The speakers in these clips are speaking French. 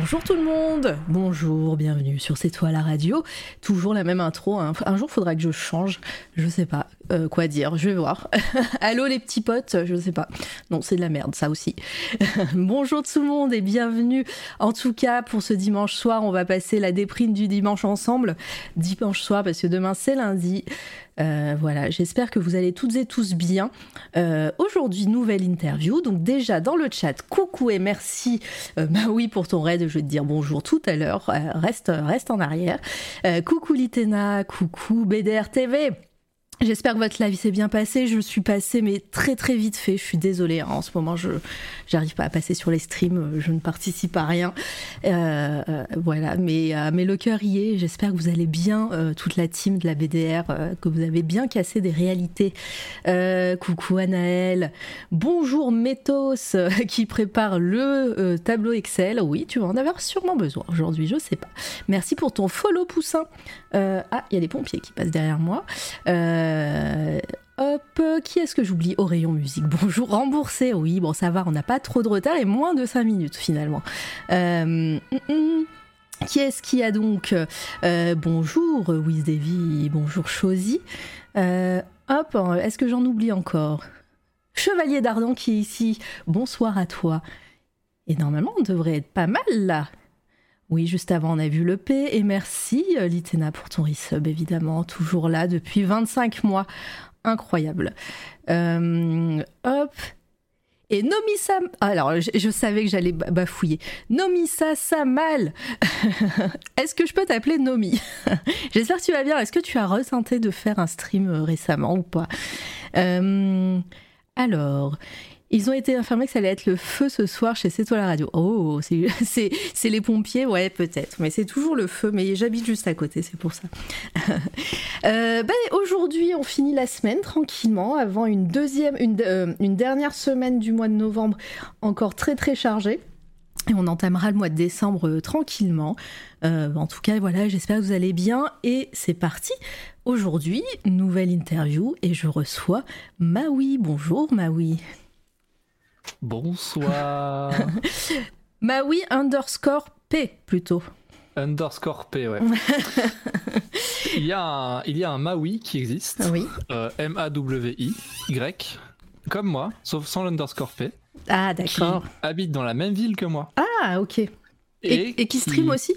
bonjour tout le monde Bonjour, bienvenue sur C'est toi la radio. Toujours la même intro. hein. Un jour, faudra que je change. Je sais pas euh, quoi dire. Je vais voir. Allô les petits potes Je sais pas. Non, c'est de la merde, ça aussi. bonjour tout le monde et bienvenue. En tout cas, pour ce dimanche soir, on va passer la déprime du dimanche ensemble. Dimanche soir, parce que demain c'est lundi. Euh, voilà, j'espère que vous allez toutes et tous bien. Euh, Aujourd'hui, nouvelle interview. Donc déjà dans le chat, coucou et merci. Euh, bah oui, pour ton raid, je vais te dire bonjour tout à l'heure. Reste, reste en arrière. Coucou Litena, coucou BDR TV. J'espère que votre live s'est bien passé. Je suis passée, mais très très vite fait. Je suis désolée. hein. En ce moment, je j'arrive pas à passer sur les streams. Je ne participe à rien. Euh, euh, voilà, mais euh, mais le cœur y est. J'espère que vous allez bien, toute la team de la BDR, que vous avez bien cassé des réalités. Coucou Anaël. Bonjour Métos qui prépare le tableau Excel. Oui, tu vas en avoir sûrement besoin aujourd'hui. Je sais pas. Merci pour ton follow poussin. Ah, il y a des pompiers qui passent derrière moi. Hop, euh, qui est-ce que j'oublie Au rayon musique. Bonjour, remboursé. Oui, bon, ça va, on n'a pas trop de retard et moins de 5 minutes finalement. Euh, hum, hum. Qui est-ce qui a donc euh, Bonjour, Wiz. Bonjour, Chosy. Hop, est-ce que j'en oublie encore? Chevalier d'Ardent qui est ici. Bonsoir à toi. Et normalement, on devrait être pas mal là. Oui, juste avant, on a vu le P. Et merci, euh, Litena, pour ton resub, évidemment. Toujours là depuis 25 mois. Incroyable. Euh, hop. Et Nomisa. Alors, je, savais que j'allais ba- bafouiller. Nomisa Samal. Est-ce que je peux t'appeler Nomi? J'espère que tu vas bien. Est-ce que tu as ressenté de faire un stream euh, récemment ou pas? Alors. Ils ont été informés que ça allait être le feu ce soir chez C'est toi la radio. Oh, c'est les pompiers, ouais, peut-être. Mais c'est toujours le feu, mais j'habite juste à côté, c'est pour ça. Euh, ben, Aujourd'hui, on finit la semaine tranquillement, avant une deuxième, euh, une dernière semaine du mois de novembre encore très très chargée. Et on entamera le mois de décembre euh, tranquillement. En tout cas, voilà, j'espère que vous allez bien. Et c'est parti. Aujourd'hui, nouvelle interview et je reçois Maui. Bonjour Maui. Bonsoir. Maui underscore P plutôt. Underscore P, ouais. il, y a un, il y a un Maui qui existe, Oui. euh, M-A-W-I, Y, comme moi, sauf sans l'underscore P, Ah qui d'accord. habite dans la même ville que moi. Ah ok. Et, et qui stream aussi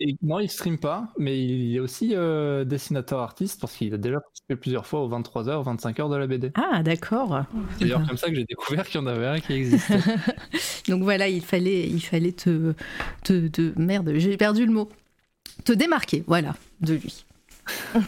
et- Non, il stream pas, mais il est aussi euh, dessinateur artiste parce qu'il a déjà participé plusieurs fois aux 23h, 25h de la BD. Ah d'accord. C'est d'ailleurs comme ça que j'ai découvert qu'il y en avait un qui existait. Donc voilà, il fallait, il fallait te, te, te- merde, j'ai perdu le mot. Te démarquer, voilà, de lui.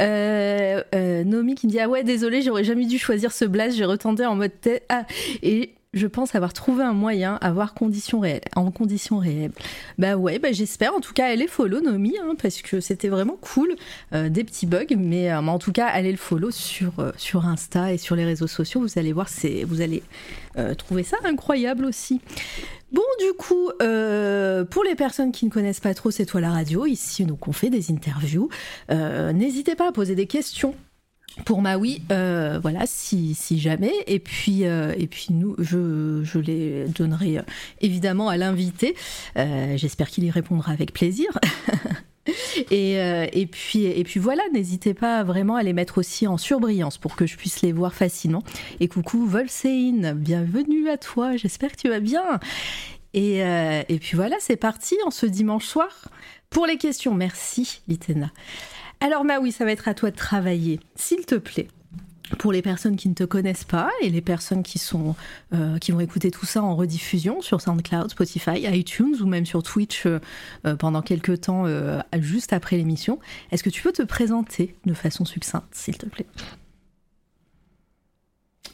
Euh, euh, Nomi qui me dit ah ouais désolé j'aurais jamais dû choisir ce blast j'ai retenté en mode tête ah et je pense avoir trouvé un moyen à voir conditions réelles en conditions réelles. Bah ouais bah j'espère. En tout cas allez follow Nomi hein, parce que c'était vraiment cool Euh, des petits bugs. Mais, euh, mais en tout cas allez le follow sur euh, sur Insta et sur les réseaux sociaux. Vous allez voir c'est vous allez trouver ça incroyable aussi. Bon, du coup, pour les personnes qui ne connaissent pas trop C'est toi la radio, ici, donc on fait des interviews. N'hésitez pas à poser des questions pour Maui, euh, voilà, si, si jamais. Et puis, euh, et puis nous, je, je les donnerai euh, évidemment à l'invité. J'espère qu'il y répondra avec plaisir. Et, et, puis, et puis voilà, n'hésitez pas vraiment à les mettre aussi en surbrillance pour que je puisse les voir facilement. Et coucou Volsein, bienvenue à toi, j'espère que tu vas bien. Et, et puis voilà, c'est parti en ce dimanche soir pour les questions. Merci Litena. Alors Maui, ça va être à toi de travailler, s'il te plaît. Pour les personnes qui ne te connaissent pas et les personnes qui sont euh, qui vont écouter tout ça en rediffusion sur SoundCloud, Spotify, iTunes ou même sur Twitch euh, euh, pendant quelques temps euh, juste après l'émission, est-ce que tu peux te présenter de façon succincte, s'il te plaît?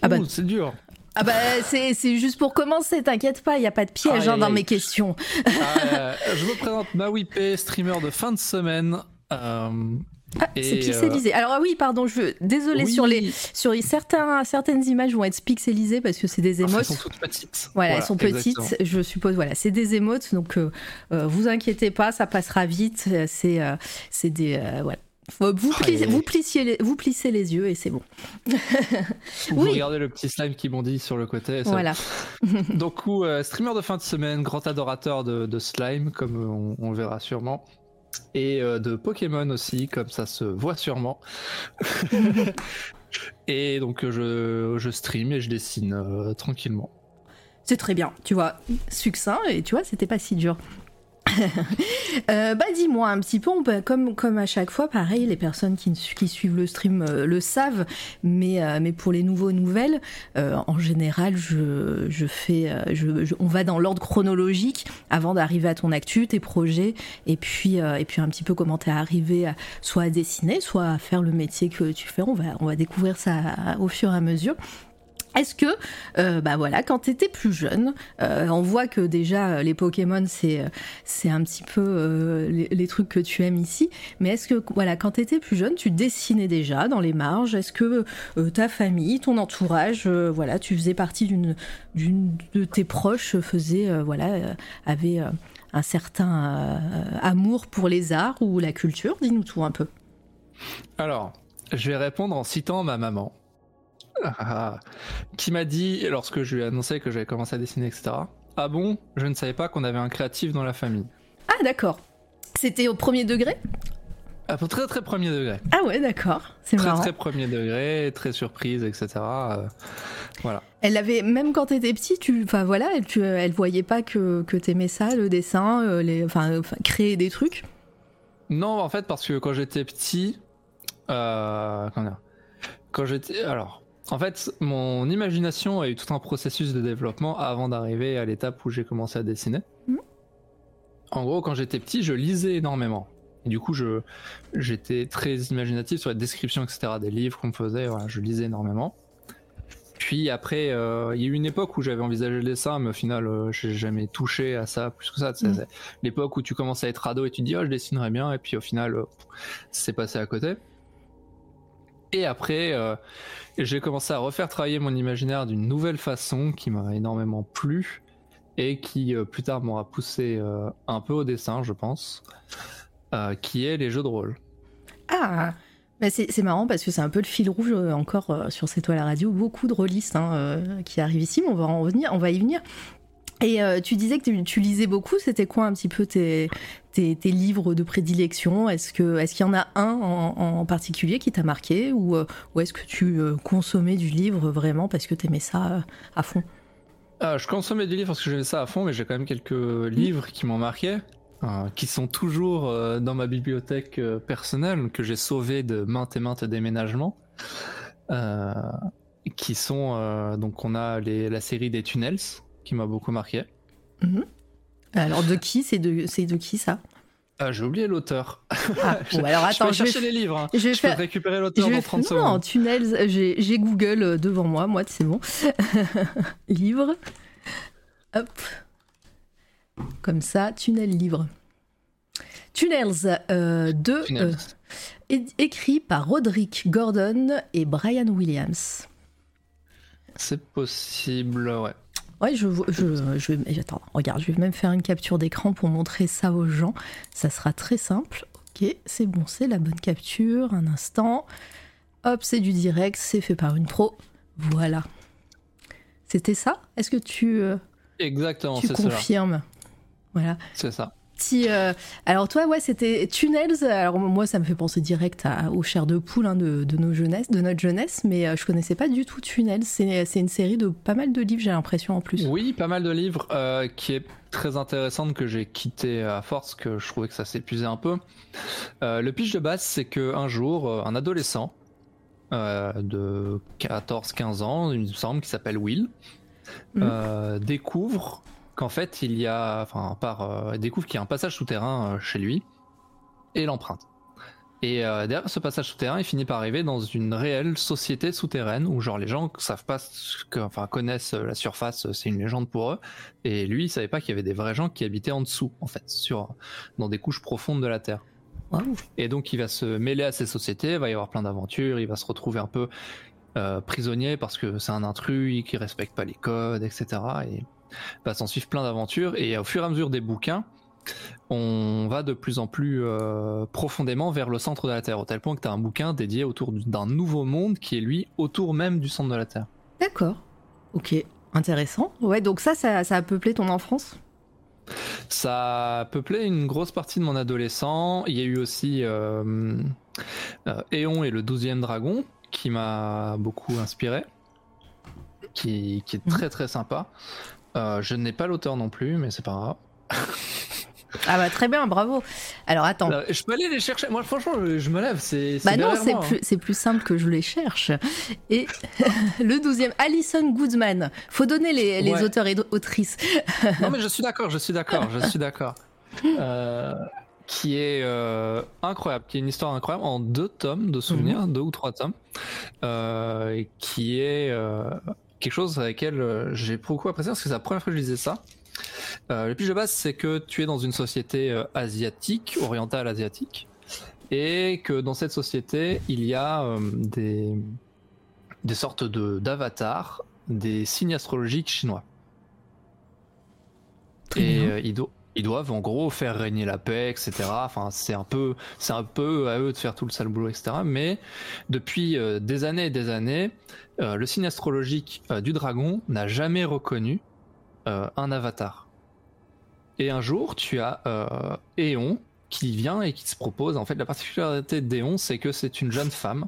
Ah bah- c'est dur. Ah bah c'est juste pour commencer, t'inquiète pas, il y a pas de piège Aïe, hein, dans mes questions. Euh, je me présente Maui P, streamer de fin de semaine. Euh, Ah, c'est Et, pixelisé. Alors ah oui, pardon, je veux... désolé oui. sur les sur les certains certaines images vont être pixelisées parce que c'est des Enfin, émotes. elles sont toutes petites. Voilà, elles sont petites, je suppose. Voilà, c'est des émotes, donc euh, euh, vous inquiétez pas, ça passera vite. euh, C'est euh, c'est des euh, voilà. Faut- Vous, Ah, plissez, vous, plissiez les, vous plissez les yeux et c'est bon. Vous Oui. regardez le petit slime qui bondit sur le côté. ça- Voilà. Donc, euh, streamer de fin de semaine, grand adorateur de, de slime, comme euh, on, on le verra sûrement. Et euh, de Pokémon aussi, comme ça se voit sûrement. et donc, euh, je, je stream et je dessine euh, tranquillement. C'est très bien, tu vois, succinct et tu vois, c'était pas si dur. Euh, bah dis-moi un petit peu, comme, à chaque fois, pareil, les personnes qui, suivent le stream euh, le savent, mais, euh, mais pour les nouveaux nouvelles, en général, je, fais, on va dans l'ordre chronologique avant d'arriver à ton actu, tes projets, et puis, et puis un petit peu comment t'es arrivé soit à dessiner, soit à faire le métier que tu fais. On va, on va découvrir ça au fur et à mesure. Est-ce que, euh, bah voilà, quand t'étais plus jeune, euh, on voit que déjà euh, les Pokémon c'est euh, c'est un petit peu les, trucs que tu aimes ici, mais est-ce que voilà, quand t'étais plus jeune, tu dessinais déjà dans les marges? Est-ce que ta famille, ton entourage, voilà, tu faisais partie d'une d'une de tes proches faisait voilà avait un certain amour pour les arts ou la culture? Dis-nous tout un peu. Alors, je vais répondre en citant ma maman, Ah, qui m'a dit, lorsque je lui ai annoncé que j'avais commencé à dessiner, etc. Ah bon Je ne savais pas qu'on avait un créatif dans la famille. Ah d'accord. C'était au premier degré? Peu très très premier degré. Ah ouais, d'accord. C'est Très marrant. très premier degré, très surprise, etc. Euh, voilà. Elle avait, même quand t'étais petit, tu, enfin voilà, elle, tu, elle voyait pas que, que t'aimais ça, le dessin, euh, les, enfin, euh, créer des trucs? Non, en fait, parce que quand j'étais petit, euh, Quand j'étais, alors, en fait, mon imagination a eu tout un processus de développement avant d'arriver à l'étape où j'ai commencé à dessiner. Mhm. En gros, quand j'étais petit, je lisais énormément. Et du coup, je, j'étais très imaginatif sur les descriptions, etc. des livres qu'on me faisait. Voilà, je lisais énormément. Puis après, euh, il y a eu une époque où j'avais envisagé le dessin, mais au final, euh, j'ai jamais touché à ça plus que ça. C'est Mhm. c'est l'époque où tu commences à être ado et tu te dis, oh, je dessinerais bien, et puis au final, euh, c'est passé à côté. Et après, euh, j'ai commencé à refaire travailler mon imaginaire d'une nouvelle façon qui m'a énormément plu et qui euh, plus tard m'aura poussé euh, un peu au dessin, je pense, qui est les jeux de rôle. Ah bah c'est marrant parce que c'est un peu le fil rouge encore sur cette toile à radio. Beaucoup de rôlistes hein, qui arrivent ici, mais on va en revenir, on va y venir. Et euh, tu disais que tu, lisais beaucoup. C'était quoi un petit peu tes, livres de prédilection? Est-ce qu'il y en a un en, particulier qui t'a marqué ou, euh, est-ce que tu euh, consommais du livre vraiment parce que t'aimais ça à fond? Euh, je consommais du livre parce que j'aimais ça à fond, mais j'ai quand même quelques livres qui m'ont marqué, qui sont toujours dans ma bibliothèque personnelle, que j'ai sauvé de maintes et maintes déménagements. Qui sont donc on a la série des Tunnels qui m'a beaucoup marqué. Alors de qui C'est de c'est de qui ça Ah, j'ai oublié l'auteur. Ah, bon, alors je attends, je vais chercher les livres. hein. je vais Je peux récupérer l'auteur dans 30 non, secondes. tunnels, j'ai Google euh, devant moi, moi c'est bon. livre. Hop. Comme ça, tunnel livre. Tunnels euh, de, Tunnels. euh, écrit par Roderick Gordon et Brian Williams. C'est possible, ouais. Ouais, je, je, je vais, attends, regarde, je vais même faire une capture d'écran pour montrer ça aux gens. Ça sera très simple. Ok, c'est bon, c'est la bonne capture. Un instant. Hop, c'est du direct, c'est fait par une pro. Voilà. C'était ça? Est-ce que tu, euh, Exactement, tu c'est cela. confirmes? Voilà. C'est ça. Petit, euh, alors toi, ouais, c'était Tunnels. Alors moi, ça me fait penser direct à, au chair de poule hein, de, de nos jeunesse, de notre jeunesse, mais euh, je connaissais pas du tout Tunnels. C'est une série de pas mal de livres, j'ai l'impression en plus. Oui, pas mal de livres euh, qui est très intéressante que j'ai quitté à force que je trouvais que ça s'épuisait un peu. Euh, le pitch de base, c'est que un jour, un adolescent de 14-15 ans, il me semble, qui s'appelle Will, euh, découvre qu'en fait il y a, enfin, par, euh, découvre qu'il y a un passage souterrain euh, chez lui et l'emprunte. Et euh, derrière ce passage souterrain, il finit par arriver dans une réelle société souterraine où genre les gens savent pas ce que, enfin connaissent la surface, c'est une légende pour eux. Et lui, il savait pas qu'il y avait des vrais gens qui habitaient en dessous, en fait, sur dans des couches profondes de la terre. Et donc il va se mêler à ces sociétés, il va y avoir plein d'aventures, il va se retrouver un peu euh, prisonnier parce que c'est un intrus qui respecte pas les codes, etc. Et va s'en suivre plein d'aventures. Et au fur et à mesure des bouquins, on va de plus en plus euh, profondément vers le centre de la Terre, au tel point que tu as un bouquin dédié autour d'un nouveau monde qui est lui autour même du centre de la Terre. D'accord. Ok. Intéressant. Ouais, donc ça, ça, a peuplé ton enfance? Ça a peuplé une grosse partie de mon adolescent. Il y a eu aussi euh, euh Éon et le douzième dragon, qui m'a beaucoup inspiré, qui, est mhm. très très sympa. Euh, je n'ai pas l'auteur non plus, mais c'est pas grave. Ah bah très bien, bravo. Alors attends. je peux aller les chercher. Moi franchement, je, me lève. C'est. Bah non, c'est plus, c'est plus simple que je les cherche. Et le douzième, Alison Goodman. Faut donner les, les auteurs et autrices. non mais je suis d'accord, je suis d'accord, je suis d'accord. Euh, qui est euh, incroyable, qui est une histoire incroyable en deux tomes de souvenirs, mhm. deux ou trois tomes, euh, qui est quelque chose avec lequel j'ai beaucoup apprécié parce que c'est la première fois que je lisais ça. Euh, le pitch de base, c'est que tu es dans une société euh, asiatique, orientale asiatique, et que dans cette société, il y a euh, des, des sortes de, d'avatars, des signes astrologiques chinois. et ils, ils, doivent en gros faire régner la paix, etc. Enfin, c'est un peu, c'est un peu à eux de faire tout le sale boulot, etc. Mais depuis des années et des années, le signe astrologique du dragon n'a jamais reconnu un avatar. Et un jour, tu as euh, Éon qui vient et qui se propose. En fait, la particularité d'Éon, c'est que c'est une jeune femme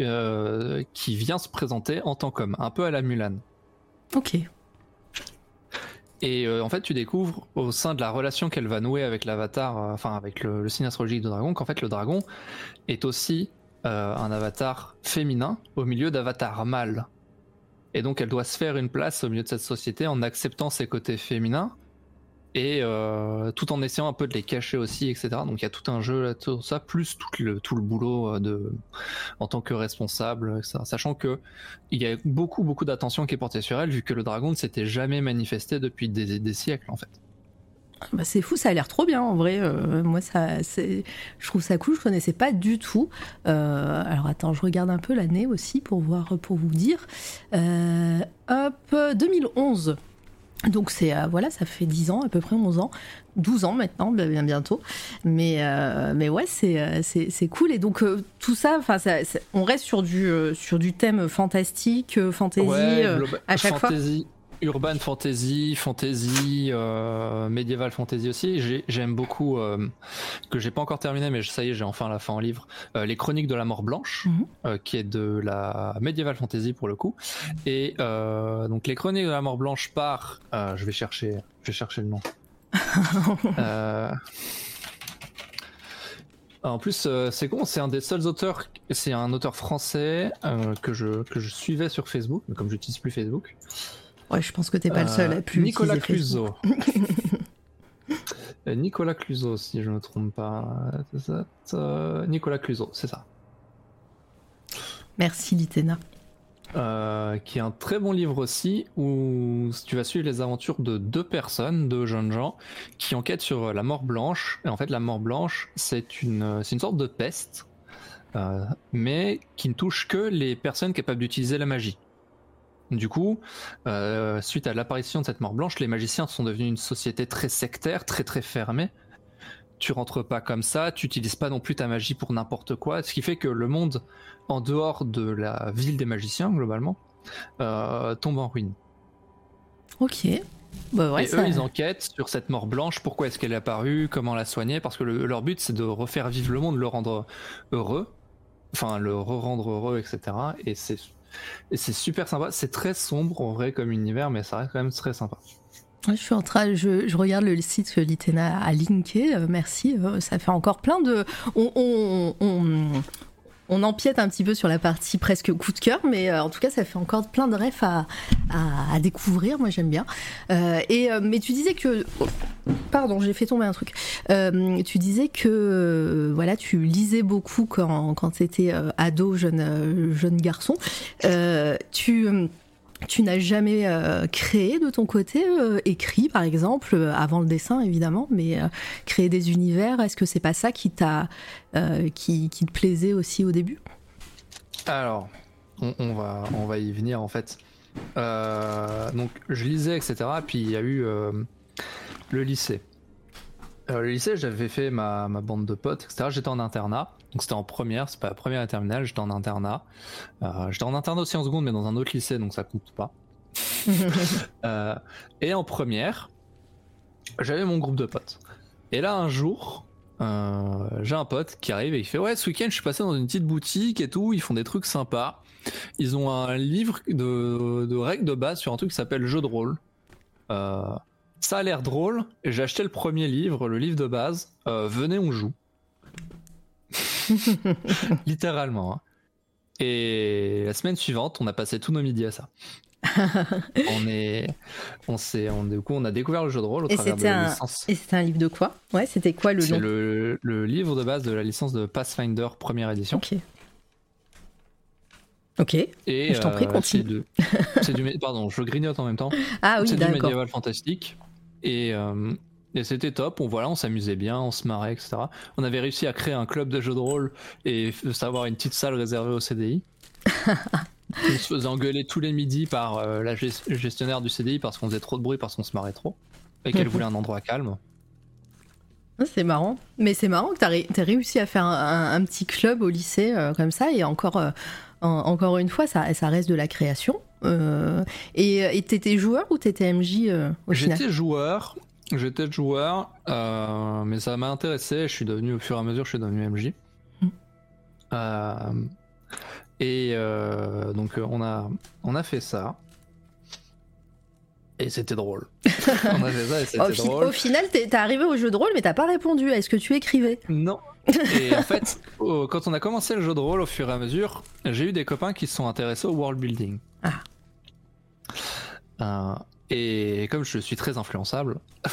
euh, qui vient se présenter en tant qu'homme, un peu à la Mulan. Ok. Et euh, en fait, tu découvres au sein de la relation qu'elle va nouer avec l'avatar, euh, enfin avec le, le, signe astrologique de dragon, qu'en fait le dragon est aussi un avatar féminin au milieu d'avatars mâles. Et donc elle doit se faire une place au milieu de cette société en acceptant ses côtés féminins et euh, tout en essayant un peu de les cacher aussi, etc. Donc il y a tout un jeu là, tout ça, plus tout le, tout le boulot euh, de, en tant que responsable, etc. sachant que il y a beaucoup beaucoup d'attention qui est portée sur elle, vu que le dragon ne s'était jamais manifesté depuis des, siècles en fait. Ah bah c'est fou, ça a l'air trop bien en vrai. Euh, moi, ça, je trouve ça cool. Je connaissais pas du tout. alors attends, je regarde un peu l'année aussi pour voir, pour vous dire. hop, 2011. Donc c'est euh, voilà, ça fait 10 ans, à peu près 11 ans, 12 ans maintenant, bien bientôt. Mais euh, mais ouais, c'est euh, c'est cool et donc tout ça, enfin on reste sur du sur du thème fantastique, fantasy à chaque fantasy. fois urban fantasy, fantasy, euh, médiéval fantasy aussi. J'aime beaucoup, euh, que j'ai pas encore terminé, mais ça y est, j'ai enfin la fin en livre, euh, Les Chroniques de la Mort Blanche, mhm. euh, qui est de la médiéval fantasy pour le coup. Et euh, donc Les Chroniques de la Mort Blanche par, je vais chercher, je vais chercher le nom. En plus, c'est con, c'est un des seuls auteurs, c'est un auteur français que, je, que je suivais sur Facebook, mais comme je n'utilise plus Facebook, Ouais, je pense que t'es pas le seul à plus Nicolas Cluzo. Euh, Nicolas Cluzo, si je ne me trompe pas. Euh, Nicolas Cluzo, c'est ça. Merci Litena. Euh, qui est un très bon livre aussi où tu vas suivre les aventures de deux personnes, deux jeunes gens, qui enquêtent sur la mort blanche. Et en fait, la mort blanche, c'est une, c'est une sorte de peste, mais qui ne touche que les personnes capables d'utiliser la magie. Du coup, euh, suite à l'apparition de cette mort blanche, les magiciens sont devenus une société très sectaire, très très fermée. Tu rentres pas comme ça, tu utilises pas non plus ta magie pour n'importe quoi, ce qui fait que le monde en dehors de la ville des magiciens globalement euh, tombe en ruine. Ok. Bah ouais, et eux, ils enquêtent sur cette mort blanche, pourquoi est-ce qu'elle est apparue, comment la soigner, parce que leur but c'est de refaire vivre le monde, le rendre heureux, enfin le re-rendre heureux, etc. Et c'est et c'est super sympa. C'est très sombre en vrai comme univers, mais ça reste quand même très sympa. Je suis en train, je, regarde le site que Litena a linké. Euh, merci. Euh, ça fait encore plein de. On empiète un petit peu sur la partie presque coup de cœur, mais euh, en tout cas, ça fait encore plein de rêves à, découvrir. Moi, j'aime bien. Euh, et euh, mais tu disais que, pardon, j'ai fait tomber un truc. tu disais que, voilà, tu lisais beaucoup quand quand étais ado, jeune jeune garçon. tu tu n'as jamais euh, créé de ton côté, euh, écrit par exemple, euh, avant le dessin évidemment, mais créer des univers, est-ce que c'est pas ça qui t'a, qui, te plaisait aussi au début? Alors, on, va, on va y venir en fait. donc je lisais, etc. Puis il y a eu le lycée. le lycée, j'avais fait ma, ma, bande de potes, etc. J'étais en internat. Donc c'était en première, c'est pas la première et terminale, j'étais en internat. Euh, j'étais en internat aussi en seconde, mais dans un autre lycée, donc ça compte pas. Euh, et en première, j'avais mon groupe de potes. Et là, un jour, euh, j'ai un pote qui arrive et il fait Ouais, ce week-end, je suis passé dans une petite boutique et tout, ils font des trucs sympas. Ils ont un livre de, de règles de base sur un truc qui s'appelle Jeu de rôle. ça a l'air drôle. J'ai acheté le premier livre, le livre de base. venez, on joue. Littéralement. Hein. Et la semaine suivante, on a passé tous nos midis à ça. on est, on s'est, on, du coup, on a découvert le jeu de rôle au et travers de la un, licence. Et c'était un livre de quoi? Ouais, c'était quoi le nom? le, le, livre de base de la licence de Pathfinder première édition. Ok. Ok. Et je t'en prie, euh, continue. C'est du, pardon, je grignote en même temps. Ah oui, C'est d'accord. du médiéval fantastique. Et euh, et c'était top, on, voilà, on s'amusait bien, on se marrait, etc. On avait réussi à créer un club de jeux de rôle et savoir une petite salle réservée au CDI. on se faisait engueuler tous les midis par euh, la gestionnaire du CDI parce qu'on faisait trop de bruit, parce qu'on se marrait trop. Et qu'elle voulait un endroit calme. C'est marrant. Mais c'est marrant que tu aies réussi à faire un, petit club au lycée euh, comme ça. Et encore, euh, encore une fois, ça, ça reste de la création. et t'étais joueur ou t'étais MJ J'étais joueur. J'étais joueur, euh, mais ça m'a intéressé. Je suis devenu, au fur et à mesure, je suis devenu MJ. Mm. Euh, et euh, donc on a, on a fait ça. Et c'était drôle. on a fait ça et c'était drôle. Au final, t'es arrivé au jeu de rôle, mais t'as pas répondu. Est-ce que tu écrivais Non. Et en fait, quand on a commencé le jeu de rôle, au fur et à mesure, j'ai eu des copains qui se sont intéressés au world building. Ah. Et comme je suis très influençable,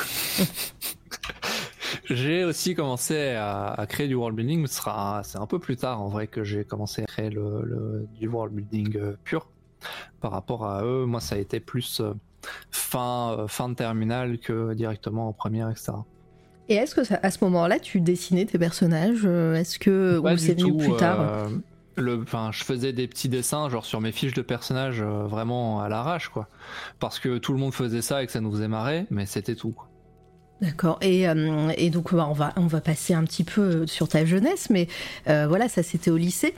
j'ai aussi commencé à, créer du world building. C'est un peu plus tard en vrai que j'ai commencé à créer le, du world building euh, pur. Par rapport à eux, moi ça a été plus euh, fin euh, fin de terminale que directement en première, etc. Et est-ce que à ce moment-là, tu dessinais tes personnages Est-ce que ou c'est venu plus tard? Je faisais des petits dessins, genre sur mes fiches de personnages, euh, vraiment à l'arrache, quoi. Parce que tout le monde faisait ça et que ça nous faisait marrer, mais c'était tout. D'accord. Et, euh, et, donc, bah, on, va, on va passer un petit peu sur ta jeunesse, mais euh, voilà, ça c'était au lycée?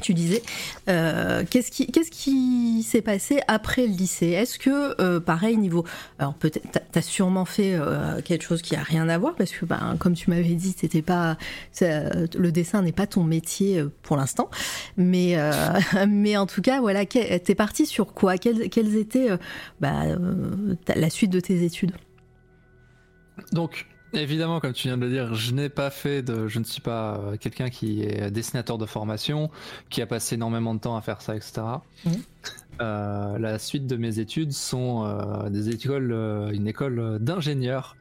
Tu disais. Euh, qu'est-ce qui s'est passé après le lycée? Est-ce que euh, pareil niveau alors peut-être t'as sûrement fait euh, quelque chose qui a rien à voir parce que ben comme tu m'avais dit c'était pas le dessin n'est pas ton métier pour l'instant. Mais mais en tout cas voilà t'es parti sur quoi? Quelles, quelles étaient bah, la suite de tes études? Donc Évidemment, comme tu viens de le dire, je n'ai pas fait de, je ne suis pas euh, quelqu'un qui est dessinateur de formation, qui a passé énormément de temps à faire ça, etc. Euh, la suite de mes études sont euh, des écoles, euh, une école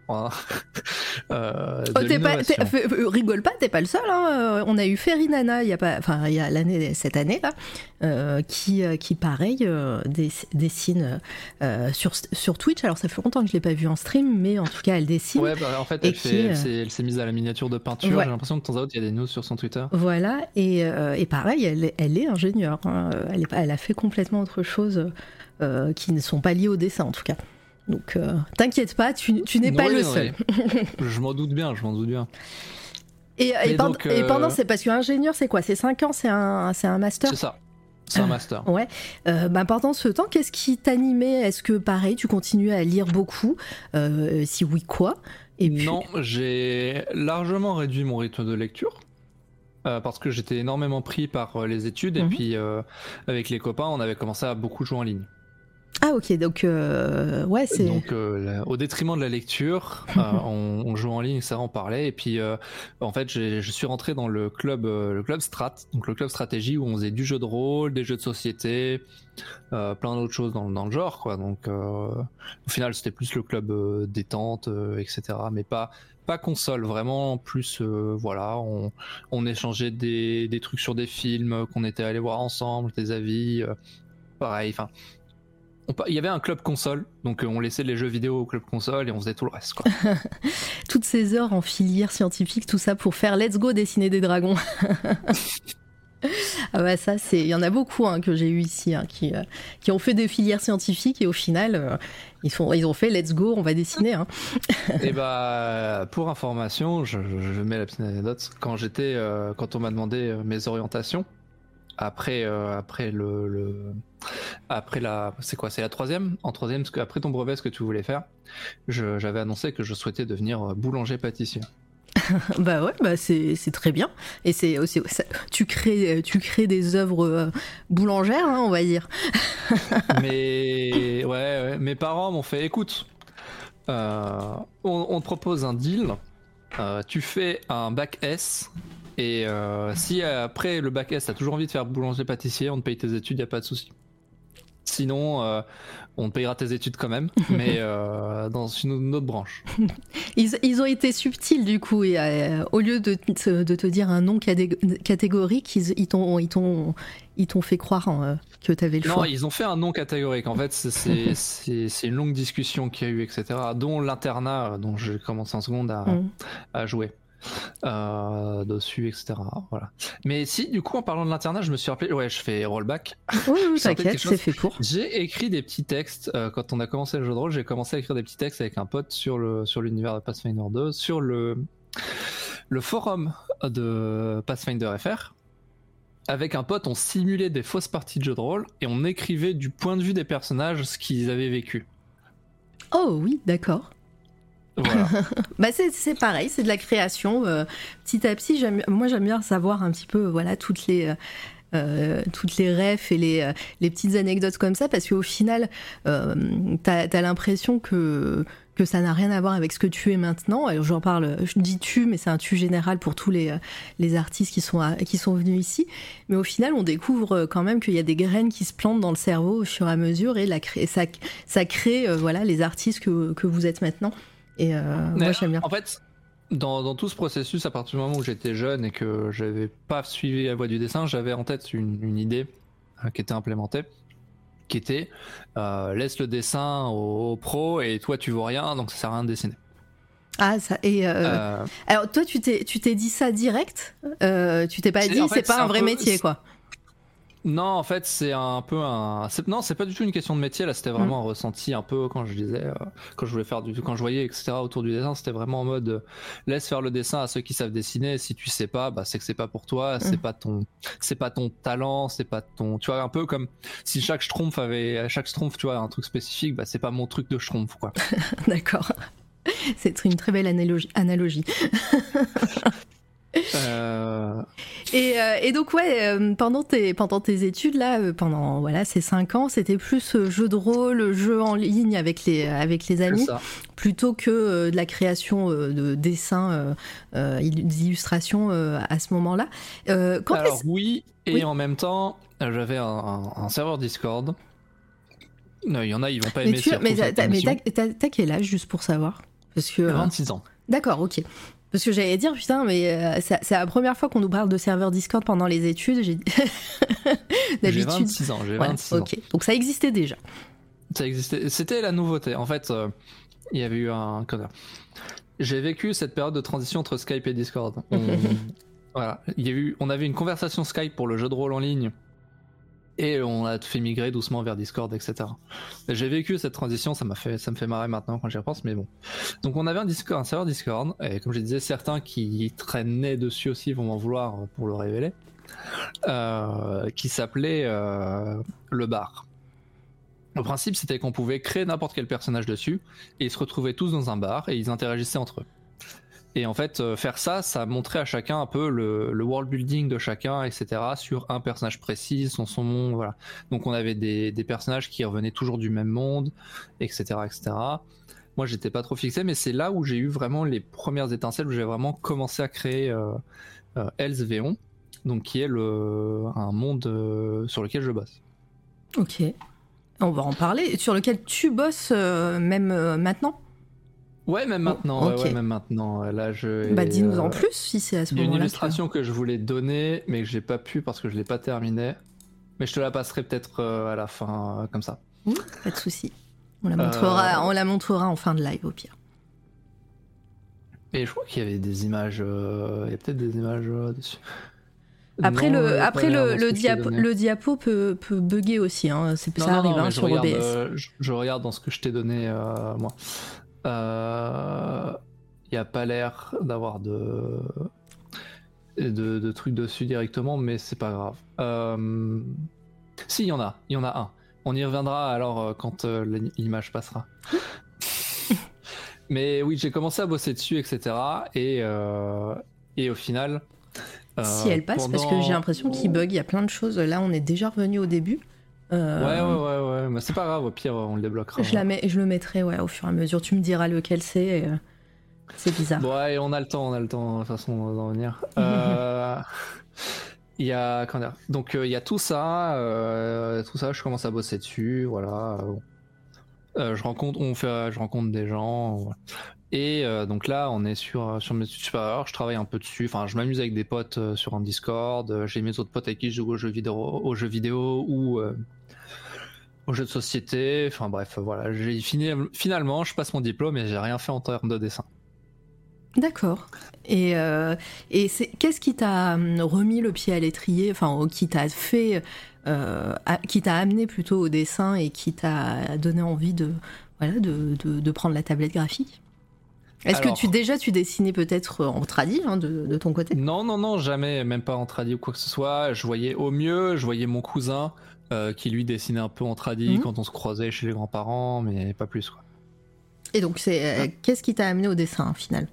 euh, oh, rigole pas, t'es pas le seul. Hein. On a eu Ferinana il y a pas, enfin il y a l'année cette année là, qui qui pareil dessine sur sur Twitch. Alors ça fait longtemps que je l'ai pas vu en stream, mais en tout cas elle dessine. Ouais, bah, en fait elle, s'est mise à la miniature de peinture. J'ai l'impression que de temps en temps il y a des news sur son Twitter. Voilà et, et pareil elle, elle est ingénieure. Hein. Elle, est, elle a fait complètement autre chose euh, qui ne sont pas liées au dessin en tout cas. Donc euh, t'inquiète pas, tu, n'es pas le seul. je m'en doute bien, je m'en doute bien. Et, et, euh, pendant, c'est parce qu'ingénieur, c'est quoi? C'est 5 ans, c'est un, un master? C'est ça. C'est un master. ouais. bah pendant ce temps, qu'est-ce qui t'animait? Est-ce que pareil, tu continues à lire beaucoup? Si oui, quoi? Et Non, j'ai largement réduit mon rythme de lecture. Euh, parce que j'étais énormément pris par euh, les études et mhm. puis euh, avec les copains on avait commencé à beaucoup jouer en ligne. Ah ok donc ouais c'est donc au détriment de la lecture on, on, joue en ligne ça en parlait et puis en fait je suis rentré dans le club le club strat donc le club stratégie où on faisait du jeu de rôle des jeux de société plein d'autres choses dans, dans, le genre quoi. Donc au final c'était plus le club détente etc mais pas pas console, vraiment plus euh, voilà, on, on échangeait des, des, trucs sur des films qu'on était allé voir ensemble, des avis, euh, pareil, enfin on il y avait un club console, donc euh, on laissait les jeux vidéo au club console et on faisait tout le reste. Quoi. Toutes ces heures en filière scientifique, tout ça pour faire Let's Go dessiner des dragons. ah bah ça, c'est, il y en a beaucoup hein, que j'ai eu ici, hein, qui, euh, qui ont fait des filières scientifiques et au final, euh, ils, font, ils ont fait Let's Go, on va dessiner. Hein. et bah, pour information, je, mets la petite anecdote. Quand j'étais, euh, quand on m'a demandé mes orientations après, euh, après le, le- après la, c'est quoi, c'est la troisième, en troisième, parce que après ton brevet, ce que tu voulais faire, j'avais annoncé que je souhaitais devenir euh, boulanger pâtissier. bah ouais, bah c'est, très bien. Et c'est aussi, tu crées, tu crées des œuvres euh, boulangères, hein, on va dire. Mais ouais, ouais, mes parents m'ont fait écoute, euh, on, on te propose un deal, euh, tu fais un bac S. Et euh, si après le bac S, t'as toujours envie de faire boulanger-pâtissier, on te paye tes études, y a pas de souci. Sinon, euh, on te payera tes études quand même, mais euh, dans une, autre branche. Ils, ils ont été subtils du coup, et euh, au lieu de te, de te dire un nom catégorique, ils, ils t'ont, fait croire euh, que t'avais le Non, choix. ils ont fait un nom catégorique. En fait, c'est- une longue discussion qu'il y a eu, etc. Dont l'internat, dont j'ai commencé en seconde à, Mm. à jouer euh, dessus, etc. Voilà. Mais si, du coup, en parlant de l'internat, je me suis rappelé. Ouais, je fais rollback. Oui, oui, t'inquiète, c'est fait pour. J'ai écrit des petits textes euh, quand on a commencé le jeu de rôle. J'ai commencé à écrire des petits textes avec un pote sur le sur l'univers de Pathfinder 2, sur le le forum de Pathfinder FR. Avec un pote, on simulait des fausses parties de jeu de rôle et on écrivait du point de vue des personnages ce qu'ils avaient vécu. Oh oui, d'accord. Voilà. Bah c'est, pareil, c'est de la création. euh, petit à petit, moi j'aime bien savoir un petit peu, voilà, toutes les. euh, euh, toutes les refs et les, euh, les petites anecdotes comme ça parce qu'au final euh, t'as, t'as l'impression que, que ça n'a rien à voir avec ce que tu es maintenant alors j'en parle je dis tu mais c'est un tu général pour tous les, les artistes qui sont, qui sont venus ici mais au final on découvre quand même qu'il y a des graines qui se plantent dans le cerveau au fur et à mesure et la ça, ça crée voilà les artistes que, que vous êtes maintenant et euh, moi j'aime bien En fait, dans, dans tout ce processus, à partir du moment où j'étais jeune et que j'avais pas suivi la voie du dessin, j'avais en tête une, une idée euh, qui était implémentée, qui était euh, laisse le dessin aux, aux pros et toi tu vois rien, donc ça sert à rien de dessiner. Ah, ça. Et euh, Euh, alors, toi, tu t'es, tu t'es dit ça direct? Tu t'es pas dit, c'est pas un vrai métier, quoi. Non, en fait, c'est un peu un. Non, c'est pas du tout une question de métier. Là, c'était vraiment un ressenti un peu quand je disais, euh, quand je voulais faire du, quand je voyais, etc. Autour du dessin, c'était vraiment en mode euh, laisse faire le dessin à ceux qui savent dessiner. Si tu sais pas, bah c'est que c'est pas pour toi. C'est Mm. pas ton, c'est pas ton talent. C'est pas ton. Tu vois, un peu comme si chaque schtroumpf avait, chaque schtroumpf, tu vois, un truc spécifique. Bah c'est pas mon truc de schtroumpf, quoi. D'accord. C'est une très belle analogie. Euh, Et, euh, et donc, ouais, euh, pendant, tes, pendant tes études, là, pendant voilà, ces cinq ans, c'était plus jeu de rôle, jeu en ligne avec les, avec les c'est amis, plutôt que de la création de dessins, il- d'illustrations à ce moment-là. Quand Alors oui, et Oui. en même temps, j'avais un, un- un serveur Discord. Non, il y en a, ils vont pas mais aimer tu, mais t'as, quel âge, juste pour savoir? Parce que. euh, 26 ans. D'accord, ok. Parce que j'allais dire, putain, mais euh, c'est la première fois qu'on nous parle de serveur Discord pendant les études. J'ai J'ai d'habitude. 26 ans, j'ai Voilà, 26 ans. ok. Donc ça existait déjà. Ça existait. C'était la nouveauté. En fait, euh, il y avait eu un. J'ai vécu cette période de transition entre Skype et Discord. On- voilà. Il y a eu, on avait une conversation Skype pour le jeu de rôle en ligne. Et on a fait migrer doucement vers Discord, etc. J'ai vécu cette transition, ça m'a fait, ça me fait marrer maintenant quand j'y repense, mais bon. Donc on avait un Discord, un serveur Discord, et comme je disais, certains qui traînaient dessus aussi vont m'en vouloir pour le révéler, euh, qui s'appelait euh, le bar. Le principe, c'était qu'on pouvait créer n'importe quel personnage dessus, et ils se retrouvaient tous dans un bar, et ils interagissaient entre eux. Et en fait, euh, faire ça, ça montrait à chacun un peu le, le world building de chacun, etc., sur un personnage précis, son, son monde, voilà. Donc on avait des, personnages qui revenaient toujours du même monde, etc., etc. Moi, j'étais pas trop fixé, mais c'est là où j'ai eu vraiment les premières étincelles, où j'ai vraiment commencé à créer euh, euh, Hells Véon, donc qui est le, un monde sur lequel je bosse. Ok. On va en parler. Sur lequel tu bosses même maintenant? Ouais, même Oh, maintenant, ouais, ok. ouais, même maintenant. Là, je. Bah dis-nous en euh, plus si c'est à ce Il y a une moment-là. que- illustration que je voulais donner, mais que j'ai pas pu parce que je l'ai pas terminée. Mais je te la passerai peut-être euh, à la fin, euh, comme ça. Mmh, pas de souci. On la montrera, on la montrera en fin de live au pire. Et je crois qu'il y avait des images. euh, Il y a peut-être des images euh, dessus. Après, Non, le, après le, le, diapo, le diapo peut, peut bugger aussi. Hein. Ça non, arrive non, hein, je sur regarde, OBS. euh, je, je regarde dans ce que je t'ai donné, euh, moi. Euh, Il n'y a pas l'air d'avoir de... de de trucs dessus directement, mais c'est pas grave. Euh, Si, il y en a, il y en a un. On y reviendra alors euh, quand euh, l'image passera. mais oui, j'ai commencé à bosser dessus, etc. Et, euh, et au final. euh, si elle passe, parce que j'ai l'impression qu'il bug. Il y a plein de choses. Là, on est déjà revenu au début. Euh, Ouais, ouais, ouais, ouais, mais c'est pas grave, au pire, on le débloquera. Je, la mets, je le mettrai ouais, au fur et à mesure. Tu me diras lequel c'est. et, euh, c'est bizarre. Bon, ouais, on a le temps, on a le temps de toute façon d'en venir. Euh, Il y a comment dire donc il y a tout ça, euh, tout ça. Je commence à bosser dessus, voilà. Euh, je rencontre, on fait, je rencontre des gens. Et euh, donc là, on est sur sur mes études supérieures. Je travaille un peu dessus. Enfin, je m'amuse avec des potes euh, sur un Discord. Euh, J'ai mes autres potes avec qui je joue aux jeux vidéo, aux jeux vidéo ou euh, aux jeux de société. Enfin bref, voilà. J'ai fini. Finalement, je passe mon diplôme et j'ai rien fait en termes de dessin. D'accord. Et, euh, qu'est-ce qui t'a remis le pied à l'étrier, enfin, qui t'a fait, euh, à- qui t'a amené plutôt au dessin et qui t'a donné envie de, voilà, de, de, de prendre la tablette graphique? Est-ce que tu déjà tu dessinais peut-être en tradi hein, de, de ton côté? Non, non, non, jamais, même pas en tradi ou quoi que ce soit. Je voyais au mieux, je voyais mon cousin euh, qui lui dessinait un peu en tradi Mhm. quand on se croisait chez les grands-parents, mais pas plus. Quoi. Et donc c'est euh, qu'est-ce qui t'a amené au dessin au final?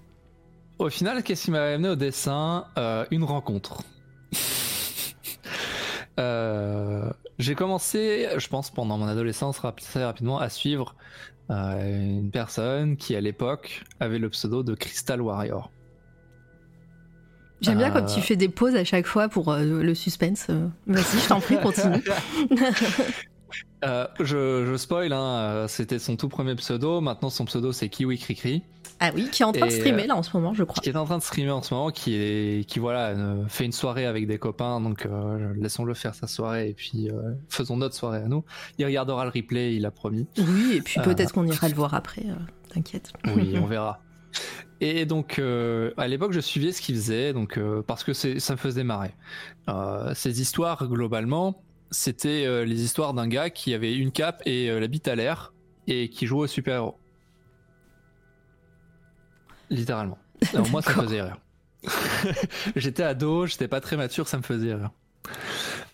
Au final, qu'est-ce qui m'a amené au dessin? Euh, Une rencontre. Euh, J'ai commencé, je pense, pendant mon adolescence, rap- très rapidement, à suivre euh, une personne qui, à l'époque, avait le pseudo de Crystal Warrior. J'aime bien Euh. quand tu fais des pauses à chaque fois pour euh, le suspense. euh. Vas-y, je t'en prie, continue. Euh, je, je spoil, hein, euh, c'était son tout premier pseudo. Maintenant, son pseudo, c'est Kiwi Cricri. Ah oui, qui est en train de Et, streamer euh, là en ce moment, je crois. qui est en train de streamer en ce moment, qui est, qui voilà, euh, fait une soirée avec des copains, donc euh, laissons-le faire sa soirée et puis euh, faisons notre soirée à nous. Il regardera le replay, il a promis. Oui, et puis Euh. peut-être qu'on ira le voir après. euh, T'inquiète. Oui, on verra. Et donc, euh, à l'époque, je suivais ce qu'il faisait, donc euh, parce que ça me faisait marrer. Euh, ces histoires, globalement, c'était euh, les histoires d'un gars qui avait une cape et euh, la bite à l'air et qui jouait au super-héros. Littéralement. Alors, moi, ça me faisait rire. j'étais ado, j'étais pas très mature, ça me faisait rire.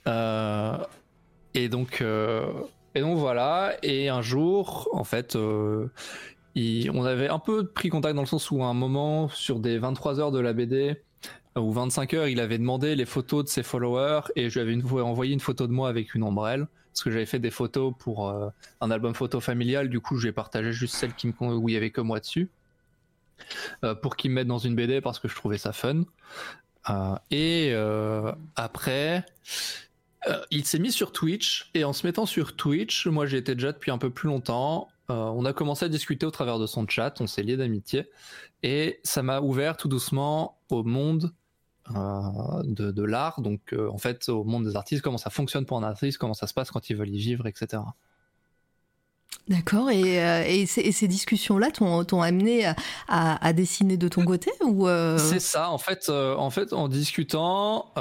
Euh, et donc, euh, et donc voilà. Et un jour, en fait, euh, il- on avait un peu pris contact dans le sens où à un moment, sur des 23 heures de la BD ou 25 heures, il avait demandé les photos de ses followers et je lui avais une envoyé une photo de moi avec une ombrelle. Parce que j'avais fait des photos pour un album photo familial, du coup, je lui ai partagé juste celle qui me, où il y avait que moi dessus. Euh, pour qu'il me mette dans une BD parce que je trouvais ça fun. Euh, et euh, après, il s'est mis sur Twitch et en se mettant sur Twitch, moi j'y étais déjà depuis un peu plus longtemps. on a commencé à discuter au travers de son chat, on s'est liés d'amitié et ça m'a ouvert tout doucement au monde de, l'art, donc en fait au monde des artistes, comment ça fonctionne pour un artiste, comment ça se passe quand ils veulent y vivre, etc. D'accord. Et, euh, et ces, discussions-là t'ont amené à, dessiner de ton côté ou euh, C'est ça, en fait, euh, en discutant,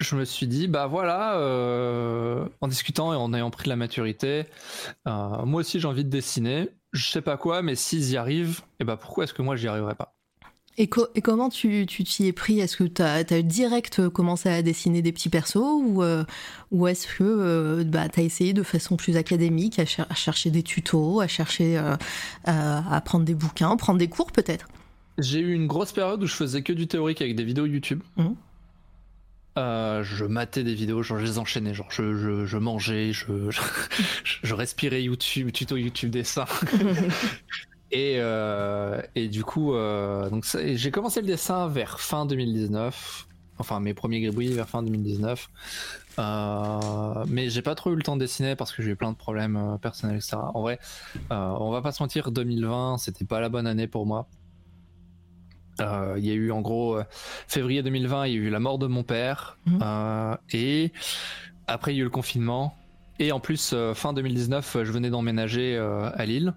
je me suis dit, bah voilà, en discutant et en ayant pris de la maturité, moi aussi j'ai envie de dessiner. Je sais pas quoi, mais s'ils y arrivent, et bah pourquoi est-ce que moi j'y arriverais pas? Et, co- et comment tu t'y es pris? Est-ce que tu as, direct commencé à dessiner des petits persos ou, euh, ou est-ce que euh, bah, tu as essayé de façon plus académique à, cher- à chercher des tutos, à chercher euh, à, prendre des bouquins, prendre des cours peut-être? J'ai eu une grosse période où je faisais que du théorique avec des vidéos YouTube. Euh, je matais des vidéos, genre je les enchaînais, genre je, je, je mangeais, je, je, je respirais YouTube, tuto YouTube dessin. et, euh, et du coup, euh, donc j'ai commencé le dessin vers fin 2019, enfin mes premiers gribouillis vers fin 2019. Euh, mais j'ai pas trop eu le temps de dessiner parce que j'ai eu plein de problèmes euh, personnels, etc. En vrai, on va pas se mentir, 2020, c'était pas la bonne année pour moi. Il y a eu en gros février 2020, il y a eu la mort de mon père euh, et après il y a eu le confinement Et en plus, fin 2019, je venais d'emménager à Lille,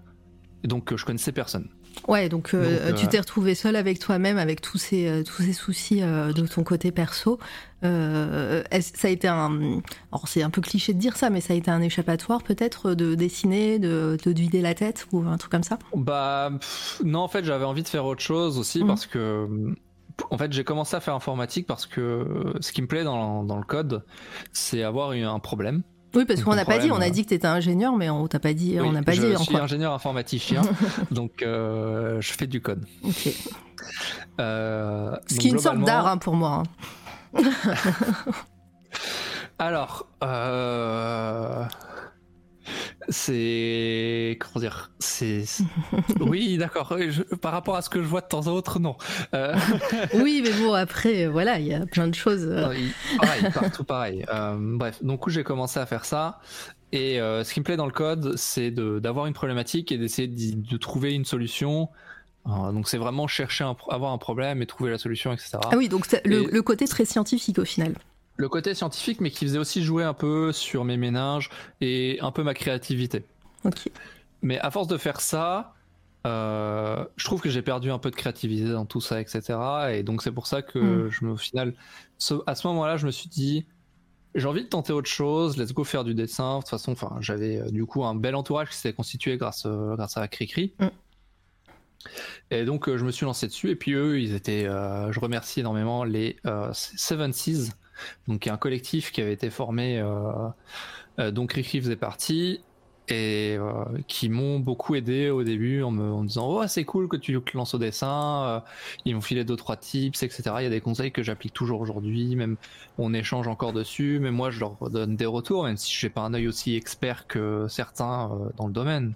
donc je connaissais personne. Ouais, donc, euh, Donc, tu euh, t'es retrouvé seul avec toi-même, avec tous ces, euh, tous ces soucis euh, de ton côté perso. Euh, ça a été un. Alors, c'est un peu cliché de dire ça, mais ça a été un échappatoire peut-être de dessiner, de, de te vider la tête ou un truc comme ça? Bah pff, non, en fait, j'avais envie de faire autre chose aussi Mhm. parce que en fait, j'ai commencé à faire informatique parce que ce qui me plaît dans, dans le code, c'est avoir eu un problème. Oui, parce qu'on n'a pas dit, on a dit que tu étais ingénieur, mais on t'a pas dit, on n'a pas je dit en suis quoi. ingénieur informaticien, donc euh, je fais du code. Ok. Euh, Ce donc, qui est une sorte d'art hein, pour moi. hein. Alors, euh, c'est comment dire C'est oui, d'accord. je- Par rapport à ce que je vois de temps à autre, non. Euh, Oui, mais bon, après, voilà, il y a plein de choses. euh. Non, il- pareil, partout pareil. Euh, bref, donc j'ai commencé à faire ça. Et euh, ce qui me plaît dans le code, c'est d'avoir une problématique et d'essayer de, trouver une solution. Donc c'est vraiment chercher un, avoir un problème et trouver la solution, etc. Ah oui, donc c'est le, Et- le côté très scientifique au final. Le côté scientifique, mais qui faisait aussi jouer un peu sur mes méninges et un peu ma créativité. Ok. Mais à force de faire ça, euh, je trouve que j'ai perdu un peu de créativité dans tout ça, etc. Et donc c'est pour ça que Mm. je me, au final, ce- à ce moment-là, je me suis dit, j'ai envie de tenter autre chose. Let's go faire du dessin. De toute façon, enfin, j'avais euh, du coup un bel entourage qui s'est constitué grâce euh, grâce à Cricri. Mm. Et donc euh, je me suis lancé dessus. Et puis eux, ils étaient, je remercie énormément les Seven Seas, donc qui est un collectif qui avait été formé, euh, euh, dont Cricri faisait partie et euh, qui m'ont beaucoup aidé au début en me, en disant oh c'est cool que tu te lances au dessin ils m'ont filé deux trois tips etc il y a des conseils que j'applique toujours aujourd'hui même on échange encore dessus mais moi je leur donne des retours même si je n'ai pas un œil aussi expert que certains euh, dans le domaine.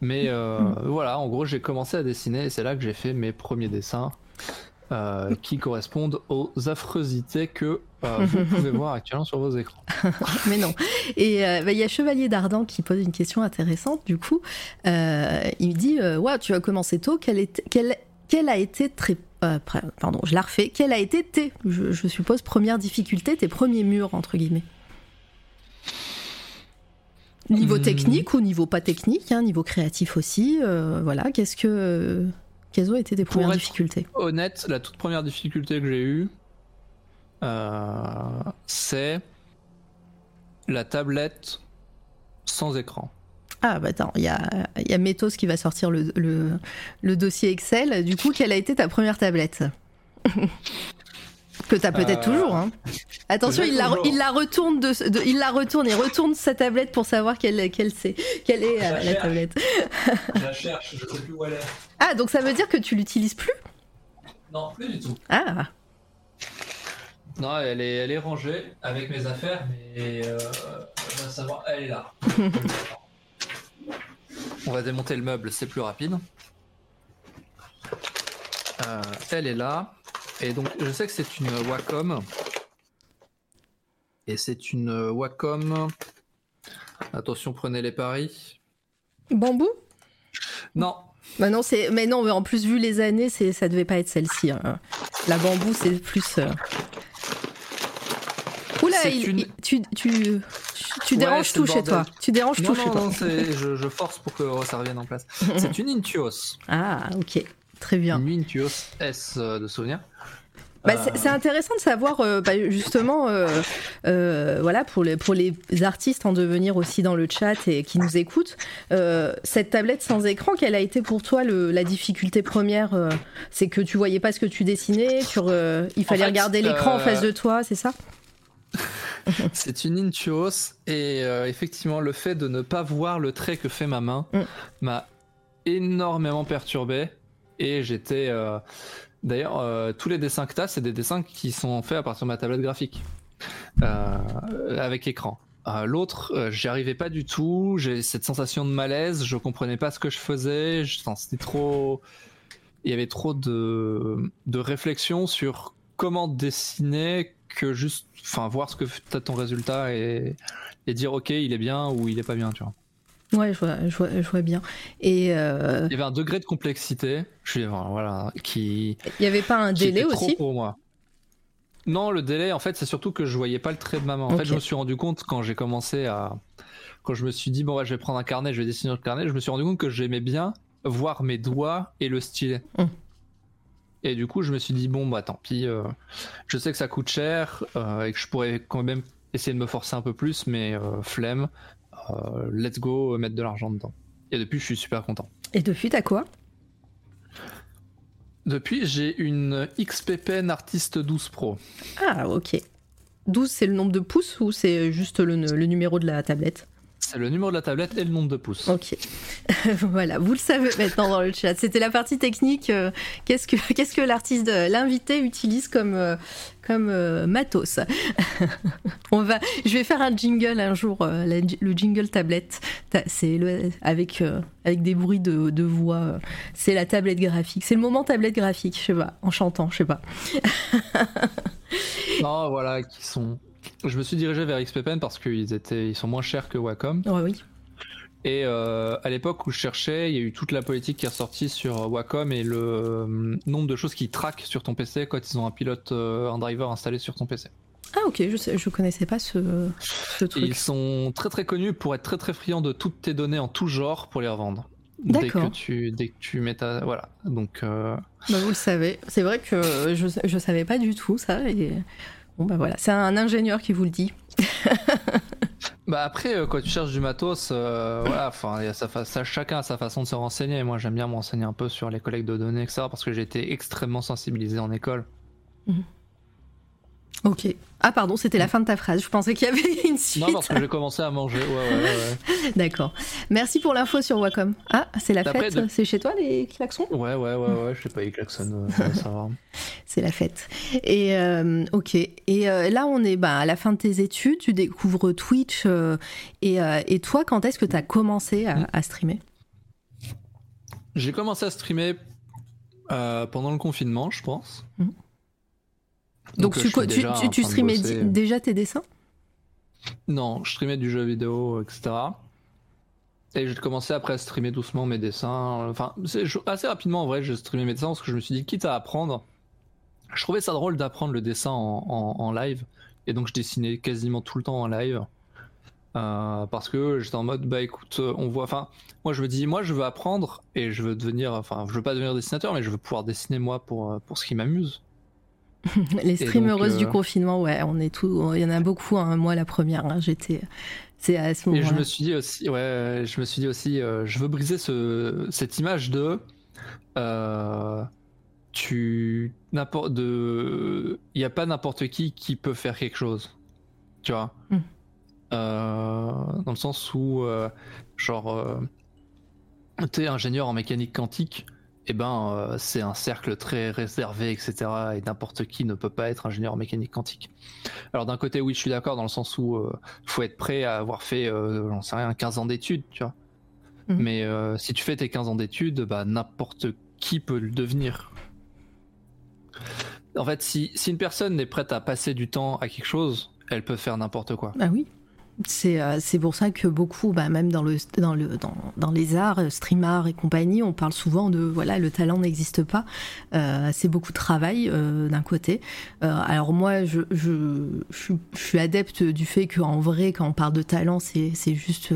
Mais euh, voilà en gros j'ai commencé à dessiner et c'est là que j'ai fait mes premiers dessins euh, qui correspondent aux affreusités que euh, vous pouvez voir actuellement sur vos écrans Mais non. Et euh, bah, il y a Chevalier d'Ardan qui pose une question intéressante. Du coup, il me dit Waouh, tu as commencé tôt. Quelle, est, quelle, quelle a été très. pardon, je la refais. Quelle a été tes, je, je suppose, première difficulté, tes premiers murs, entre guillemets? Niveau Hmm. technique ou niveau pas technique, hein, niveau créatif aussi. euh, voilà, qu'est-ce que. Quelles ont été tes premières être- difficultés honnête, la toute première difficulté que j'ai eue, euh, c'est la tablette sans écran. Ah, bah attends, il y a, y a Métos qui va sortir le, le, le dossier Excel. Du coup, quelle a été ta première tablette? Que t'as peut-être Euh, toujours. Hein. Attention, il la, toujours. il la retourne, de, de- il la retourne, il retourne sa tablette pour savoir quelle, quelle, c'est, quelle est euh, la tablette. Je la cherche, je sais plus où elle est. Ah, donc ça veut dire que tu l'utilises plus? Non, plus du tout. Ah, Non, elle est, elle est rangée avec mes affaires, mais euh, on va savoir, elle est là. on va démonter le meuble, c'est plus rapide. Euh, elle est là. Et donc, je sais que c'est une Wacom. Et c'est une Wacom. Attention, prenez les paris. bambou? Non, bah non, c'est, mais non, mais en plus, vu les années, c'est, ça devait pas être celle-ci. hein. La bambou, c'est plus. euh, Oula, il- une- tu, tu, tu, tu Ouais, déranges tout chez toi. Tu déranges non, tout chez non, toi. non, c'est- je, je force pour que ça revienne en place. C'est une Intuos. Ah, ok. Très bien. Une Intuos S euh, de souvenir. Bah, c'est- intéressant de savoir, euh, bah, justement, euh, euh, voilà, pour les, pour les artistes en devenir aussi dans le chat et qui nous écoutent, cette tablette sans écran, quelle a été pour toi le, la difficulté première C'est que tu voyais pas ce que tu dessinais, tu re- il fallait fait, regarder l'écran en face de toi, c'est ça? C'est une Intuos et effectivement le fait de ne pas voir le trait que fait ma main Mm. m'a énormément perturbé et j'étais euh, d'ailleurs euh, tous les dessins que tu as c'est des dessins qui sont faits à partir de ma tablette graphique euh, avec écran. L'autre, j'y arrivais pas du tout. J'ai cette sensation de malaise. Je comprenais pas ce que je faisais. Je- enfin, C'était trop. Il y avait trop de, de réflexion sur comment dessiner que juste, enfin, voir ce que t'as ton résultat et, et dire ok, il est bien ou il est pas bien, tu vois. Ouais, je vois, je vois, je vois bien. Et euh, Il y avait un degré de complexité, je suis, voilà, qui, il y avait pas un délai était trop aussi pour moi. Non, le délai, en fait, c'est surtout que je voyais pas le trait de ma main. En fait, je me suis rendu compte quand j'ai commencé à. Quand je me suis dit, bon, ouais, je vais prendre un carnet, je vais dessiner le carnet, je me suis rendu compte que j'aimais bien voir mes doigts et le stylet. Mm. Et du coup, je me suis dit, bon, bah tant pis, euh, je sais que ça coûte cher euh, et que je pourrais quand même essayer de me forcer un peu plus, mais euh, flemme, euh, let's go, mettre de l'argent dedans. Et depuis, je suis super content. Et depuis, t'as quoi? Depuis, j'ai une XP Pen Artist 12 Pro. Ah, ok. 12, c'est le nombre de pouces ou c'est juste le, le numéro de la tablette? C'est le numéro de la tablette et le nombre de pouces. Ok. voilà, vous le savez maintenant dans le chat. C'était la partie technique. euh, Qu'est-ce que, qu'est-ce que l'artiste, euh, l'invité utilise comme, euh, comme euh, matos? On va, Je vais faire un jingle un jour, euh, la- le jingle tablette. Ta- C'est le, avec, euh, avec des bruits de, de voix. C'est la tablette graphique. C'est le moment tablette graphique, je sais pas, en chantant, je sais pas. Non, voilà, qui sont. Je me suis dirigé vers XP Pen parce qu'ils étaient, ils sont moins chers que Wacom. Ouais, oui. Et euh, à l'époque où je cherchais, il y a eu toute la politique qui est ressortie sur Wacom et le euh, nombre de choses qui traquent sur ton PC quand ils ont un pilote, euh, un driver installé sur ton PC. Ah, ok, je, je connaissais pas ce, ce Et truc. ils sont très très connus pour être très très friands de toutes tes données en tout genre pour les revendre. Dès D'accord. que tu, dès que tu mets ta, voilà. Donc Bah, vous le savez. C'est vrai que je, je savais pas du tout ça. Et... Bon, bah voilà. C'est un ingénieur qui vous le dit. Bah après, euh, quand tu cherches du matos, euh, voilà, enfin, chacun a sa façon de se renseigner. Moi, j'aime bien me renseigner un peu sur les collectes de données, etc. Parce que j'ai été extrêmement sensibilisé en école. Ok. Ah, pardon, c'était la fin de ta phrase. Je pensais qu'il y avait une suite. Non, parce que j'ai commencé à manger. Ouais, ouais, ouais. ouais. D'accord. Merci pour l'info sur Wacom. Ah, c'est la Après, fête. de- C'est chez toi les klaxons? Ouais, ouais, ouais, ouais, je sais pas, il klaxonne, euh, ça va. C'est la fête. Et euh, ok. Et euh, là, on est bah, à la fin de tes études. Tu découvres Twitch. euh, et, et toi, quand est-ce que tu as commencé à, à streamer? J'ai commencé à streamer pendant le confinement, je pense. Mhm. Donc, tu, je déjà streamais déjà tes dessins? Non, je streamais du jeu vidéo, etc. Et j'ai commencé après à streamer doucement mes dessins. Enfin, je- assez rapidement en vrai, j'ai streamé mes dessins parce que je me suis dit, quitte à apprendre, je trouvais ça drôle d'apprendre le dessin en, en- en live. Et donc je dessinais quasiment tout le temps en live. Euh, parce que j'étais en mode, bah écoute, on voit. Enfin, moi je me dis, moi je veux apprendre et je veux devenir. Enfin, je veux pas devenir dessinateur, mais je veux pouvoir dessiner moi pour, pour ce qui m'amuse. Les streameuses donc, du euh, confinement, ouais, on est tout. Il y en a beaucoup. hein. Moi, la première, hein, j'étais. C'est à ce Et moment-là. je me suis dit aussi, ouais, je me suis dit aussi, euh, je veux briser ce, cette image de, euh, tu n'importe de, il n'y a pas n'importe qui qui peut faire quelque chose, tu vois, Mm. Euh, dans le sens où, euh, genre, euh, t'es ingénieur en mécanique quantique. Eh ben, euh, c'est un cercle très réservé, etc. Et n'importe qui ne peut pas être ingénieur en mécanique quantique. Alors d'un côté, oui, je suis d'accord dans le sens où euh, faut être prêt à avoir fait, euh, j'en sais rien, 15 ans d'études, tu vois. Mhm. Mais euh, si tu fais tes 15 ans d'études, bah, n'importe qui peut le devenir. En fait, si, si une personne est prête à passer du temps à quelque chose, elle peut faire n'importe quoi. Ah oui. C'est euh, c'est pour ça que beaucoup, bah, même dans, le, dans, le, dans, dans les arts, euh, stream art et compagnie, on parle souvent de voilà, le talent n'existe pas. Euh, c'est beaucoup de travail d'un côté. Alors moi, je, je, je, suis- adepte du fait qu'en vrai, quand on parle de talent, c'est juste,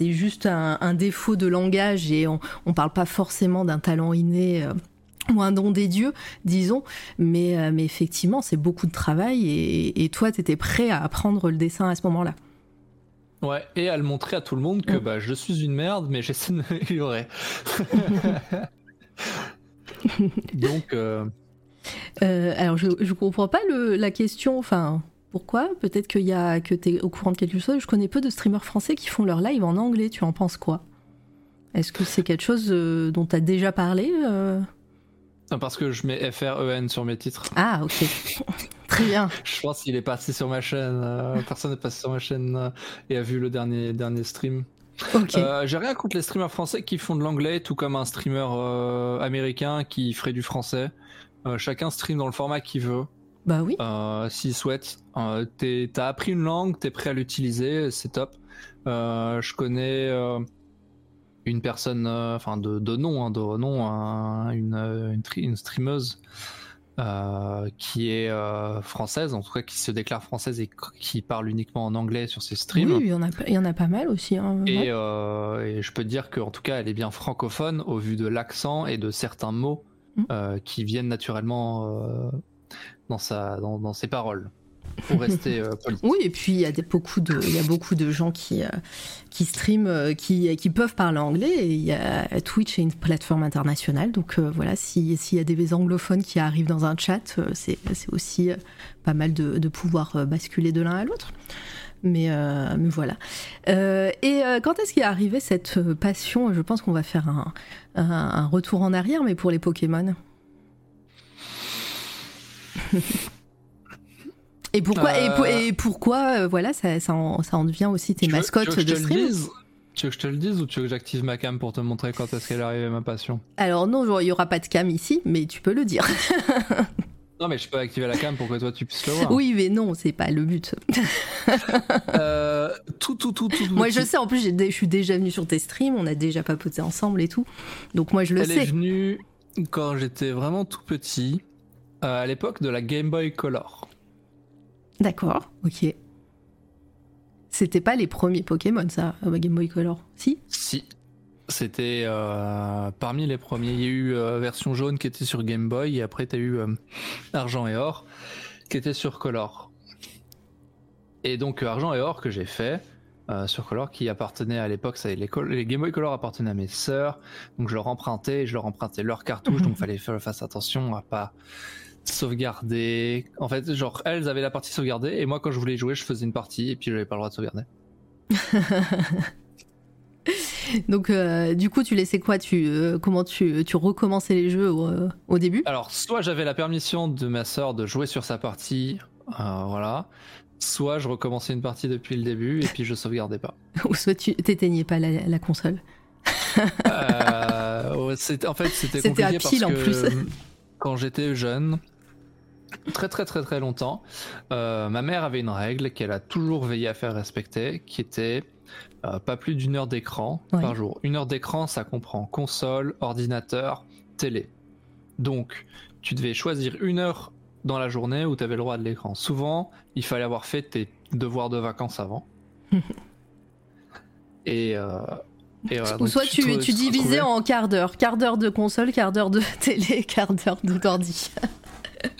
juste un, un défaut de langage et on ne parle pas forcément d'un talent inné. Ou un don des dieux, disons, mais, euh, mais effectivement, c'est beaucoup de travail et, et toi, tu étais prêt à apprendre le dessin à ce moment-là. Ouais, et à le montrer à tout le monde que Mm. bah, je suis une merde, mais j'essaie de m'améliorer. Donc, euh, Euh, alors, je, je comprends pas le, la question, enfin, pourquoi? Peut-être qu'il y a, que tu es au courant de quelque chose. Je connais peu de streamers français qui font leur live en anglais, tu en penses quoi? Est-ce que c'est quelque chose euh, dont tu as déjà parlé parce que je mets FREN sur mes titres. Ah, ok. Très bien. Je pense qu'il est passé sur ma chaîne. euh, personne n'est passé sur ma chaîne euh, et a vu le dernier, dernier stream. Ok. Euh, J'ai rien contre les streamers français qui font de l'anglais, tout comme un streamer américain qui ferait du français. Chacun stream dans le format qu'il veut, Bah oui. s'il souhaite. T'es- T'as appris une langue, t'es prêt à l'utiliser, c'est top. Je connais une personne, euh, enfin de, de nom, hein, de renom, un- une, euh, une, une streameuse euh, qui est euh, française, en tout cas qui se déclare française et qui parle uniquement en anglais sur ses streams. Oui, il y en a, il y en a pas mal aussi. hein, Et, euh, je peux te dire qu'en tout cas, elle est bien francophone au vu de l'accent et de certains mots Mm. euh, qui viennent naturellement dans, sa, dans, dans ses paroles. Pour rester euh, poli. Oui, et puis il y a des- beaucoup de, il y a beaucoup de gens qui, euh, qui streament, euh, qui, qui peuvent parler anglais. Et il y a Twitch est une plateforme internationale, donc euh, voilà, si- s'il y a des anglophones qui arrivent dans un chat, euh, c'est c'est aussi pas mal de, de pouvoir basculer de l'un à l'autre. Mais, mais voilà. Et quand est-ce qu'est arrivée cette euh, passion? Je pense qu'on va faire un, un, un retour en arrière, mais pour les Pokémon. Et pourquoi, et, pour- Euh. et pourquoi euh, voilà, ça, ça, en, ça en devient aussi tes Tu veux- mascottes tu veux de stream dise Tu veux que je te le dise ou tu veux que j'active ma cam pour te montrer quand est-ce qu'elle est arrivée ma passion? Alors non, il y aura pas de cam ici, mais tu peux le dire. Non mais je peux activer la cam pour que toi tu puisses le voir. Oui, mais non, c'est pas le but. Euh, tout, tout, tout, tout. moi, je sais, en plus, je suis déjà venue sur tes streams, on a déjà papoté ensemble et tout. Donc moi, je le Elle est sais. venue quand j'étais vraiment tout petit, euh, à l'époque de la Game Boy Color. D'accord, ok. C'était pas les premiers Pokémon, ça, euh, Game Boy Color. Si? Si. C'était euh, parmi les premiers. Il y a eu euh, version jaune qui était sur Game Boy et après tu as eu euh, argent et or qui était sur Color. Et donc argent et or que j'ai fait euh, sur Color qui appartenait à l'époque, ça, les, les Game Boy Color appartenaient à mes sœurs, donc je leur empruntais, et je leur empruntais leurs cartouches, donc fallait faire face attention à pas sauvegarder. En fait, genre elles avaient la partie sauvegardée et moi quand je voulais jouer, je faisais une partie et puis j'avais pas le droit de sauvegarder. Donc, euh, du coup, tu laissais quoi? Tu, euh, Comment tu, tu recommençais les jeux au, euh, au début? Alors, soit j'avais la permission de ma sœur de jouer sur sa partie, voilà. Soit je recommençais une partie depuis le début et puis je sauvegardais pas. Ou soit tu t'éteignais pas la, la console en fait, c'était à compliqué pile, parce en que plus. quand j'étais jeune, très très très très longtemps, euh, ma mère avait une règle qu'elle a toujours veillé à faire respecter, qui était euh, pas plus d'une heure d'écran par jour. Une heure d'écran, ça comprend console, ordinateur, télé. Donc, tu devais choisir une heure dans la journée où tu avais le droit de l'écran. Souvent, il fallait avoir fait tes devoirs de vacances avant. et, euh, et voilà, Ou soit tu, tu divisais en quart d'heure. Quart d'heure de console, quart d'heure de télé, quart d'heure de d'ordi.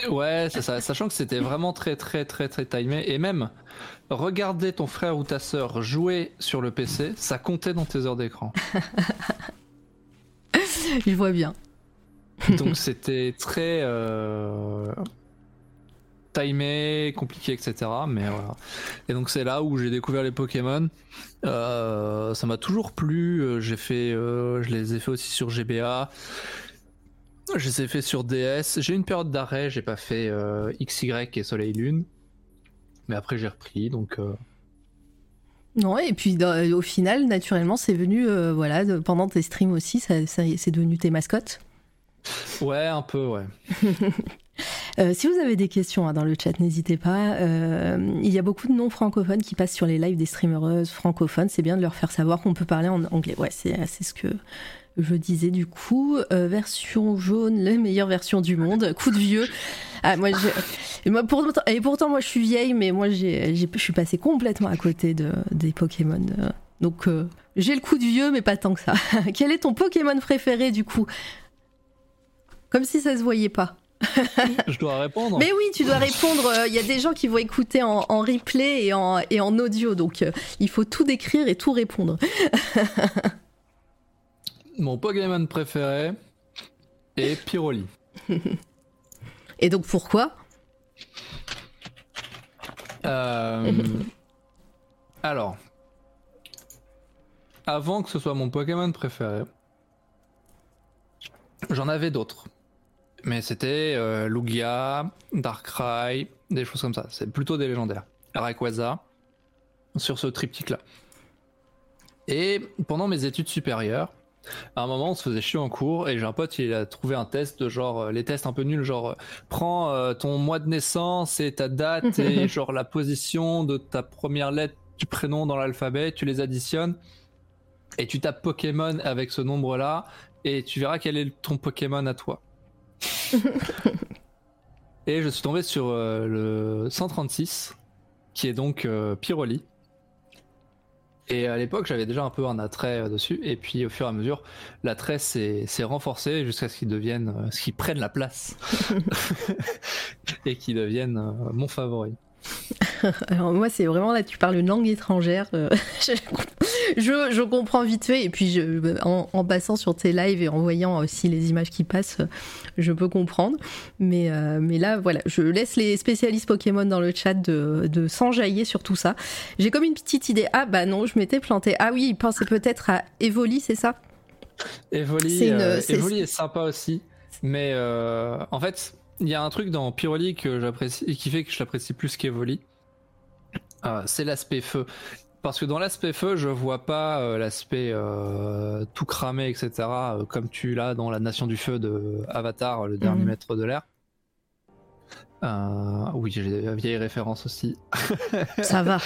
Ouais, c'est ça. Sachant que c'était vraiment très, très, très, très timé. Et même, regarder ton frère ou ta sœur jouer sur le PC, ça comptait dans tes heures d'écran. Je vois bien. Donc c'était très euh, timé, compliqué, etc. Mais voilà. Et donc c'est là où j'ai découvert les Pokémon. Euh, ça m'a toujours plu. Euh, J'ai fait, euh, je les ai fait aussi sur GBA. Je les ai fait sur DS. J'ai une période d'arrêt. J'ai pas fait euh, XY et Soleil Lune. Mais après j'ai repris. Donc euh, Non, et puis dans- au final, naturellement, c'est venu, euh, voilà, de- pendant tes streams aussi, ça, ça- c'est devenu tes mascottes. ouais, un peu ouais. Euh, si vous avez des questions hein, dans le chat, n'hésitez pas. Euh, il y a beaucoup de non francophones qui passent sur les lives des streamereuses francophones. C'est bien de leur faire savoir qu'on peut parler en anglais. Ouais, c'est ce que je disais du coup. Euh, version jaune, la meilleure version du monde. Coup de vieux. Ah, moi, et moi, pourtant, et pourtant, moi, je suis vieille, mais moi, j'ai- je suis passée complètement à côté de, des Pokémon. euh. Donc, euh, j'ai le coup de vieux, mais pas tant que ça. Quel est ton Pokémon préféré, du coup? Comme si ça se voyait pas. Je dois répondre. Mais oui, tu dois répondre. Il y a des gens qui vont écouter en, en replay et en, et en audio, donc euh, il faut tout décrire et tout répondre. Mon Pokémon préféré est Pyroli. Et donc pourquoi? Euh, Alors, avant que ce soit mon Pokémon préféré, j'en avais d'autres. Mais c'était euh, Lugia, Darkrai, des choses comme ça. C'est plutôt des légendaires. Rayquaza, sur ce triptyque-là. Et pendant mes études supérieures, à un moment, on se faisait chier en cours et j'ai un pote, il a trouvé un test de genre, euh, les tests un peu nuls, genre, euh, prends euh, ton mois de naissance et ta date et genre la position de ta première lettre du prénom dans l'alphabet, tu les additionnes et tu tapes Pokémon avec ce nombre-là et tu verras quel est ton Pokémon à toi. Et je suis tombé sur le 136, qui est donc Pyroli. Et à l'époque, j'avais déjà un peu un attrait euh, dessus. Et puis, au fur et à mesure, l'attrait s'est renforcé jusqu'à ce qu'ils deviennent, euh, ce qu'ils prennent la place et qu'ils deviennent euh, mon favori. Alors moi, c'est vraiment là, tu parles une langue étrangère. euh, je, je- je comprends vite fait. Et puis, je, en, en passant sur tes lives et en voyant aussi les images qui passent, je peux comprendre. Mais, euh, mais là, voilà, je laisse les spécialistes Pokémon dans le chat de, de s'enjailler sur tout ça. J'ai comme une petite idée. Ah bah non, je m'étais plantée. Ah oui, il pensait peut-être à Evoli, c'est ça? Evoli, C'est une- euh, Evoli est sympa aussi. Mais euh, en fait, il y a un truc dans Pyroli que j'apprécie, qui fait que je l'apprécie plus qu'Evoli. Euh, c'est l'aspect feu. Parce que dans l'aspect feu, je vois pas euh, l'aspect euh, tout cramé, etc. euh, comme tu l'as dans la Nation du Feu de Avatar, le dernier Mhm. maître de l'air. Oui, j'ai des vieilles références aussi. Ça va.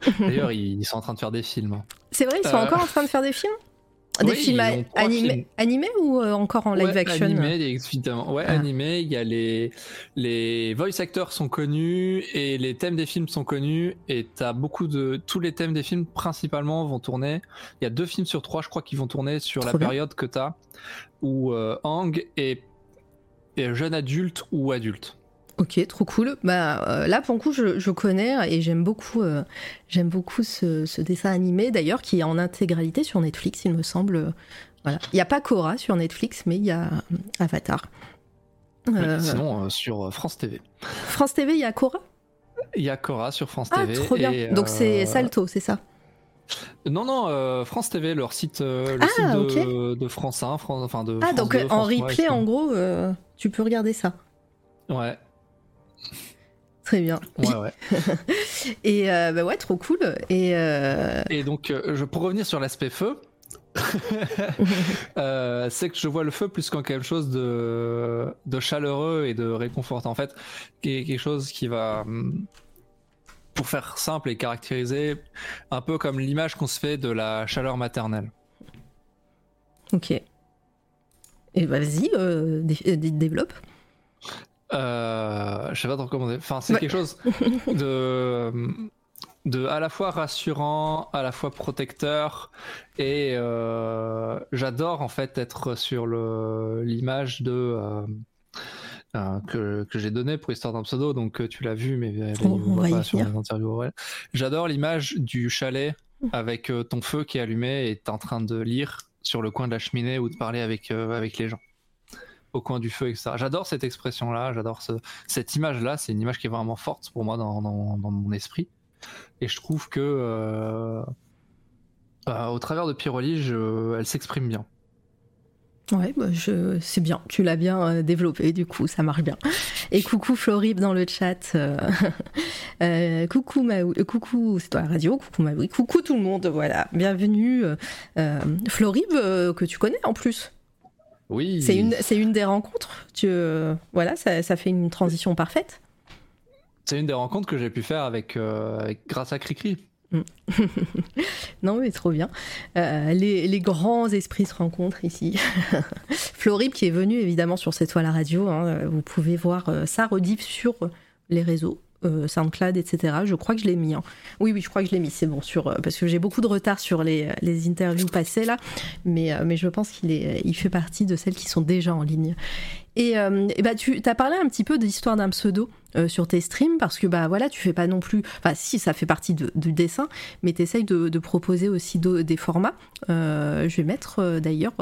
D'ailleurs, ils, ils sont en train de faire des films. hein. C'est vrai, ils sont encore en train de faire des films? Des oui, films animés, films. animés ou euh, encore en live Ouais, action Animé, évidemment. Ouais, Ah. animé. Il y a les les voice actors sont connus et les thèmes des films sont connus et t'as beaucoup de tous les thèmes des films principalement vont tourner. Il y a deux films sur trois, je crois, qui vont tourner sur Trop la bien. période que t'as où euh, Ang est, est jeune adulte ou adulte. Ok, trop cool. Bah euh, là, pour le coup, je, je connais et j'aime beaucoup, euh, j'aime beaucoup ce, ce dessin animé. D'ailleurs, qui est en intégralité sur Netflix, il me semble. Voilà. Il n'y a pas Korra sur Netflix, mais il y a euh, Avatar. Oui, Euh, Sinon, sur France TV. France TV, il y a Korra? Il y a Cora sur France Ah, TV. trop bien. et, Donc c'est Salto, c'est ça? Non, non, euh, France TV, leur site, euh, le Ah, site de, de France 1, France, enfin de Ah, France donc 2, en France 3, replay, en gros, euh, tu peux regarder ça. Ouais, Très bien. ouais, ouais. Et euh, bah ouais, trop cool. Et euh, Et donc, euh, pour revenir sur l'aspect feu, c'est que je vois le feu plus qu'en quelque chose de, de chaleureux et de réconfortant. En fait, quelque chose qui va, hum, pour faire simple et caractériser, un peu comme l'image qu'on se fait de la chaleur maternelle. ok. Et bah, vas-y, dé- dé- développe. Euh, je sais pas trop comment dire. Enfin, c'est Ouais. quelque chose de, de à la fois rassurant, à la fois protecteur, et euh, j'adore en fait être sur le l'image de euh, euh, que, que j'ai donné pour Histoire d'un pseudo. Donc tu l'as vu, mais On- on voit va y pas sur les interviews. ouais. J'adore l'image du chalet avec euh, ton feu qui est allumé et t'es en train de lire sur le coin de la cheminée ou de parler avec avec les gens au coin du feu, etc. J'adore cette expression-là, j'adore ce- cette image-là. C'est une image qui est vraiment forte pour moi dans, mon esprit. Et je trouve que euh, euh, au travers de Pyroli, je- elle s'exprime bien. Ouais, bah, c'est bien. Tu l'as bien euh, développé, du coup, ça marche bien. Et coucou Florib dans le chat. coucou Maou, euh, coucou, c'est toi la radio, coucou Maui, coucou tout le monde, voilà. Bienvenue. Florib, que tu connais en plus. Oui. C'est une, c'est une des rencontres. Tu, euh, voilà, ça, ça fait une transition parfaite. C'est une des rencontres que j'ai pu faire avec, euh, avec- grâce à Cricri. Non, mais trop bien. Euh, les, les grands esprits se rencontrent ici. Florib qui est venu évidemment sur cette toile à radio. hein, vous pouvez voir ça rediff sur les réseaux. Euh, SoundCloud, etc. Je crois que je l'ai mis. hein. Oui, oui, je crois que je l'ai mis. C'est bon, sur, euh, parce que j'ai beaucoup de retard sur les, les interviews passées là, mais, euh, mais je pense qu'il est, il fait partie de celles qui sont déjà en ligne. Et, euh, et bah, tu as parlé un petit peu de l'histoire d'un pseudo euh, sur tes streams parce que bah voilà, tu fais pas non plus. Enfin, si ça fait partie de- du dessin, mais tu essayes de, de proposer aussi des formats. Euh, je vais mettre d'ailleurs,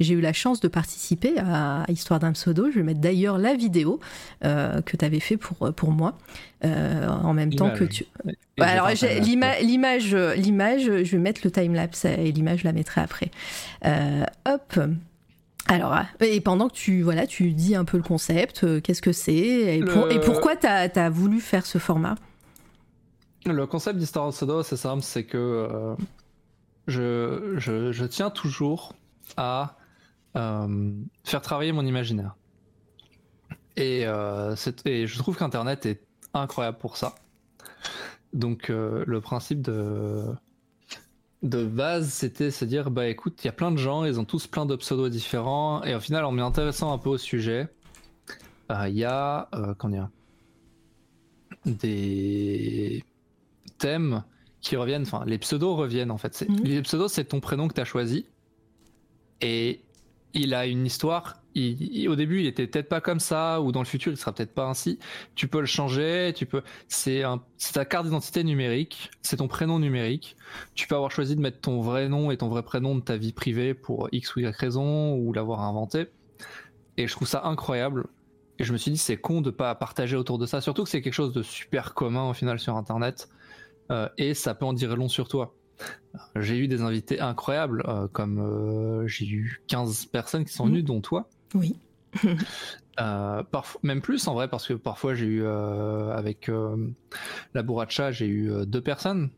j'ai eu la chance de participer à, à Histoire d'un pseudo. Je vais mettre d'ailleurs la vidéo que tu avais fait pour, pour moi en même temps que tu. Alors l'image, l'image, je vais mettre le timelapse et l'image je la mettrai après. Hop. Alors, ah, et pendant que tu, voilà, tu dis un peu le concept, euh, qu'est-ce que c'est, et, Le- pour- et pourquoi tu as, voulu faire ce format? Le concept d'Histoire pseudo, c'est simple, c'est que euh, je, je, je tiens toujours à euh, faire travailler mon imaginaire. Et, euh, c'est- et je trouve qu'Internet est incroyable pour ça. Donc euh, le principe de, de base, c'était se dire, bah écoute, il y a plein de gens, ils ont tous plein de pseudos différents, et au final, en m'y intéressant un peu au sujet, il y a comment dire, des thèmes qui reviennent, enfin les pseudos reviennent en fait. Mhm. Les pseudos c'est ton prénom que tu as choisi et il a une histoire. Au début, il était peut-être pas comme ça, ou dans le futur, il sera peut-être pas ainsi. Tu peux le changer. Tu peux. C'est un... ta carte d'identité numérique. C'est ton prénom numérique. Tu peux avoir choisi de mettre ton vrai nom et ton vrai prénom de ta vie privée pour x ou y raison, ou l'avoir inventé. Et je trouve ça incroyable. Et je me suis dit, c'est con de pas partager autour de ça. Surtout que c'est quelque chose de super commun au final sur Internet. Euh, et ça peut en dire long sur toi. J'ai eu des invités incroyables, euh, comme euh, j'ai eu 15 personnes qui sont venues, mm. dont toi. Oui. Euh, même plus en vrai, parce que parfois j'ai eu, avec la bourracha, j'ai eu deux personnes.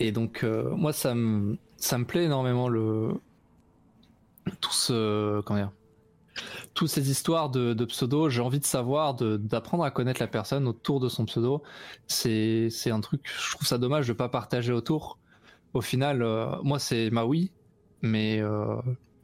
et donc, moi, ça me, ça me plaît énormément le. Tout ce. Comment dire toutes ces histoires de, pseudo, j'ai envie de savoir, d'apprendre à connaître la personne autour de son pseudo. C'est un truc, je trouve ça dommage de pas partager autour. Au final, euh, moi c'est Maui, mais euh,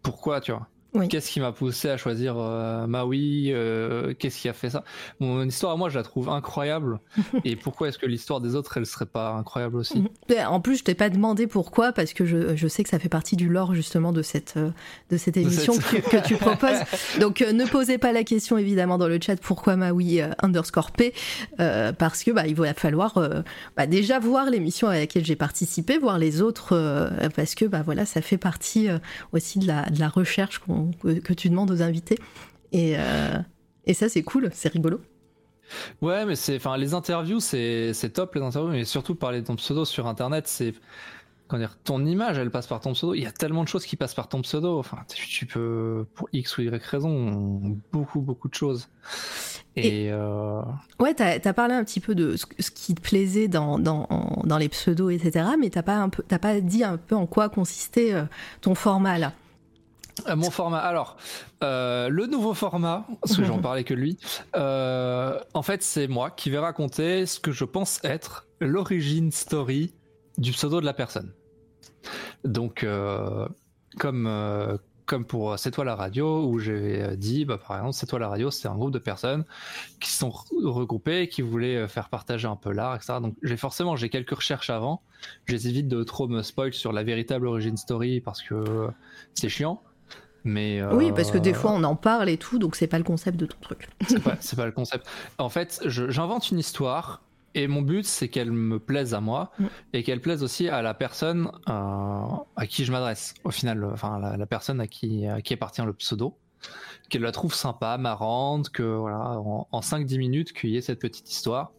pourquoi, tu vois Qu'est-ce qui m'a poussé à choisir euh, Maui euh, Qu'est-ce qui a fait ça? Mon histoire, moi, je la trouve incroyable. et pourquoi est-ce que l'histoire des autres, elle serait pas incroyable aussi? Mhm. ben, En plus, je t'ai pas demandé pourquoi, parce que je, je, sais que ça fait partie du lore justement de cette euh, de cette émission Que, tu proposes. Donc, ne posez pas la question évidemment dans le chat pourquoi Maui underscore P, parce que bah, il va falloir bah, déjà voir l'émission à laquelle j'ai participé, voir les autres, parce que bah voilà, ça fait partie aussi de la de la recherche qu'on que, tu demandes aux invités. Et, euh, et ça, c'est cool, c'est rigolo. Ouais, mais c'est, enfin, les interviews, c'est, top les interviews, mais surtout parler de ton pseudo sur Internet, c'est, dire, ton image, elle passe par ton pseudo. Il y a tellement de choses qui passent par ton pseudo. Enfin, tu, peux, pour X ou Y raison, beaucoup, beaucoup de choses. Et, euh... ouais, t'as as parlé un petit peu de ce, qui te plaisait dans, dans, dans les pseudos, etc. Mais t'as pas un peu, t'as pas dit un peu en quoi consistait euh, ton format là. Euh, mon format. Alors, euh, le nouveau format, parce que j'en parlais que lui, euh, en fait, c'est moi qui vais raconter ce que je pense être l'origine story du pseudo de la personne. Donc, comme comme pour C'est toi la radio, où j'ai dit, bah, par exemple, C'est toi la radio, c'est un groupe de personnes qui sont regroupées, qui voulaient faire partager un peu l'art, etc. Donc, j'ai forcément, j'ai quelques recherches avant. J'évite de trop me spoil sur la véritable origine story parce que c'est chiant. Mais oui, parce que des fois on en parle et tout, donc c'est pas le concept de ton truc. c'est pas, pas, le concept. En fait, j'invente une histoire et mon but c'est qu'elle me plaise à moi mm. et qu'elle plaise aussi à la personne euh, à qui je m'adresse. Au final, enfin la, personne à qui, à qui appartient le pseudo, qu'elle la trouve sympa, marrante, que voilà, en, 5-10 minutes qu'il y ait cette petite histoire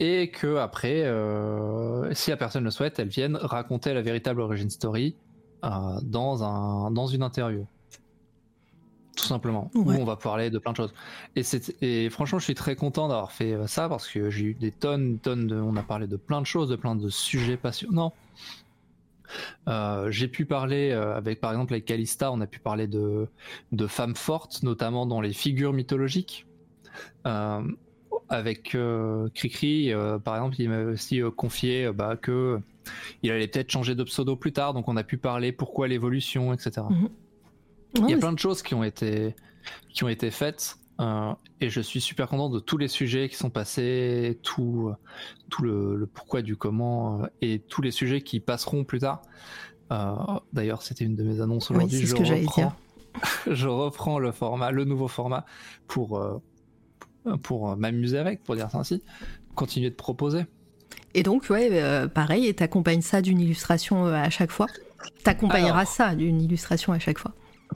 et que après, euh, si la personne le souhaite, elle vienne raconter la véritable origin story euh, dans, un, dans une interview. Tout simplement. Où on va parler de plein de choses. Et, et franchement, je suis très content d'avoir fait euh, ça parce que j'ai eu des tonnes, tonnes de. On a parlé de plein de choses, de plein de sujets passionnants. Euh, j'ai pu parler avec, par exemple, avec Calista, on a pu parler de, de femmes fortes, notamment dans les figures mythologiques. Avec Cricri, par exemple, il m'a aussi confié bah, que il allait peut-être changer de pseudo plus tard, donc on a pu parler pourquoi l'évolution, etc. Mhm. Il y a plein de choses qui ont été, qui ont été faites. Euh, et je suis super content de tous les sujets qui sont passés, tout, tout le, pourquoi du comment euh, et tous les sujets qui passeront plus tard. Euh, D'ailleurs, c'était une de mes annonces aujourd'hui. je, reprends, je reprends le format, le nouveau format pour, pour m'amuser avec, pour dire ça ainsi, continuer de proposer. Et donc, ouais, euh, pareil, et t'accompagnes ça d'une illustration euh, à chaque fois? T'accompagneras ça d'une illustration à chaque fois?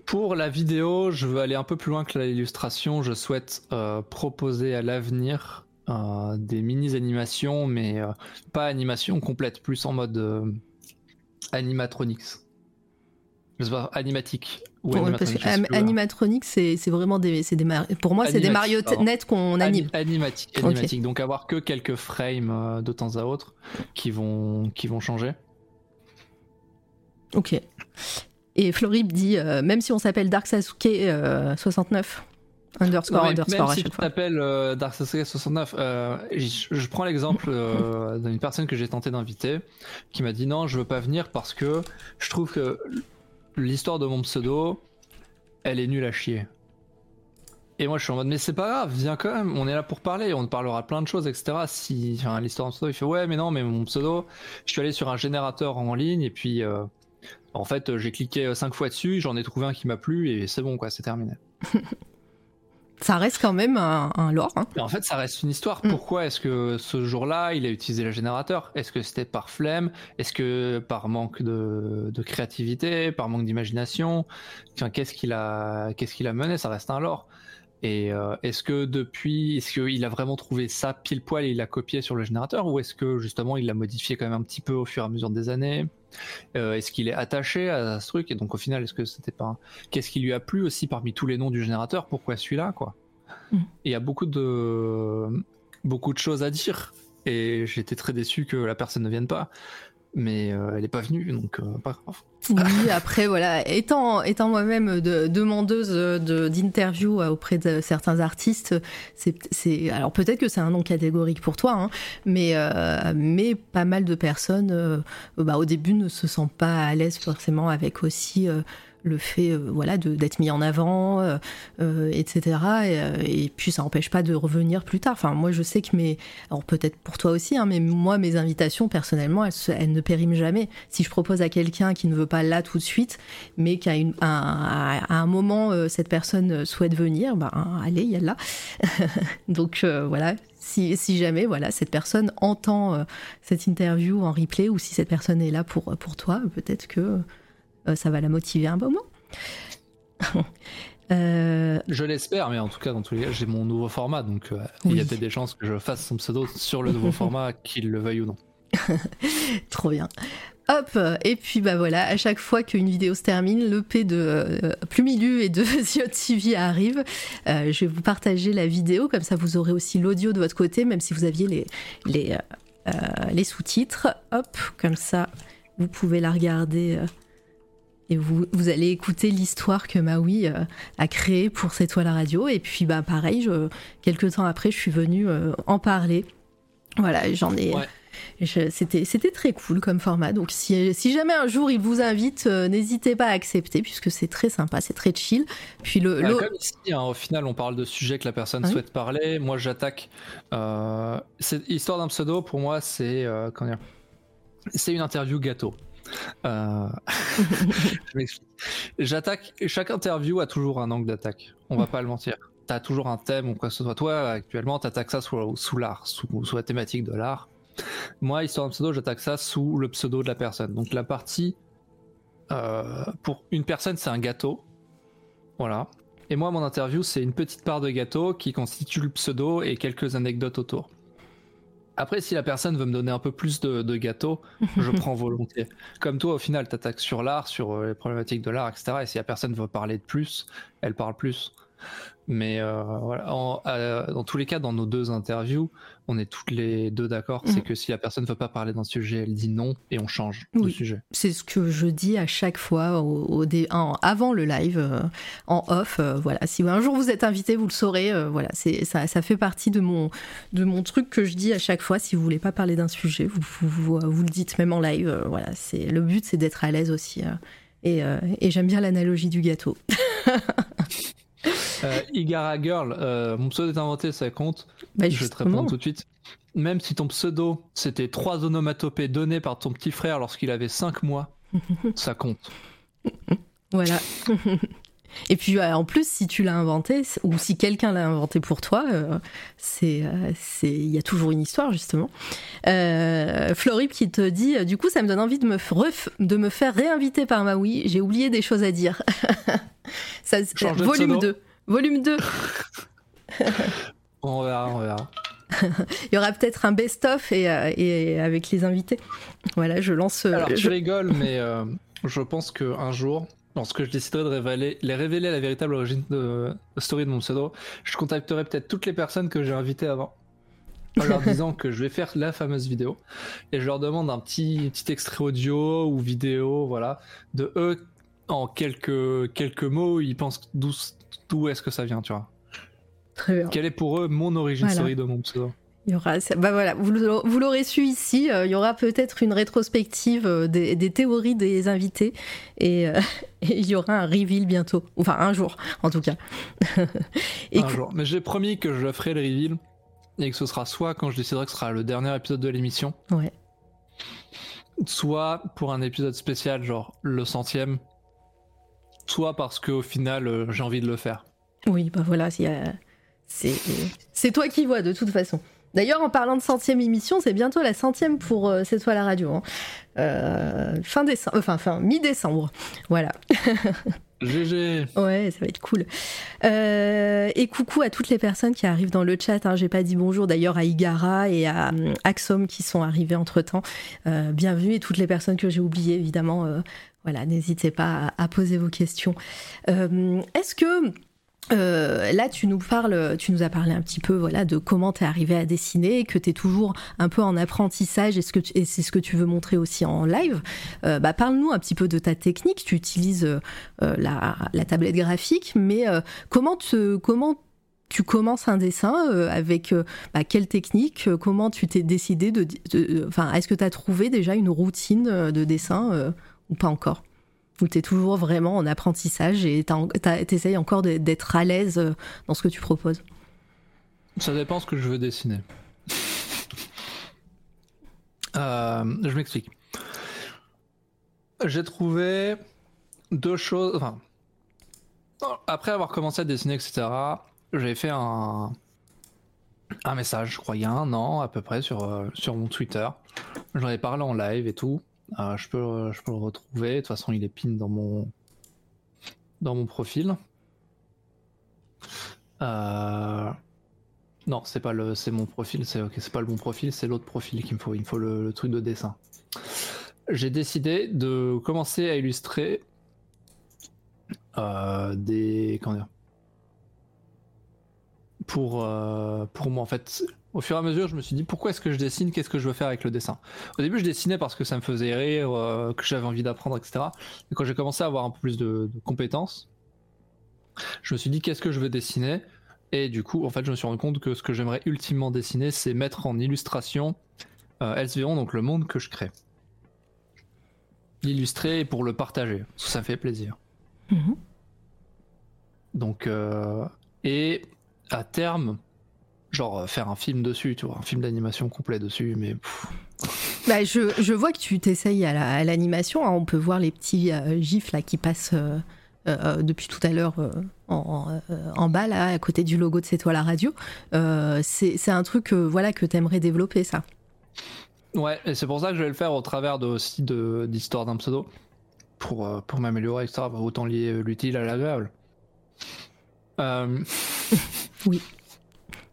Pour la vidéo, je veux aller un peu plus loin que l'illustration. Je souhaite euh, proposer à l'avenir des mini-animations, mais pas animation complète, plus en mode animatronics. Je sais pas, animatique. Ou animatronique, c'est vraiment des, des pour moi, c'est des marionnettes qu'on anime. Animatique, animatique. Donc avoir que quelques frames euh, de temps à autre qui vont, qui vont changer. Ok. Et Florib dit, euh, même si on s'appelle Dark Sasuke 69, euh, underscore, underscore même si tu t'appelles Dark Sasuke 69, je, je, prends l'exemple d'une personne que j'ai tenté d'inviter qui m'a dit non, je veux pas venir parce que je trouve que l'histoire de mon pseudo, elle est nulle à chier. Et moi, je suis en mode, mais c'est pas grave, viens quand même, on est là pour parler, on parlera plein de choses, etc. Si, l'histoire de pseudo, il fait, ouais, mais non, mais mon pseudo, je suis allé sur un générateur en ligne, et puis, euh, en fait, j'ai cliqué cinq fois dessus, j'en ai trouvé un qui m'a plu, et c'est bon, quoi, c'est terminé. ça reste quand même un, lore. Hein. En fait, ça reste une histoire. Mm. Pourquoi est-ce que ce jour-là, il a utilisé le générateur? Est-ce que c'était par flemme? Est-ce que par manque de, créativité, par manque d'imagination? Qu'est-ce qu'il a, qu'est-ce qu'il a mené? Ça reste un lore. Et euh, est-ce que depuis, est-ce qu'il a vraiment trouvé ça pile poil et il l'a copié sur le générateur ou est-ce que justement il l'a modifié quand même un petit peu au fur et à mesure des années? Euh, Est-ce qu'il est attaché à ce truc et donc au final est-ce que c'était pas Qu'est-ce qui lui a plu aussi parmi tous les noms du générateur? Pourquoi celui-là quoi? Mm. Il y a beaucoup de beaucoup de choses à dire et j'étais très déçu que la personne ne vienne pas mais euh, elle n'est pas venue, donc euh, pas grave. Oui, après, voilà, étant, étant moi-même de, demandeuse d'interview de, auprès de certains artistes, c'est, alors peut-être que c'est un nom catégorique pour toi, hein, mais, euh, mais pas mal de personnes, bah, au début, ne se sentent pas à l'aise forcément avec aussi le fait euh, voilà d'être mis en avant euh, euh, etc et, puis ça n'empêche pas de revenir plus tard. Enfin moi je sais que mes alors peut-être pour toi aussi hein, mais moi mes invitations personnellement elles, ne périment jamais. Si je propose à quelqu'un qui ne veut pas là tout de suite mais qu'à un, à un moment cette personne souhaite venir ben allez il y a là. Donc voilà. Si, si, jamais voilà cette personne entend cette interview en replay ou si cette personne est là pour, pour toi, peut-être que euh, ça va la motiver un moment. Euh, je l'espère, mais en tout cas, dans tous les cas, j'ai mon nouveau format, donc euh, il y a peut-être des chances que je fasse son pseudo sur le nouveau format, qu'il le veuille ou non. Trop bien. Hop, et puis bah voilà, à chaque fois qu'une vidéo se termine, le P de Plumilu et de Ziot TV arrive. je vais vous partager la vidéo, comme ça vous aurez aussi l'audio de votre côté, même si vous aviez les, les, les sous-titres. Hop, comme ça vous pouvez la regarder et vous, vous allez écouter l'histoire que Maui euh, a créée pour cette toile à radio. Et puis, bah, pareil, je, quelques temps après, je suis venue euh, en parler. Voilà, j'en ai. C'était, c'était très cool comme format. Donc, si, si jamais un jour il vous invite, euh, n'hésitez pas à accepter, puisque c'est très sympa, c'est très chill. Puis le, bah, Comme ici, hein, au final, on parle de sujets que la personne souhaite parler. Moi, j'attaque. c'est, histoire d'un pseudo, pour moi, c'est. comment dire C'est une interview gâteau. Euh, je m'explique. J'attaque. Chaque interview a toujours un angle d'attaque. On va pas le mentir. T'as toujours un thème ou quoi que ce soit. Toi, actuellement, t'attaques ça sous, sous l'art, sous, sous, la thématique de l'art. Moi, histoire de pseudo, j'attaque ça sous le pseudo de la personne. Donc la partie euh, pour une personne, c'est un gâteau. Voilà. Et moi, mon interview, c'est une petite part de gâteau qui constitue le pseudo et quelques anecdotes autour. Après, si la personne veut me donner un peu plus de, de gâteau, je prends volontiers. Comme toi, au final, tu attaques sur l'art, sur euh, les problématiques de l'art, etc. Et si la personne veut parler de plus, elle parle plus. Mais euh, voilà, euh, dans tous les cas, dans nos deux interviews, on est toutes les deux d'accord. C'est mm. que si la personne ne veut pas parler d'un sujet, elle dit non et on change de sujet. C'est ce que je dis à chaque fois au, avant le live, euh, en off. voilà, si un jour vous êtes invité, vous le saurez. voilà, c'est ça, ça, fait partie de mon de mon truc que je dis à chaque fois. Si vous voulez pas parler d'un sujet, vous, vous, vous, le dites même en live. voilà, c'est le but, c'est d'être à l'aise aussi. et, et j'aime bien l'analogie du gâteau. Euh, Igara Girl, euh, mon pseudo est inventé, ça compte. Bah, je vais te répondre tout de suite. Même si ton pseudo, c'était trois onomatopées données par ton petit frère lorsqu'il avait 5 mois, ça compte. Voilà. Et puis euh, en plus, si tu l'as inventé, ou si quelqu'un l'a inventé pour toi, c'est, il y a toujours une histoire justement. Florip qui te dit, du coup, ça me donne envie de me, de me faire réinviter par Maui. J'ai oublié des choses à dire. ça, volume 2. Volume 2. on verra, on verra. Il y aura peut-être un best-of et, euh, et, avec les invités. Voilà, je lance. Euh, Alors, je, rigole, mais euh, je pense qu'un jour, lorsque je déciderai de révéler, les révéler la véritable origine de, de story de mon pseudo, je contacterai peut-être toutes les personnes que j'ai invitées avant. En leur disant que je vais faire la fameuse vidéo et je leur demande un petit, petit extrait audio ou vidéo, voilà, de eux en quelques, quelques mots, ils pensent d'où est-ce que ça vient, tu vois. Très bien. Quelle est pour eux mon origine story de mon pseudo il y aura, bah voilà, vous l'aurez su ici. Euh, il y aura peut-être une rétrospective euh, des, théories des invités euh, et, il y aura un reveal bientôt, enfin un jour en tout cas. un jour. Mais j'ai promis que je ferai le reveal et que ce sera soit quand je déciderai que ce sera le dernier épisode de l'émission, Ouais. soit pour un épisode spécial, genre le centième, soit parce qu'au final j'ai envie de le faire. Oui, bah voilà, c'est c'est toi qui vois de toute façon. D'ailleurs, en parlant de centième émission, c'est bientôt la centième pour euh, C'est toi la radio. hein. Euh, fin décembre, enfin fin mi-décembre. Voilà. GG Ouais, ça va être cool. Euh, et coucou à toutes les personnes qui arrivent dans le chat. Hein. J'ai pas dit bonjour d'ailleurs à Igara et à Axom qui sont arrivés entre temps. bienvenue et toutes les personnes que j'ai oubliées évidemment. euh, voilà, n'hésitez pas à, à poser vos questions. Est-ce que euh, là, tu nous parles, tu nous as parlé un petit peu, voilà, de comment t'es arrivé à dessiner, que t'es toujours un peu en apprentissage, et, c'est ce que tu veux montrer aussi en live. Euh, bah, parle-nous un petit peu de ta technique. Tu utilises euh, la, la tablette graphique, mais euh, comment te, comment tu commences un dessin euh, avec bah, quelle technique Comment tu t'es décidé de, enfin, est-ce que tu as trouvé déjà une routine de dessin ou pas encore? Ou tu es toujours vraiment en apprentissage et tu essayes encore d'être à l'aise euh, dans ce que tu proposes Ça dépend ce que je veux dessiner. Euh, je m'explique. J'ai trouvé deux choses. Après avoir commencé à dessiner, etc., j'ai fait un, un message, je crois, il y a un an à peu près sur, euh, sur mon Twitter. J'en ai parlé en live et tout. Euh, je, peux, le retrouver. De toute façon, il est pin dans mon, dans mon profil. Euh, non, c'est pas le, c'est mon profil, c'est pas le bon profil, c'est l'autre profil qu'il me faut. Il me faut le, truc de dessin. J'ai décidé de commencer à illustrer euh, des, pour euh, pour moi en fait. Au fur et à mesure, je me suis dit pourquoi est-ce que je dessine, qu'est-ce que je veux faire avec le dessin? Au début, je dessinais parce que ça me faisait rire, euh, que j'avais envie d'apprendre, etc. Et quand j'ai commencé à avoir un peu plus de, de compétences, je me suis dit qu'est-ce que je veux dessiner? Et du coup, en fait, je me suis rendu compte que ce que j'aimerais ultimement dessiner, c'est mettre en illustration euh, donc le monde que je crée. L'illustrer pour le partager, parce que ça fait plaisir. Mhm. Donc, euh, et à terme, genre euh, faire un film dessus, tu vois, un film d'animation complet dessus, mais Bah, je, je vois que tu t'essayes à la- à l'animation. hein. On peut voir les petits euh, gifs là qui passent euh, euh, depuis tout à l'heure en, en bas là, à côté du logo de C'est toi la radio. C'est un truc voilà que t'aimerais développer ça. Ouais, et c'est pour ça que je vais le faire au travers de, aussi de- d'histoire d'un pseudo. Pour, pour m'améliorer, etc. Bah, Autant lier l'utile à l'agréable. Euh,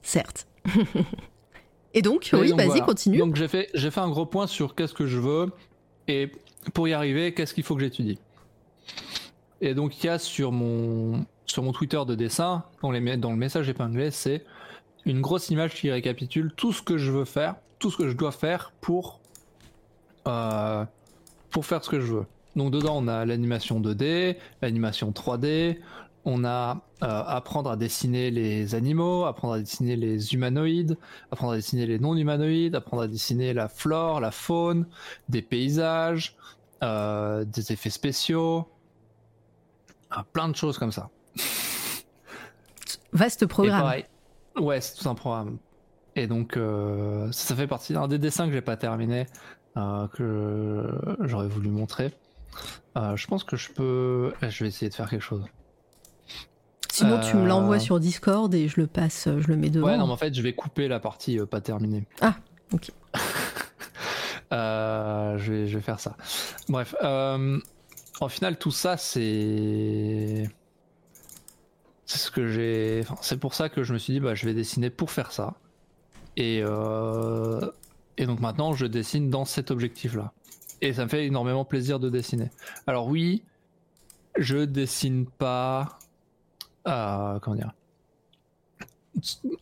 Certes. Et donc, et oui, vas-y, voilà. continue. Donc j'ai fait, j'ai fait un gros point sur qu'est-ce que je veux et pour y arriver, qu'est-ce qu'il faut que j'étudie? Et donc il y a sur mon, sur mon Twitter de dessin, dans, les, dans le message épinglé, c'est une grosse image qui récapitule tout ce que je veux faire, tout ce que je dois faire pour, euh, pour faire ce que je veux. Donc dedans on a l'animation 2D, l'animation 3D, on a euh, apprendre à dessiner les animaux, apprendre à dessiner les humanoïdes, apprendre à dessiner les non-humanoïdes, apprendre à dessiner la flore, la faune, des paysages, euh, des effets spéciaux, ah, plein de choses comme ça. Vaste Et programme. pareil, ouais, c'est tout un programme. Et donc, euh, ça fait partie d'un des dessins que j'ai pas terminé, euh, que j'aurais voulu montrer. Je pense que je peux. Je vais essayer de faire quelque chose. Sinon, tu me l'envoies Euh, sur Discord et je le passe, je le mets devant. Ouais, non, mais en fait, je vais couper la partie euh, pas terminée. Ah, ok. Euh, je, vais, je vais faire ça. Bref, euh, en final, tout ça, c'est. C'est ce que j'ai. Enfin, c'est pour ça que je me suis dit, bah, je vais dessiner pour faire ça. Et, euh, et donc maintenant, je dessine dans cet objectif-là. Et ça me fait énormément plaisir de dessiner. Alors, oui, je dessine pas. Euh, comment dire?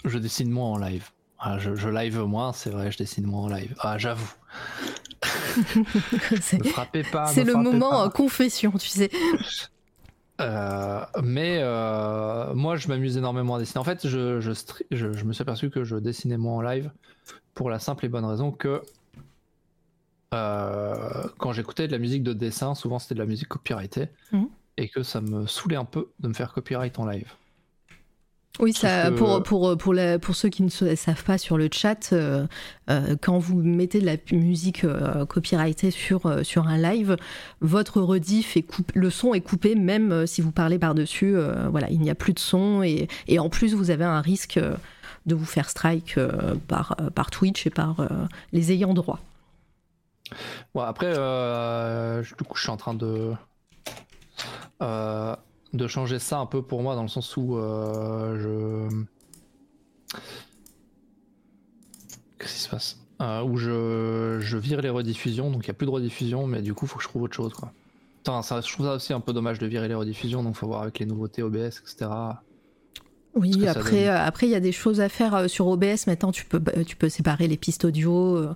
Je dessine moins en live. Ah, je, je live moins, c'est vrai, je dessine moins en live. Ah, j'avoue. c'est Ne frappez pas. c'est ne le moment pas. euh, confession, tu sais. Euh, mais euh, moi, je m'amuse énormément à dessiner. En fait, je, je, stri- je, je me suis aperçu que je dessinais moins en live pour la simple et bonne raison que euh, quand j'écoutais de la musique de dessin, souvent c'était de la musique copyrightée Mhm. Et que ça me saoulait un peu de me faire copyright en live. Oui, Sauf ça, que- pour, pour, pour, la- pour ceux qui ne savent pas sur le chat, euh, euh, quand vous mettez de la musique euh, copyrightée sur, sur un live, votre rediff est coupé, le son est coupé même si vous parlez par-dessus. voilà, il n'y a plus de son et, et en plus vous avez un risque de vous faire strike par, par Twitch et par les ayants droit. Bon, après, du coup, je suis en train de. Euh, de changer ça un peu pour moi, dans le sens où euh, je. Qu'est-ce qui se passe? Euh, Où je, je vire les rediffusions, donc il n'y a plus de rediffusion, mais du coup, il faut que je trouve autre chose, quoi. Ça, je trouve ça aussi un peu dommage de virer les rediffusions, donc faut voir avec les nouveautés OBS, etc. Oui, après, après il y a des choses à faire sur OBS. Maintenant, tu peux, tu peux séparer les pistes audio, euh,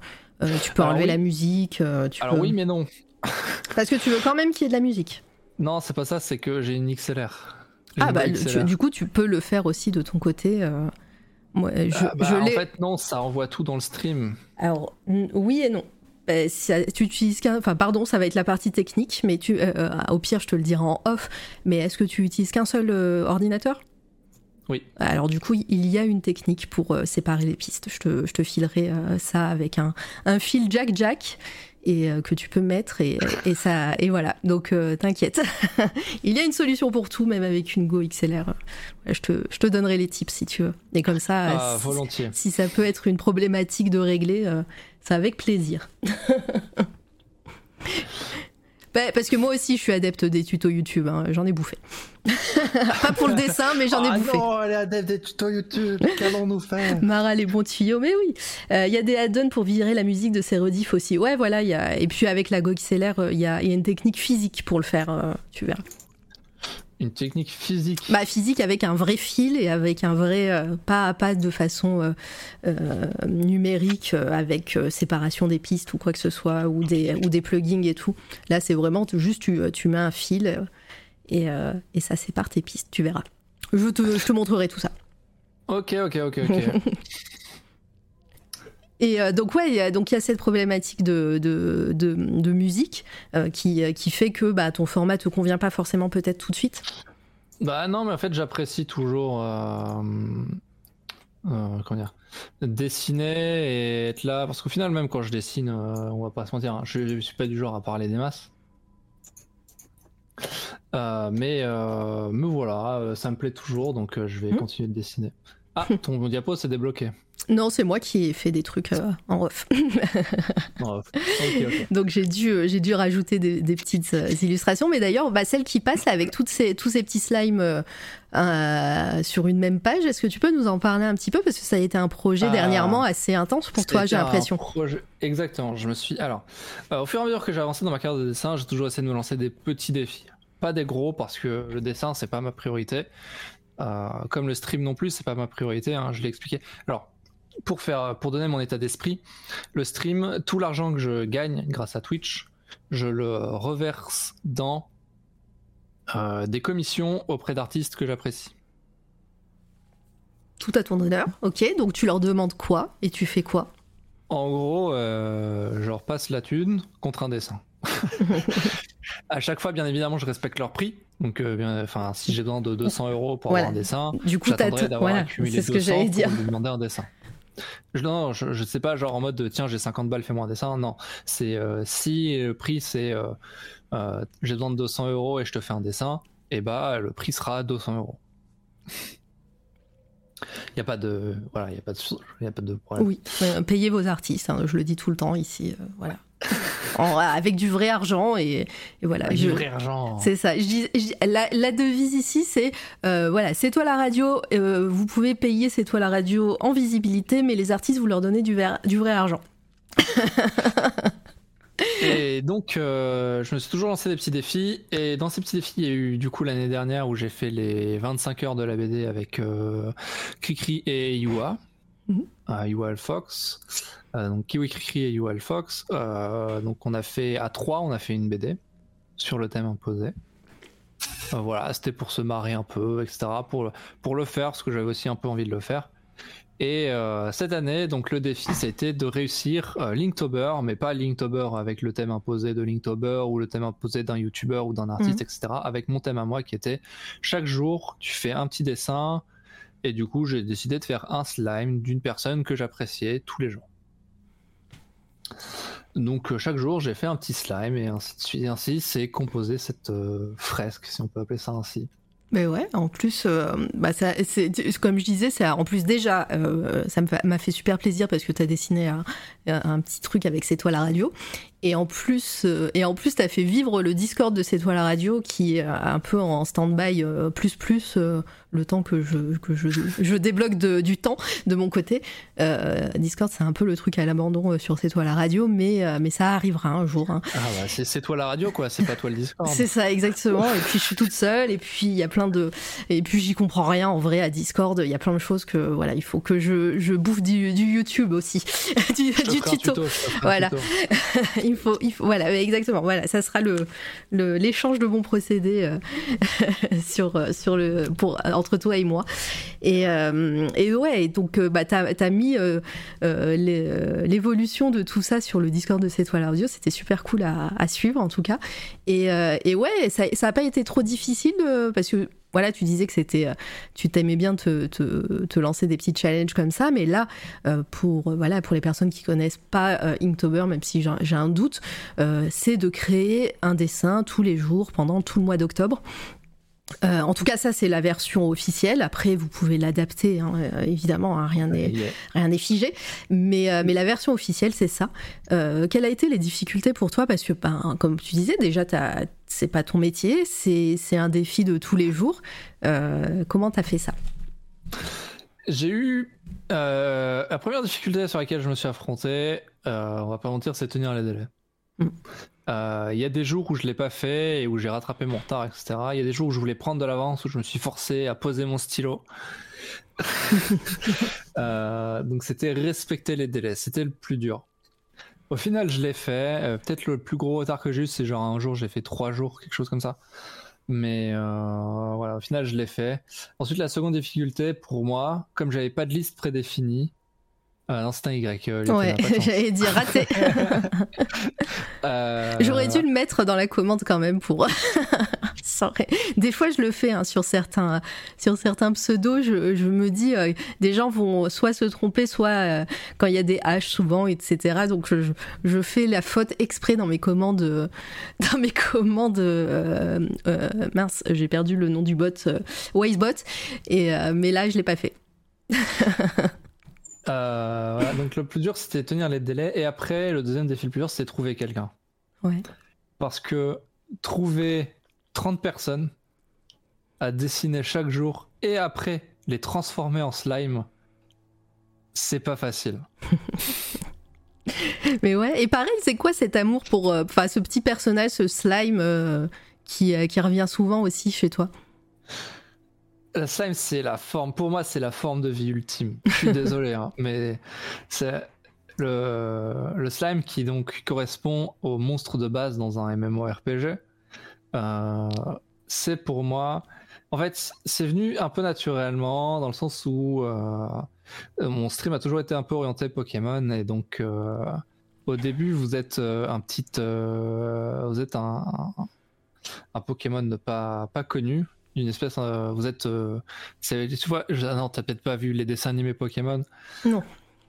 tu peux Alors enlever oui. la musique. euh, tu Alors peux- oui, mais non. Parce que tu veux quand même qu'il y ait de la musique. Non, c'est pas ça, c'est que j'ai une XLR. Ah une bah tu- du coup tu peux le faire aussi de ton côté. euh, je, Ah, bah, je en fait, non, ça envoie tout dans le stream. Alors oui et non. Bah, ça- tu utilises qu'un. Enfin pardon, ça va être la partie technique, mais tu. euh, euh, au pire, je te le dirai en off. Mais est-ce que tu utilises qu'un seul ordinateur? Oui. Alors du coup, il y a une technique pour séparer les pistes. Je te, je te filerai ça avec un, un fil jack jack et euh, que tu peux mettre et, et ça et voilà. Donc euh, t'inquiète, il y a une solution pour tout, même avec une Go XLR. Je te, je te donnerai les tips si tu veux. Et comme ça, Ah, si- volontiers. si ça peut être une problématique de régler, euh, c'est avec plaisir. Bah, parce que moi aussi, je suis adepte des tutos YouTube. hein, J'en ai bouffé. Pas pour le dessin, mais j'en ai ah bouffé. non, elle est adepte des tutos YouTube. Qu'allons-nous faire? Mara les bons tuyaux, mais oui. Euh, Il y a des add-ons pour virer la musique de ses rediffs aussi. Ouais, voilà. il Y a... Et puis avec la Go XLR, euh, il y a, il y a une technique physique pour le faire. euh, tu verras. Une technique physique. Bah, physique avec un vrai fil et avec un vrai euh, pas à pas de façon euh, euh, numérique avec séparation des pistes ou quoi que ce soit ou des, ou des plugins et tout. Là, c'est vraiment juste tu, tu mets un fil et, et ça sépare tes pistes, tu verras. Je te, je te montrerai tout ça. Ok, ok, ok, ok. Et euh, donc ouais, il y a, donc il y a cette problématique de, de, de, de musique euh, qui, qui fait que bah, ton format te convient pas forcément peut-être tout de suite. bah non, mais en fait, j'apprécie toujours. euh, euh, comment dire Dessiner et être là. Parce qu'au final, même quand je dessine, euh, on va pas se mentir, hein, je, je suis pas du genre à parler des masses. Euh, mais euh, me voilà, euh, ça me plaît toujours, donc euh, je vais Mhm. continuer de dessiner. Ah, ton diapo s'est débloqué. Non, c'est moi qui ai fait des trucs euh, en ref. Oh. Donc j'ai dû, euh, j'ai dû rajouter des, des petites euh, illustrations. Mais d'ailleurs, bah, celle qui passe avec toutes ces, tous ces petits slimes euh, sur une même page, est-ce que tu peux nous en parler un petit peu? Parce que ça a été un projet Ah. dernièrement assez intense pour toi, j'ai l'impression. projet- Exactement. Je me suis. Alors, euh, au fur et à mesure que j'ai avancé dans ma carrière de dessin, j'ai toujours essayé de me lancer des petits défis. Pas des gros parce que le dessin c'est pas ma priorité. Comme le stream non plus, c'est pas ma priorité. hein, je l'ai expliqué. Alors, pour faire, pour donner mon état d'esprit, le stream, tout l'argent que je gagne grâce à Twitch, je le reverse dans euh, des commissions auprès d'artistes que j'apprécie. Tout à ton honneur. Ok, donc tu leur demandes quoi et tu fais quoi? En gros, euh, je leur passe la thune contre un dessin. à chaque fois, bien évidemment, je respecte leur prix. Donc, euh, si j'ai besoin de 200 euros pour Voilà. avoir un dessin, Du coup, j'attendrai d'avoir voilà, accumulé c'est ce que 200 pour dire. demander un dessin. Je, non, je, je sais pas, genre en mode de, tiens, j'ai 50 balles, fais-moi un dessin. Non, c'est euh, si le prix c'est euh, euh, j'ai besoin de 200 euros et je te fais un dessin, et bah le prix sera 200 euros. Il y a pas de voilà, il y a pas de il y a pas de problème. Oui, payez vos artistes, hein, je le dis tout le temps ici, voilà. En- avec du vrai argent et, et voilà. Du je- vrai argent. C'est ça. Je dis, je dis- la, la devise ici, c'est euh, voilà, c'est toi la radio. euh, vous pouvez payer c'est toi la radio en visibilité, mais les artistes vous leur donnez du, ver- du vrai argent. Et donc, euh, je me suis toujours lancé des petits défis. Et dans ces petits défis, il y a eu du coup l'année dernière où j'ai fait les 25 heures de la BD avec euh, Cricri et Yua. Mhm. Euh, Yua Fox. Euh, donc Kiwi Cricri et Yua Fox. Euh, donc on a fait à trois, on a fait une BD sur le thème imposé. Euh, voilà, c'était pour se marrer un peu, etc. Pour, le- pour le faire, parce que j'avais aussi un peu envie de le faire. Et euh, cette année, donc le défi, c'était de réussir euh, Linktober, mais pas Linktober avec le thème imposé de Linktober ou le thème imposé d'un YouTuber ou d'un artiste, etc. Avec mon thème à moi qui était chaque jour, tu fais un petit dessin Et du coup, j'ai décidé de faire un slime d'une personne que j'appréciais tous les jours. Donc euh, chaque jour, j'ai fait un petit slime et ainsi de suite. Et ainsi, c'est composé cette euh, fresque, si on peut appeler ça ainsi. Mais ouais, en plus, euh, bah ça, comme je disais, c'est en plus déjà, ça m'a fait super plaisir parce que tu as dessiné un, petit truc avec C'est toi la radio. Et en plus, euh, et en plus, t'as fait vivre le Discord de C'est toi la radio qui est un peu en stand-by euh, plus plus euh, le temps que je que je, je débloque de- du temps de mon côté. Euh, Discord, c'est un peu le truc à l'abandon sur C'est toi la radio, mais mais ça arrivera un jour. hein. Ah bah, c'est, toi la radio, quoi, c'est pas toi le Discord. C'est ça, exactement. Et puis je suis toute seule. Et puis il y a plein de. Et puis j'y comprends rien en vrai à Discord. Il y a plein de choses que voilà, il faut que je, je bouffe du, du YouTube aussi, du, Je tuto. je Voilà. il faut, il faut, voilà, exactement. Voilà, ça sera le l'échange de bons procédés euh, sur euh, sur le pour entre toi et moi. Et euh, et ouais, donc bah t'as as mis l'évolution de tout ça sur le Discord de C'est toi la radio. C'était super cool à, suivre en tout cas. Et, et ouais, ça ça a pas été trop difficile parce que voilà, tu disais que c'était, euh, tu t'aimais bien te, lancer des petits challenges comme ça, mais là, euh, pour euh, voilà, pour les personnes qui connaissent pas Inktober, même si j'ai un doute, c'est de créer un dessin tous les jours pendant tout le mois d'octobre. Euh, en tout cas, ça c'est la version officielle. Après, vous pouvez l'adapter, hein, euh, évidemment, hein, rien n'est Yeah. rien n'est figé. Mais, euh, mais la version officielle, c'est ça. Euh, quelles a été les difficultés pour toi? Parce que, ben, comme tu disais, déjà, c'est pas ton métier, c'est un défi de tous les jours. Comment t'as fait ça? J'ai eu la première difficulté sur laquelle je me suis affronté, on va pas mentir, c'est tenir les délais. Euh, Il y a des jours où je l'ai pas fait et où j'ai rattrapé mon retard, etc. Il y a des jours où je voulais prendre de l'avance, où je me suis forcé à poser mon stylo. Euh, donc c'était respecter les délais, c'était le plus dur. Au final, je l'ai fait. Euh, Peut-être le plus gros retard que j'ai eu, c'est genre un jour, j'ai fait trois jours, quelque chose comme ça. Mais voilà, au final, je l'ai fait. Ensuite, la seconde difficulté pour moi, comme j'avais pas de liste prédéfinie, euh, non, c'est un Y. euh, Ouais, j'allais dire raté. Euh, J'aurais dû le mettre dans la commande quand même pour. Des fois, je le fais hein, sur certains sur certains pseudos. Je, je me dis, euh, des gens vont soit se tromper, soit euh, quand il y a des H souvent, etc. Donc, je, je- fais la faute exprès dans mes commandes. euh, Dans mes commandes. mince, j'ai perdu le nom du bot, Wisebot. Et mais là, je l'ai pas fait. Euh, voilà, donc le plus dur, c'était tenir les délais. Et après, le deuxième défi le plus dur, c'était trouver quelqu'un. Ouais. Parce que trouver 30 personnes à dessiner chaque jour et après les transformer en slime, c'est pas facile. Mais ouais, et pareil, c'est quoi cet amour pour euh, ce petit personnage, ce slime euh, qui, qui revient souvent aussi chez toi? La slime, c'est la forme, pour moi, c'est la forme de vie ultime. Je suis désolé, hein, mais c'est le, le slime qui donc correspond au monstre de base dans un MMORPG. Euh, c'est pour moi, en fait, c'est venu un peu naturellement dans le sens où euh, mon stream a toujours été un peu orienté Pokémon et donc euh, au début vous êtes un petit, vous êtes un, un, un Pokémon pas pas connu une espèce euh, vous êtes euh, tu vois je- ah non t'as peut-être pas vu les dessins animés Pokémon.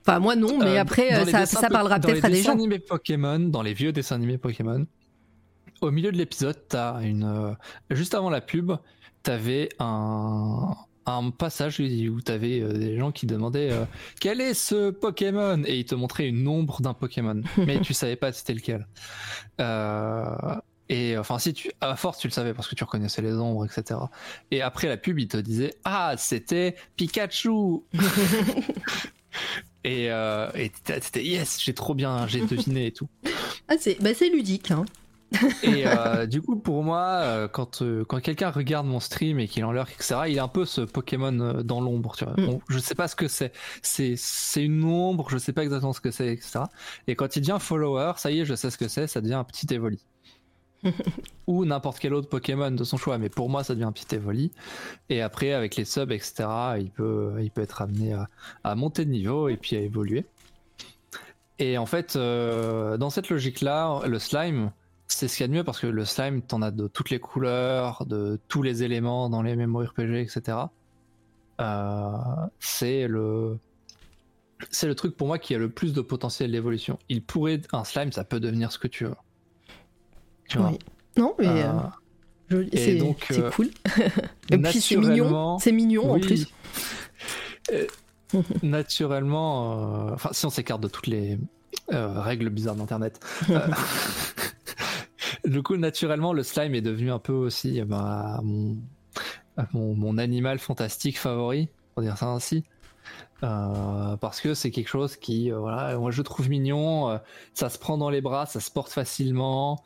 Enfin, moi non, mais Euh, après, dans euh, les ça, dessins parlera dans peut-être les à des dessins gens. animés Pokémon dans les vieux dessins animés Pokémon au milieu de l'épisode t'as une juste avant la pub t'avais un un passage où t'avais euh, des gens qui demandaient euh, quel est ce Pokémon? Et ils te montraient une ombre d'un Pokémon. Mais tu savais pas c'était lequel. Euh, et enfin si tu à force tu le savais parce que tu reconnaissais les ombres etc et après la pub il te disait ah c'était Pikachu et euh, t'étais yes j'ai trop bien j'ai deviné et tout Ah, c'est bah, c'est ludique. Hein. et euh, du coup, pour moi, euh, quand, euh, quand quelqu'un regarde mon stream et qu'il en lurk, etc., il a un peu ce Pokémon euh, dans l'ombre. Tu vois. Mm. Bon, je sais pas ce que c'est. C'est c'est une ombre, je sais pas exactement ce que c'est, etc. Et quand il devient follower, ça y est, je sais ce que c'est, ça devient un petit Evoli. Ou n'importe quel autre Pokémon de son choix, mais pour moi, ça devient petit Evoli. Et après, avec les subs, etc., il peut, être amené à, monter de niveau et puis à évoluer. Et en fait, euh, dans cette logique-là, le slime, c'est ce qu'il y a de mieux parce que le slime, t'en as de toutes les couleurs, de tous les éléments dans les MMORPG, etc. euh, c'est le c'est le truc pour moi qui a le plus de potentiel d'évolution. Il pourrait un slime, ça peut devenir ce que tu veux. Tu vois. Oui. Non, mais Euh, euh, c'est euh, cool. Et puis c'est mignon, naturellement- c'est mignon en plus. Naturellement, enfin, si on s'écarte de toutes les règles bizarres d'Internet, du coup, naturellement, le slime est devenu un peu aussi euh, bah, mon, mon, mon animal fantastique favori, pour dire ça ainsi. Euh, parce que c'est quelque chose qui, euh, voilà, moi je trouve mignon, euh, ça se prend dans les bras, ça se porte facilement,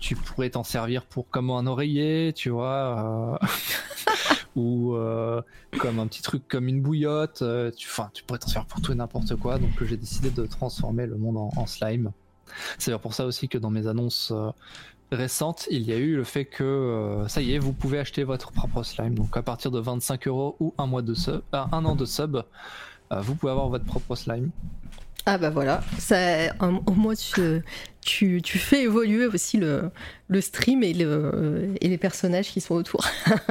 tu pourrais t'en servir pour comme un oreiller, tu vois, ou comme un petit truc comme une bouillotte, tu, enfin, tu pourrais t'en servir pour tout et n'importe quoi, donc j'ai décidé de transformer le monde en, en slime. C'est pour ça aussi que dans mes annonces récentes, il y a eu le fait que euh, ça y est, vous pouvez acheter votre propre slime. Donc à partir de 25 euros ou un mois de sub, euh, un an de sub, euh, vous pouvez avoir votre propre slime. Ah bah voilà, ça, au moins tu, tu, tu fais évoluer aussi le, le stream et, le, et les personnages qui sont autour.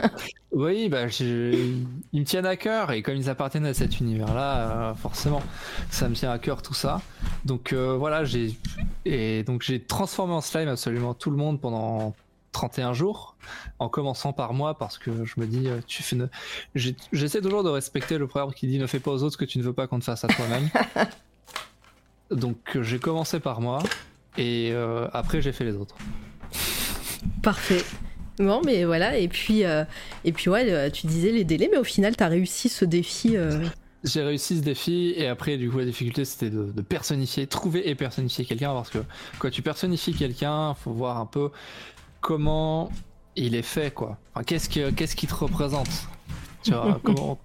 Oui, bah, j'ai- ils me tiennent à cœur et comme ils appartiennent à cet univers-là, euh, forcément, ça me tient à cœur tout ça. Donc euh, voilà, j'ai et donc j'ai transformé en slime absolument tout le monde pendant 31 jours, en commençant par moi parce que je me dis, euh, tu fais, ne- j'essaie toujours de respecter le proverbe qui dit ne fais pas aux autres ce que tu ne veux pas qu'on te fasse à toi-même. donc euh, j'ai commencé par moi et euh, après j'ai fait les autres. Parfait. Bon, mais voilà, et puis, euh, et puis ouais, tu disais les délais, mais au final, tu as réussi ce défi. euh, J'ai réussi ce défi et après du coup la difficulté c'était de, de personnifier, trouver et personnifier quelqu'un parce que quand tu personnifies quelqu'un, faut voir un peu comment il est fait quoi. Enfin, qu'est-ce que qu'est-ce qui te représente? Tu vois comment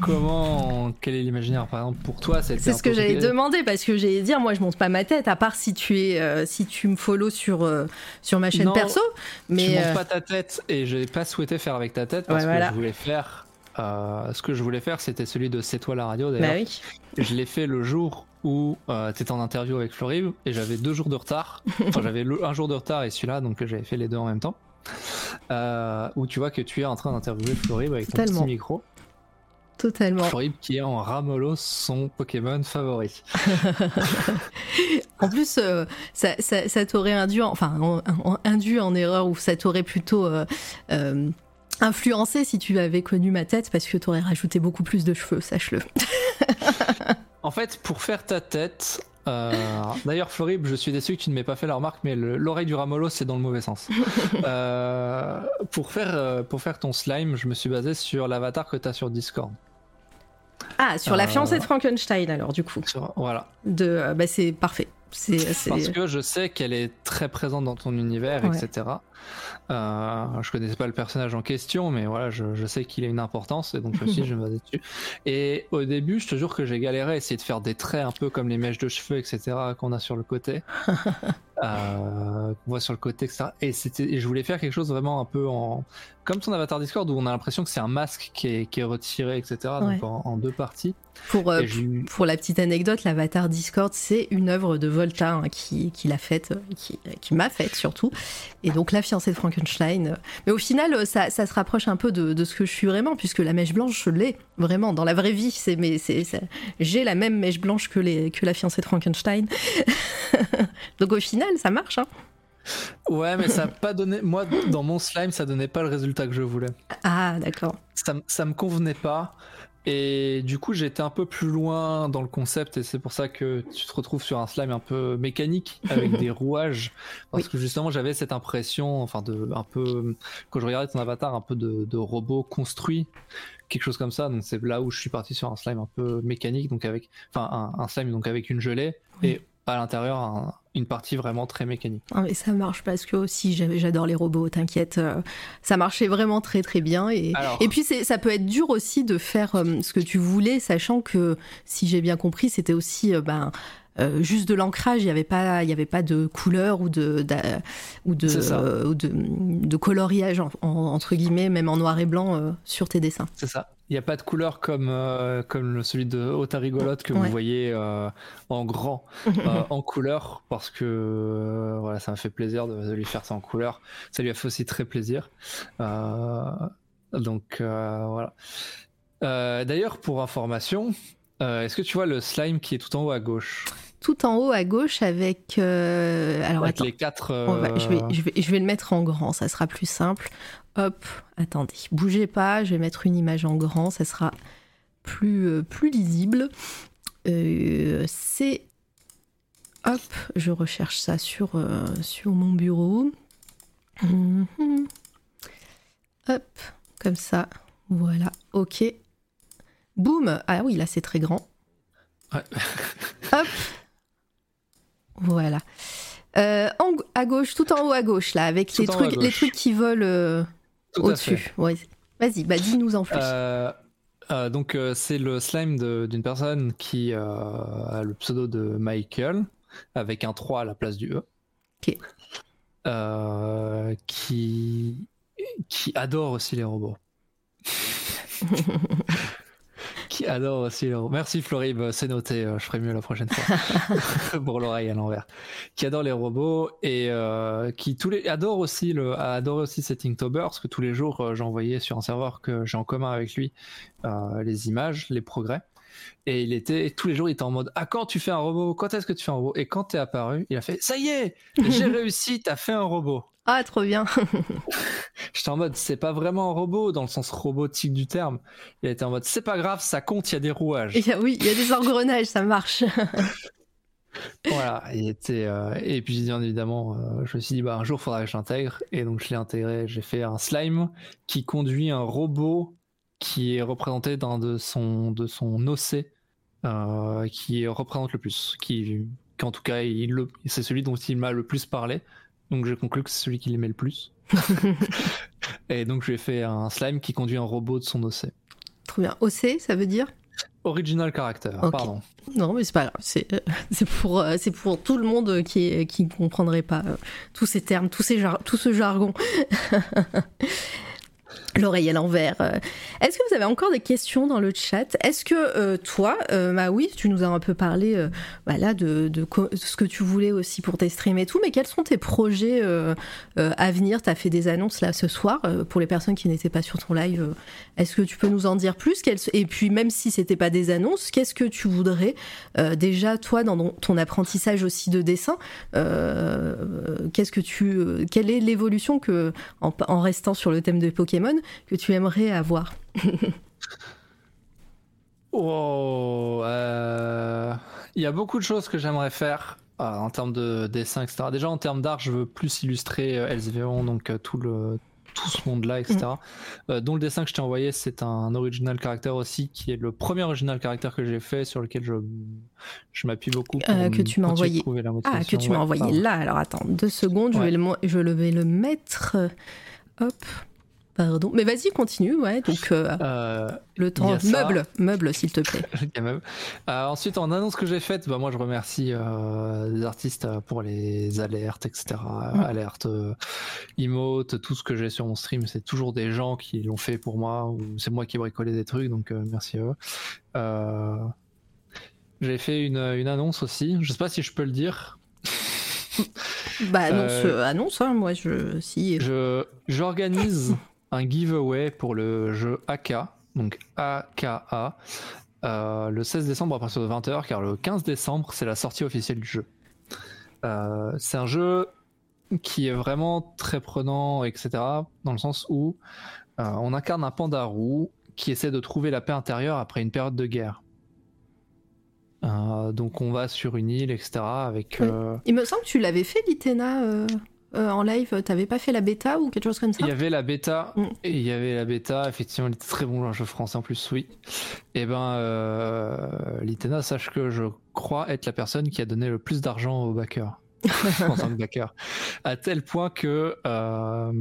comment quel est l'imaginaire par exemple pour toi C'est ce que j'allais demander parce que j'allais dire, moi je monte pas ma tête, à part si tu es, euh, si tu me follow sur, euh, sur ma chaîne Non, perso. tu Mais montes euh, pas ta tête et j'ai pas souhaité faire avec ta tête parce Ouais, que je voulais faire euh, ce que je voulais faire c'était celui de C'est toi la radio d'ailleurs. bah oui. Je l'ai fait le jour où euh, tu étais en interview avec Florib et j'avais deux jours de retard. Enfin, j'avais un jour de retard et celui-là, donc j'avais fait les deux en même temps. Euh, où tu vois que tu es en train d'interviewer Florib avec ton petit micro. Totalement. Florib qui est en Ramolos, son Pokémon favori. En plus, euh, ça, ça, ça t'aurait induit, en- enfin, en- en- induit en erreur ou ça t'aurait plutôt euh, euh, influencé si tu avais connu ma tête parce que t'aurais rajouté beaucoup plus de cheveux, sache-le. En fait, pour faire ta tête. euh, D'ailleurs, Florib, je suis déçu que tu ne m'aies pas fait la remarque, mais le- l'oreille du Ramolos, c'est dans le mauvais sens. Euh, pour, faire, pour faire ton slime, je me suis basé sur l'avatar que tu as sur Discord. Ah, sur la Euh. fiancée de Frankenstein alors du coup. Sur- voilà. De, euh, bah, c'est parfait. Parce que je sais qu'elle est très présente dans ton univers, Ouais. etc. Euh, je connaissais pas le personnage en question, mais voilà, je, je sais qu'il a une importance, et donc je me suis dit, je me baser dessus. Et au début, je te jure que j'ai galéré à essayer de faire des traits un peu comme les mèches de cheveux, etc., qu'on a sur le côté. Euh, qu'on voit sur le côté, etc. Et, c'était, je voulais faire quelque chose vraiment un peu en. Comme ton avatar Discord, où on a l'impression que c'est un masque qui est, qui est retiré, etc., Ouais. donc en, en deux parties. pour, euh, eu- pour la petite anecdote, l'avatar Discord, c'est une œuvre de Volta hein, qui, qui l'a faite, euh, qui, qui m'a faite surtout. Et donc la fiancée de Frankenstein. euh, Mais au final, euh, ça, ça se rapproche un peu de, de ce que je suis vraiment, puisque la mèche blanche, je l'ai vraiment dans la vraie vie. C'est, mais c'est- j'ai la même mèche blanche que, les, que la fiancée de Frankenstein. donc au final, ça marche. Hein. Ouais, mais ça a pas donné. Moi, dans mon slime, ça donnait pas le résultat que je voulais. Ah, d'accord. ça, ça me convenait pas. Et du coup, j'étais un peu plus loin dans le concept, et c'est pour ça que tu te retrouves sur un slime un peu mécanique, avec des rouages. Parce que justement, j'avais cette impression, enfin, de un peu, quand je regardais ton avatar, un peu de, de robot construit, quelque chose comme ça. Donc, c'est là où je suis parti sur un slime un peu mécanique, donc avec, enfin, un, un slime donc avec une gelée, et à l'intérieur, un- une partie vraiment très mécanique. Ah, mais ça marche parce que aussi j'adore les robots, t'inquiète. euh, ça marchait vraiment très très bien. Et, Alors- et puis ça peut être dur aussi de faire euh, ce que tu voulais, sachant que si j'ai bien compris, c'était aussi euh, ben, juste de l'ancrage. Il n'y avait pas, y avait pas de couleur ou de ou de, ou de, de coloriage en- en- entre guillemets, même en noir et blanc sur tes dessins. C'est ça. Il n'y a pas de couleur comme, euh, comme celui de Ota Rigolote que Ouais. vous voyez euh, en grand, euh, en couleur, parce que euh, voilà, ça m'a fait plaisir de, de lui faire ça en couleur. Ça lui a fait aussi très plaisir. Donc voilà. D'ailleurs, pour information, est-ce que tu vois le slime qui est tout en haut à gauche? Tout en haut à gauche avec. euh, Alors Avec attends. les quatre. Va- je, vais, je, vais, je vais le mettre en grand, ça sera plus simple. Hop, attendez, bougez pas, je vais mettre une image en grand, ça sera plus, euh, plus lisible. Euh, c'est. Hop, je recherche ça sur, euh, sur mon bureau. Mhm. Hop, comme ça. Voilà, ok. Boum Ah oui, là c'est très grand. Ouais. Hop. Voilà. Euh, en- à gauche, tout en haut à gauche, là, avec Tout les trucs qui volent au-dessus. Ouais. Vas-y, bah dis-nous en plus. Euh, euh, donc euh, c'est le slime d'une personne qui euh, a le pseudo de Michael avec un 3 à la place du E. Ok. Euh, qui qui adore aussi les robots. qui adore aussi les robots. Merci Florib, c'est noté, euh, je ferai mieux la prochaine fois. Pour l'oreille à l'envers. Qui adore les robots et euh, qui tous les adore aussi le a adoré aussi cet Inktober parce que tous les jours euh, j'envoyais sur un serveur que j'ai en commun avec lui euh, les images, les progrès. Et il était tous les jours il était en mode ah quand tu fais un robot quand est-ce que tu fais un robot? Et quand t'es apparu il a fait ça y est j'ai réussi t'as fait un robot Ah, trop bien. J'étais en mode, c'est pas vraiment un robot dans le sens robotique du terme. Il était en mode, c'est pas grave, ça compte, il y a des rouages. Et, oui, il y a des engrenages, ça marche. voilà, il était. euh, Et puis, bien évidemment, euh, je me suis dit, bah, un jour, faudra que je l'intègre. Et donc, je l'ai intégré. J'ai fait un slime qui conduit un robot qui est représenté dans de son, de son OC, euh, qui représente le plus. Qui, qu'en tout cas, il c'est celui dont il m'a le plus parlé. Donc, j'ai conclu que c'est celui qui l'aimait le plus. Et donc, je lui ai fait un slime qui conduit un robot de son OC. trop bien. OC, ça veut dire? Original character, pardon. Non, mais c'est pas grave. C'est euh, pour, euh, c'est pour tout le monde qui qui ne comprendrait pas euh, tous ces termes, tous ces jar- tout ce jargon. L'oreille à l'envers. euh. Est-ce que vous avez encore des questions dans le chat? Est-ce que euh, toi, euh, Maui, tu nous as un peu parlé euh, voilà, de, de de ce que tu voulais aussi pour tes streams et tout, mais quels sont tes projets euh, euh, à venir? Tu as fait des annonces là ce soir pour les personnes qui n'étaient pas sur ton live. Est-ce que tu peux nous en dire plus? Et puis, même si c'était pas des annonces, qu'est-ce que tu voudrais déjà, toi, dans ton- apprentissage aussi de dessin, qu'est-ce que tu, quelle est l'évolution que, en, en restant sur le thème de Pokémon, que tu aimerais avoir Oh, euh, il y a beaucoup de choses que j'aimerais faire euh, en termes de dessin, etc. Déjà en termes d'art, je veux plus illustrer euh, Elsevion, donc euh, tout le tout ce monde-là, etc. Euh, dont le dessin que je t'ai envoyé, c'est un original caractère aussi, qui est le premier original caractère que j'ai fait, sur lequel je, je m'appuie beaucoup. pour que tu m'as envoyé. Ah, que tu m'as envoyé là. Alors attends, deux secondes, je, vais le, je vais le mettre. Hop. Pardon. Mais vas-y, continue, ouais. Donc, euh, Euh, le temps. Meuble, meuble, s'il te plaît. Euh, ensuite, en annonce que j'ai faite, bah, moi je remercie les artistes pour les alertes, etc. Mm. Alertes, emotes, tout ce que j'ai sur mon stream, c'est toujours des gens qui l'ont fait pour moi, ou c'est moi qui ai bricolé des trucs, donc merci à eux. J'ai fait une, une annonce aussi, je sais pas si je peux le dire. Bah, annonce, annonce, hein, moi, je. Si. Je j'organise un giveaway pour le jeu AK, donc AKA, euh, le 16 décembre à partir de 20h, car le 15 décembre, c'est la sortie officielle du jeu. Euh, c'est un jeu qui est vraiment très prenant, etc., dans le sens où euh, on incarne un panda roux qui essaie de trouver la paix intérieure après une période de guerre. Donc on va sur une île, etc., avec... Oui. Il me semble que tu l'avais fait, l'Itena, euh, euh, en live. T'avais pas fait la bêta ou quelque chose comme ça Il y avait la bêta, Mm. et il y avait la bêta, effectivement, il était très bon un jeu français en plus, oui. Et ben, euh, Litena, sache que je crois être la personne qui a donné le plus d'argent au backer, en tant que backer. À tel point que euh,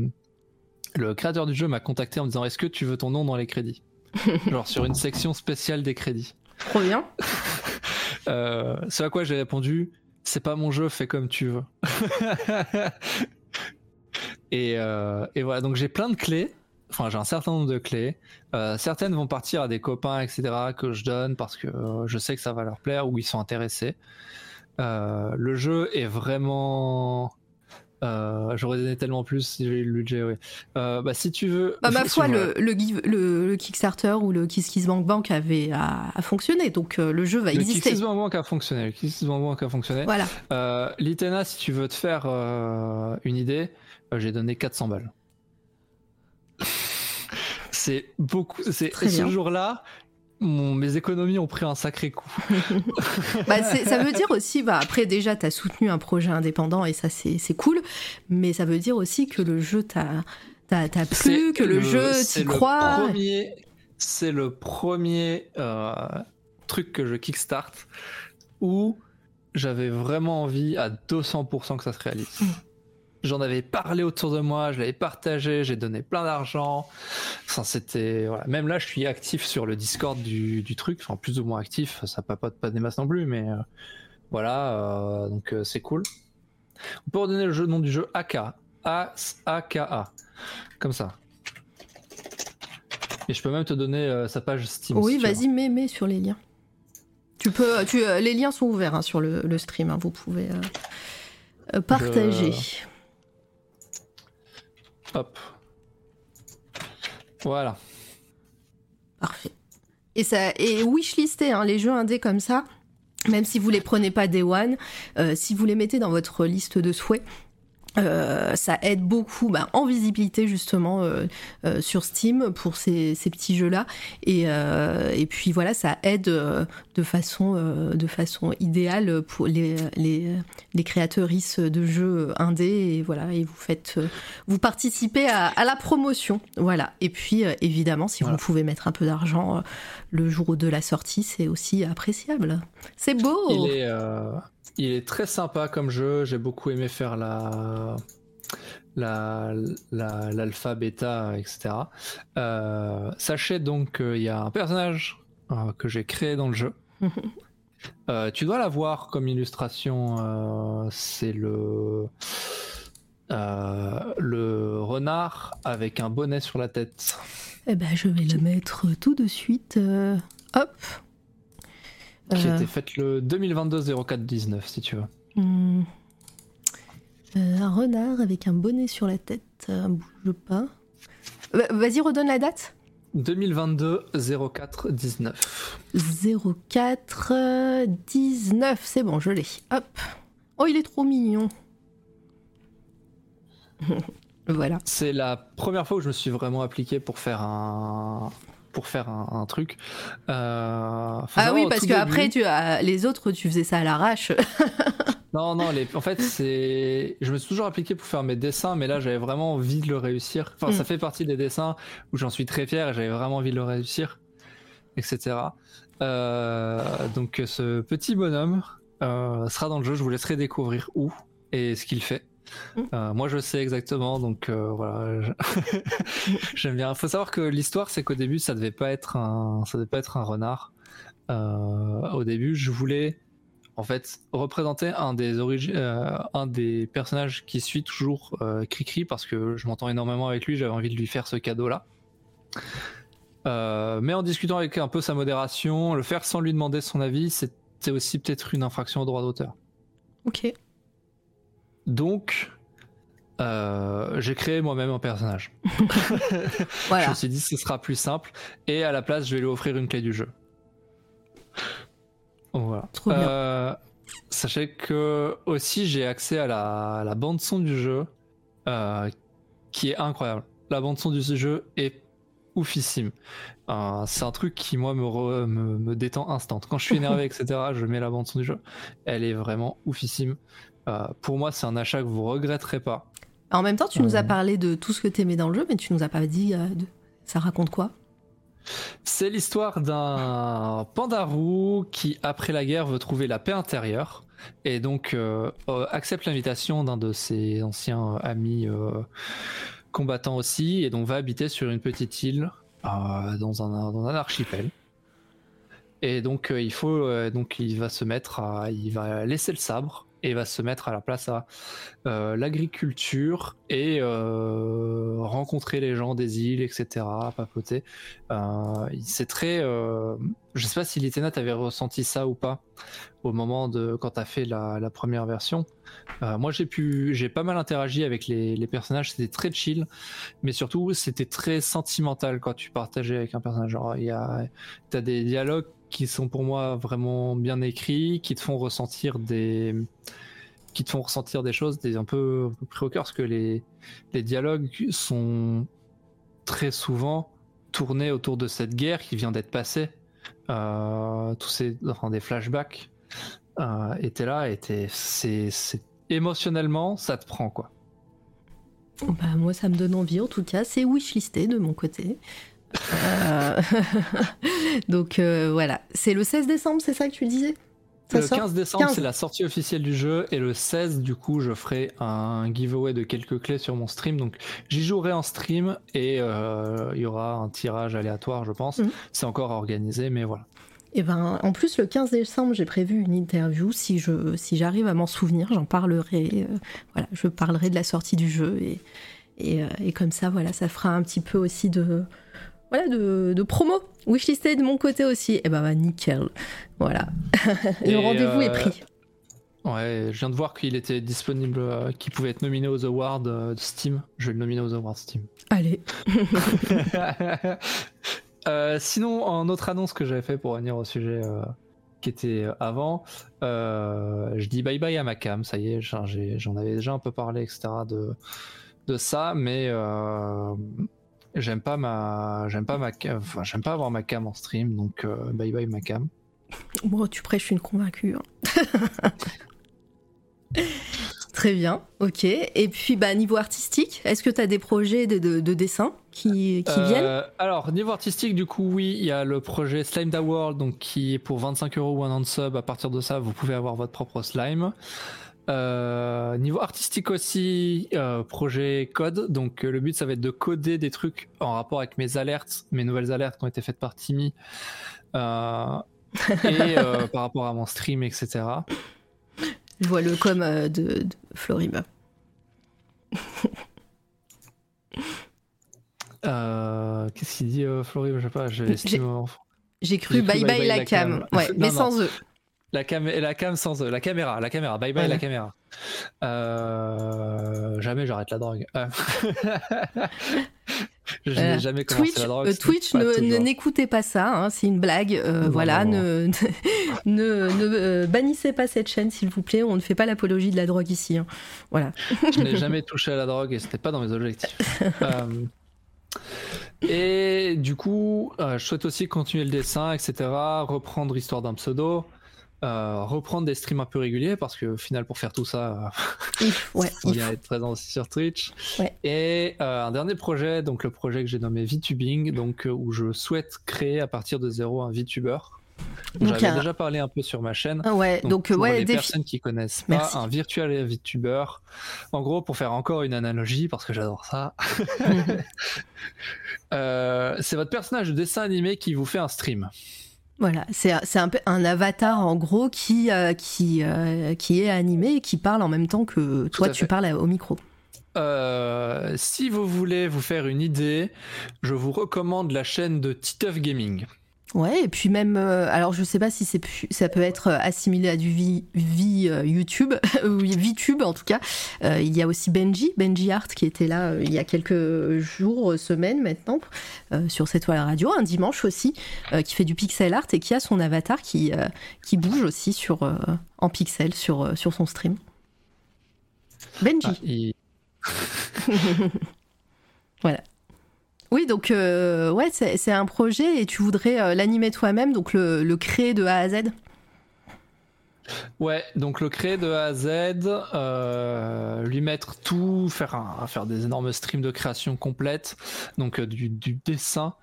le créateur du jeu m'a contacté en me disant Est-ce que tu veux ton nom dans les crédits? Genre sur une section spéciale des crédits. Trop bien. Euh, ce à quoi j'ai répondu c'est pas mon jeu, fais comme tu veux. et, euh, et voilà, donc j'ai plein de clés. Enfin, j'ai un certain nombre de clés. Euh, certaines vont partir à des copains, etc., que je donne parce que euh, je sais que ça va leur plaire ou ils sont intéressés. Le jeu est vraiment Euh, J'aurais donné tellement plus si j'avais eu le budget, oui. Euh, bah, si tu veux. Bah, ma foi, le, veux- le, give- le- le Kickstarter ou le Kiss Kiss Bank Bank avait a, a fonctionné, donc euh, le jeu va Le exister. Kicksbank a fonctionné. Le Kicksbank a fonctionné. Voilà. Litena, si tu veux te faire une idée, j'ai donné 400 balles. c'est beaucoup. C'est ce jour-là, mon- mes économies ont pris un sacré coup. Bah, ça veut dire aussi, bah, après déjà, tu as soutenu un projet indépendant et ça, c'est cool, mais ça veut dire aussi que le jeu t'a t'a- t'a plu, que le, jeu, c'est t'y le crois. premier- C'est le premier euh, truc que je kickstart où j'avais vraiment envie à 200% que ça se réalise. J'en avais parlé autour de moi, je l'avais partagé, j'ai donné plein d'argent. Enfin, c'était voilà. Même là, je suis actif sur le Discord du, du truc, enfin plus ou moins actif. Ça papote pas des masses non plus, mais euh, voilà. euh, donc euh, c'est cool. On peut redonner le jeu, nom du jeu AK, A A K A, comme ça. Et je peux même te donner sa page Steam. Oui, si vas-y, mets, mets sur les liens. Tu peux, tu, les liens sont ouverts hein, sur le, le stream, hein, vous pouvez partager. Hop. Voilà. Parfait. Et ça et hein, les jeux indés comme ça, même si vous les prenez pas day one, euh, si vous les mettez dans votre liste de souhaits. Euh, ça aide beaucoup bah, en visibilité justement euh, euh, sur Steam pour ces, ces petits jeux-là. Et, euh, et puis voilà ça aide euh, de façon euh, de façon idéale pour les les, les créatrices de jeux indés. Et voilà et vous faites euh, vous participez à, à la promotion. Voilà. Et puis euh, évidemment si Voilà. vous pouvez mettre un peu d'argent euh, le jour de la sortie c'est aussi appréciable. C'est beau. Il est, euh, il est très sympa comme jeu. J'ai beaucoup aimé faire la la- la- l'alpha, bêta, etc. Euh, sachez donc qu'il y a un personnage euh, que j'ai créé dans le jeu. Euh, tu dois la voir comme illustration. euh, c'est le euh, le renard avec un bonnet sur la tête. Eh ben, je vais la mettre tout de suite. euh, hop. Qui Euh, était faite le 2022-04-19 si tu veux. hmm. Euh, un renard avec un bonnet sur la tête. euh, bouge pas. Va- Vas-y, redonne la date. 2022-04-19. 04 euh, 19. C'est bon, je l'ai. Hop. Oh, il est trop mignon. voilà. C'est la première fois où je me suis vraiment appliqué pour faire un pour faire un, un truc. Euh, Ah oui, parce que après, tu les autres, tu faisais ça à l'arrache. Non, non, les... en fait, c'est. Je me suis toujours appliqué pour faire mes dessins, mais là, j'avais vraiment envie de le réussir. Enfin, Mm. ça fait partie des dessins où j'en suis très fier et j'avais vraiment envie de le réussir, etc. Euh, donc, ce petit bonhomme euh, sera dans le jeu. Je vous laisserai découvrir où et ce qu'il fait. Mm. Euh, moi, je sais exactement, donc euh, voilà. J'aime bien. Faut savoir que l'histoire, c'est qu'au début, ça devait pas être un, ça devait pas être un renard. Euh, au début, je voulais en fait représenter un des origi- euh, un des personnages qui suit toujours Cricri parce que je m'entends énormément avec lui, j'avais envie de lui faire ce cadeau là. mais en discutant avec un peu sa modération, le faire sans lui demander son avis, c'était aussi peut-être une infraction au droit d'auteur. ok. Donc, euh, j'ai créé moi-même un personnage. Je me suis dit ce sera plus simple et à la place je vais lui offrir une clé du jeu. Voilà. Trop bien. Euh, sachez que aussi j'ai accès à la, à la bande son du jeu euh, qui est incroyable. La bande son du jeu est oufissime. C'est un truc qui moi me, re- me, me détend instant. Quand je suis énervé etc. Je mets la bande son du jeu. Elle est vraiment oufissime. Euh, pour moi c'est un achat que vous regretterez pas. En même temps, tu nous as Euh. parlé de tout ce que t'aimais dans le jeu, mais tu nous as pas dit euh, de- ça raconte quoi? C'est l'histoire d'un pandarou qui, après la guerre, veut trouver la paix intérieure et donc euh, accepte l'invitation d'un de ses anciens amis euh, combattants aussi et donc va habiter sur une petite île euh, dans, un, dans un archipel. Et donc il faut donc il va se mettre à il va laisser le sabre et va se mettre à la place à euh, l'agriculture et euh, rencontrer les gens des îles, etc., papoter. Euh, c'est très. Euh, je sais pas si Litena t'avait ressenti ça ou pas au moment de quand t'as fait la, la, première version. Moi, j'ai pu, j'ai pas mal interagi avec les, les personnages. C'était très chill, mais surtout, c'était très sentimental quand tu partageais avec un personnage. Genre, il y a, t'as des dialogues qui sont pour moi vraiment bien écrits, qui te font ressentir des qui te font ressentir des choses des un peu, peu au cœur parce que les, les dialogues sont très souvent tournés autour de cette guerre qui vient d'être passée euh, tous ces enfin, des flashbacks euh, étaient là étaient c'est émotionnellement ça te prend quoi bah, moi ça me donne envie en tout cas c'est wishlisté de mon côté. donc euh, voilà c'est le 16 décembre c'est ça que tu disais? Le 15 décembre, c'est la sortie officielle du jeu et le 16, du coup, je ferai un giveaway de quelques clés sur mon stream. Donc, j'y jouerai en stream et euh, il y aura un tirage aléatoire, je pense. Mmh. C'est encore organisé, mais voilà. Et ben, en plus, le 15 décembre, j'ai prévu une interview. Si je, si j'arrive à m'en souvenir, j'en parlerai. Euh, voilà, je parlerai de la sortie du jeu et, et, euh, et, comme ça, voilà, ça fera un petit peu aussi de voilà, de, de promo. Wishlisté de mon côté aussi. Et eh ben bah, nickel. Voilà. le rendez-vous euh... est pris. Ouais, je viens de voir qu'il était disponible, euh, qu'il pouvait être nominé aux awards euh, Steam. Je vais le nominer aux awards Steam. Allez. euh, sinon, en autre annonce que j'avais fait pour revenir au sujet euh, qui était avant, je dis bye bye à ma cam. Ça y est, j'en avais déjà un peu parlé, etc. de, de ça, mais J'aime pas ma, j'aime pas ma, enfin j'aime pas avoir ma cam en stream, donc euh, bye bye ma cam. Bon, tu prêches une convaincue. Hein. Très bien, ok. Et puis, bah, niveau artistique, est-ce que tu as des projets de, de, de dessin qui, qui euh, viennent? Alors, niveau artistique, du coup, oui, il y a le projet Slime Da World, donc qui est pour 25 euros ou un an de sub. À partir de ça, vous pouvez avoir votre propre slime. Euh, niveau artistique aussi, euh, projet code. Donc euh, le but ça va être de coder des trucs en rapport avec mes alertes, mes nouvelles alertes qui ont été faites par Timmy et par rapport à mon stream, etc. Je vois le com de, de Florima. Qu'est-ce qu'il dit Florima Je sais pas. J'ai cru, bye, bye, la, cam. cam. Ouais, mais sans eux. La, cam la cam sans la caméra, la caméra, bye bye la caméra. Euh, jamais j'arrête la drogue. Euh. Je n'ai euh, jamais commencé Twitch, la drogue. Twitch, ne n'écoutez pas ça, hein, c'est une blague. Euh, voilà, ne, ne, ne bannissez pas cette chaîne, s'il vous plaît. On ne fait pas l'apologie de la drogue ici. Hein. Voilà. Je n'ai jamais touché à la drogue et c'était pas dans mes objectifs. et du coup, je souhaite aussi continuer le dessin, etc. Reprendre Histoire d'un pseudo. Euh, reprendre des streams un peu réguliers parce que au final pour faire tout ça il ouais, faut bien être présent aussi sur Twitch. Ouais. et euh, un dernier projet donc le projet que j'ai nommé VTubing donc euh, où je souhaite créer à partir de zéro un VTuber. J'avais un... déjà parlé un peu sur ma chaîne. Ah ouais donc, donc pour ouais, les personnes qui connaissent pas Merci. un virtual VTuber en gros pour faire encore une analogie parce que j'adore ça. Euh, c'est votre personnage de dessin animé qui vous fait un stream voilà, c'est un peu un avatar en gros qui, euh, qui, euh, qui est animé et qui parle en même temps que toi tu parles au micro. Euh, si vous voulez vous faire une idée, je vous recommande la chaîne de Titeuf Gaming. Ouais, et puis même, euh, alors je sais pas si c'est ça peut être assimilé à du vie, vie euh, YouTube, oui, VTube en tout cas. Euh, il y a aussi Benji, Benji Art qui était là il y a quelques jours, semaines maintenant, sur cette toile radio, un dimanche aussi, qui fait du pixel art et qui a son avatar qui, qui bouge aussi sur, en pixel sur, sur son stream. Benji. Ah, il... voilà. Oui, donc euh, ouais, c'est un projet et tu voudrais euh, l'animer toi-même, donc le, le, créer de A à Z? Ouais, donc le créer de A à Z, euh, lui mettre tout, faire, un, faire des énormes streams de création complète, donc du, du, dessin,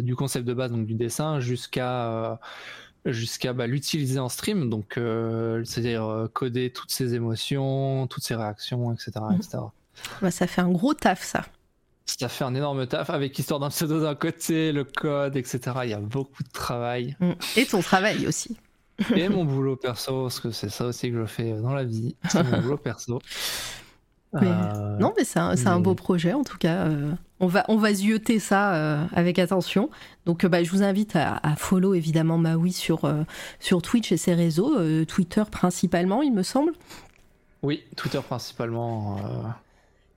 du concept de base, donc du dessin, jusqu'à jusqu'à bah, l'utiliser en stream, donc c'est-à-dire coder toutes ses émotions, toutes ses réactions, etc. etc. Bah, ça fait un gros taf, ça ça fait un énorme taf avec histoire d'un pseudo d'un côté, le code, etc. Il y a beaucoup de travail. Mm. Et ton travail aussi. et mon boulot perso, parce que c'est ça aussi que je fais dans la vie, c'est mon boulot perso. Euh, non, mais c'est un, beau projet en tout cas. Euh, on va, on va zioter ça euh, avec attention. Donc, bah, je vous invite à, follow évidemment Maui sur, sur Twitch et ses réseaux, Twitter principalement, il me semble. Oui, Twitter principalement.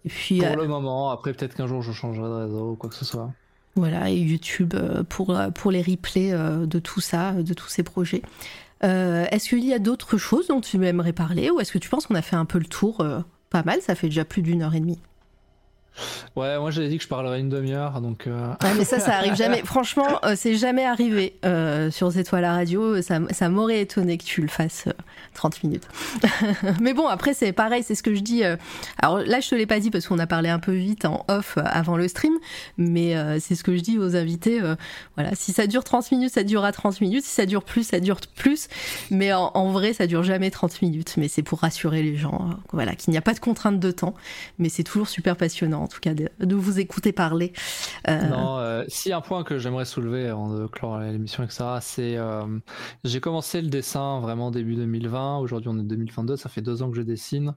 Puis, pour le moment, après peut-être qu'un jour je changerai de réseau ou quoi que ce soit. Voilà, et YouTube pour, pour les replays de tout ça, de tous ces projets. est-ce qu'il y a d'autres choses dont tu aimerais parler ou est-ce que tu penses qu'on a fait un peu le tour pas mal, ça fait déjà plus d'une heure et demie? Ouais, moi j'avais dit que je parlerais une demi-heure, donc. Euh... mais ça, ça arrive jamais. Franchement, euh, c'est jamais arrivé euh, sur C'est toi la radio. Ça, ça m'aurait étonné que tu le fasses 30 euh, minutes. mais bon, après c'est pareil, c'est ce que je dis. alors là, je te l'ai pas dit parce qu'on a parlé un peu vite en off avant le stream, mais c'est ce que je dis aux invités. voilà, si ça dure 30 minutes, ça durera 30 minutes. Si ça dure plus, ça dure plus. Mais en, vrai, ça dure jamais 30 minutes. Mais c'est pour rassurer les gens, voilà, qu'il n'y a pas de contrainte de temps. Mais c'est toujours super passionnant en tout cas de, vous écouter parler. Euh, non, euh, si un point que j'aimerais soulever avant de clore l'émission, etc., c'est euh, j'ai commencé le dessin vraiment début 2020. Aujourd'hui, on est 2022, ça fait deux ans que je dessine.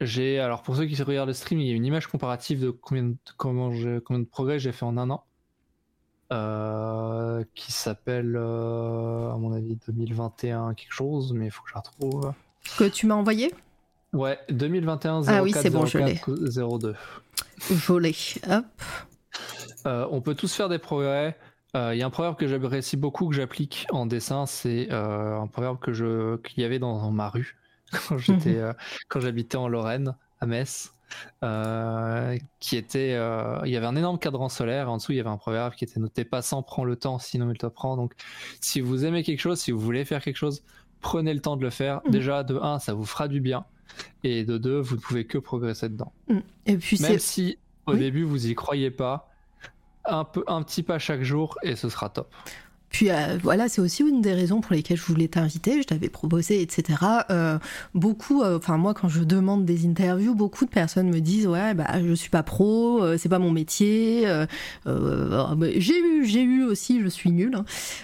j'ai alors pour ceux qui regardent le stream, il y a une image comparative de combien de, comment combien de progrès j'ai fait en un an. qui s'appelle, à mon avis, 2021 quelque chose, mais il faut que je la retrouve. Que tu m'as envoyé? Ouais, 2021 04 ah oui, c'est bon, 02. Hop. Euh, on peut tous faire des progrès. Euh, il y a un proverbe que j'apprécie beaucoup, que j'applique en dessin. C'est euh, un proverbe que je qu'il y avait dans, ma rue quand j'étais mhm. quand j'habitais en Lorraine, à Metz. qui était, il y avait un énorme cadran solaire. En dessous, il y avait un proverbe qui était noté "Passant prend le temps, sinon il te prend". Donc, si vous aimez quelque chose, si vous voulez faire quelque chose, prenez le temps de le faire. Mhm. Déjà, de 1, ça vous fera du bien. Et de deux, vous ne pouvez que progresser dedans. Mm. Et puis Même si au début vous y croyez pas, un, peu, un petit pas chaque jour et ce sera top. Puis euh, voilà, c'est aussi une des raisons pour lesquelles je voulais t'inviter, je t'avais proposé, etc. Euh, beaucoup, euh, enfin moi quand je demande des interviews, beaucoup de personnes me disent ouais bah je suis pas pro, c'est pas mon métier. j'ai eu, j'ai eu aussi, je suis nulle.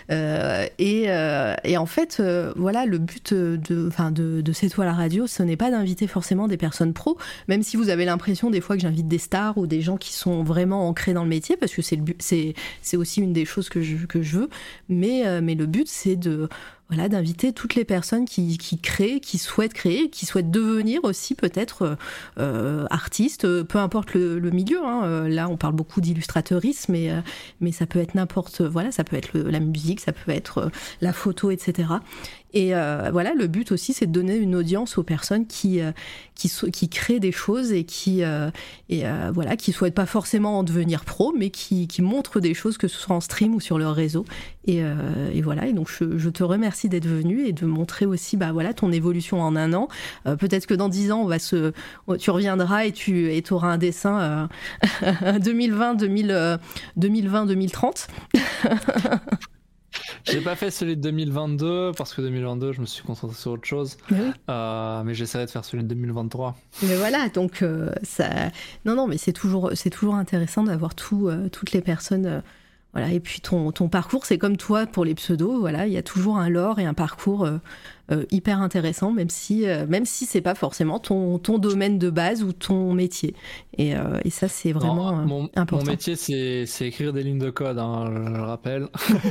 Hein. Et, et, en fait, voilà, le but de, de, de C'est toi la radio, ce n'est pas d'inviter forcément des personnes pro, même si vous avez l'impression des fois que j'invite des stars ou des gens qui sont vraiment ancrés dans le métier, parce que c'est le c'est c'est aussi une des choses que je que je veux. Mais, euh, mais le but, c'est de voilà, d'inviter toutes les personnes qui, qui, créent, qui souhaitent créer, qui souhaitent devenir aussi peut-être euh, euh artistes, peu importe le, milieu. Hein. Euh, là, on parle beaucoup d'illustrateurisme, mais, mais ça peut être n'importe, voilà, ça peut être la musique, ça peut être la photo, etc. Et euh, voilà, le but aussi, c'est de donner une audience aux personnes qui, euh, qui, créent des choses et qui, euh, et, voilà, qui souhaitent pas forcément en devenir pro, mais qui, qui, montrent des choses, que ce soit en stream ou sur leur réseau. Et, et voilà, et donc je, je te remercie d'être venu et de montrer aussi bah, voilà, ton évolution en un an. Peut-être que dans dix ans, on va se, tu reviendras et tu et auras un dessin 2020, 2020, 2030. J'ai pas fait celui de 2022 parce que 2022, je me suis concentré sur autre chose. Euh, mais j'essaierai de faire celui de 2023. Mais voilà, donc euh, ça. Non, non, mais c'est toujours, c'est toujours intéressant d'avoir tout, euh, toutes les personnes. voilà, et puis ton, ton parcours, c'est comme toi pour les pseudos. Voilà, il y a toujours un lore et un parcours euh, hyper intéressant, même si, euh, même si c'est pas forcément ton, ton domaine de base ou ton métier. Et, euh, et ça, c'est vraiment mon, important. Mon métier, c'est écrire des lignes de code, hein, je le rappelle.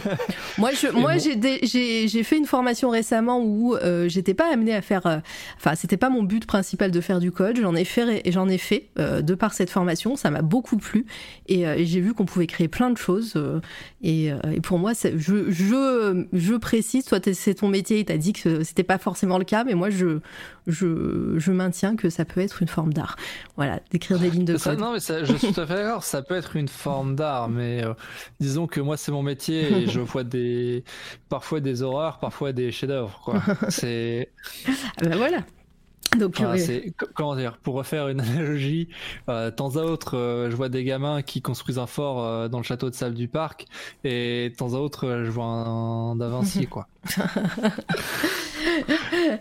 moi, je, moi j'ai fait une formation récemment où j'étais pas amené à faire. Enfin, c'était pas mon but principal de faire du code. J'en ai fait, j'en ai fait de par cette formation. Ça m'a beaucoup plu et, j'ai vu qu'on pouvait créer plein de choses. Et, et, pour moi, je, je, je précise, toi, c'est ton métier, tu as dit que c'était pas forcément le cas, mais moi je, je, je, maintiens que ça peut être une forme d'art. Voilà, d'écrire des lignes de code. non, mais je suis tout à fait d'accord, ça peut être une forme d'art, mais euh, disons que moi c'est mon métier et je vois des, parfois des horreurs, parfois des chefs-d'œuvre. Quoi. C'est. Ah ben voilà. Donc, comment dire, pour refaire une analogie, euh, temps à autre, euh, je vois des gamins qui construisent un fort euh, dans le château de sable du parc, et temps à autre, je vois un, un quoi.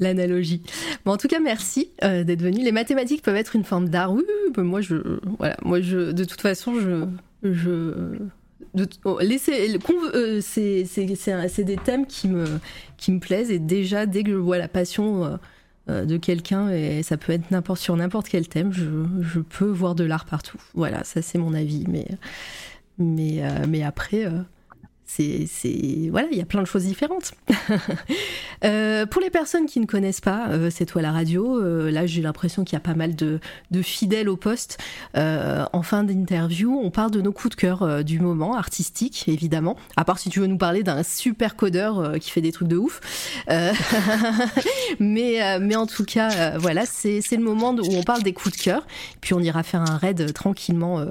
L'analogie. Bon, en tout cas, merci d'être venu. Les mathématiques peuvent être une forme d'art. Oui, moi, je, voilà, moi, je, de toute façon, je, je de, oh, euh, c'est, c'est, des thèmes qui me, qui me plaisent et déjà dès que je vois la passion euh, euh, de quelqu'un et ça peut être n'importe sur n'importe quel thème, je, je, peux voir de l'art partout. Voilà, ça c'est mon avis, mais mais mais après c'est voilà, il y a plein de choses différentes. euh, pour les personnes qui ne connaissent pas euh, C'est toi la radio, euh, là j'ai l'impression qu'il y a pas mal de, fidèles au poste. Euh, en fin d'interview, on parle de nos coups de cœur du moment, artistiques évidemment. À part si tu veux nous parler d'un super codeur qui fait des trucs de ouf. mais, mais en tout cas, voilà, c'est le moment où on parle des coups de cœur. Puis on ira faire un raid tranquillement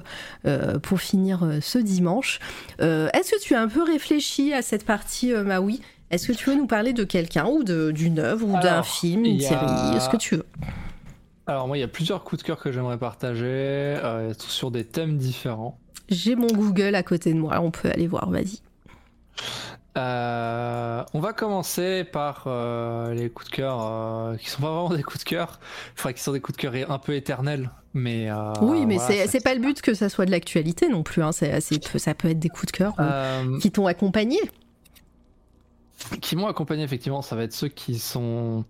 pour finir ce dimanche. Est-ce que tu as un peu réfléchi à cette partie euh, Maui. Est-ce que tu veux nous parler de quelqu'un ou d'une œuvre ou d'un film, une série, ce que tu veux? Alors moi, il y a plusieurs coups de cœur que j'aimerais partager euh, sur des thèmes différents. J'ai mon Google à côté de moi, on peut aller voir, vas-y. Euh, on va commencer par euh, les coups de cœur euh, qui sont pas vraiment des coups de cœur, enfin qui sont des coups de cœur un peu éternels, mais oui, mais voilà, c'est pas le but que ça soit de l'actualité non plus. Hein. ça peut être des coups de cœur qui t'ont accompagné qui m'ont accompagné effectivement, ça va être ceux qui sont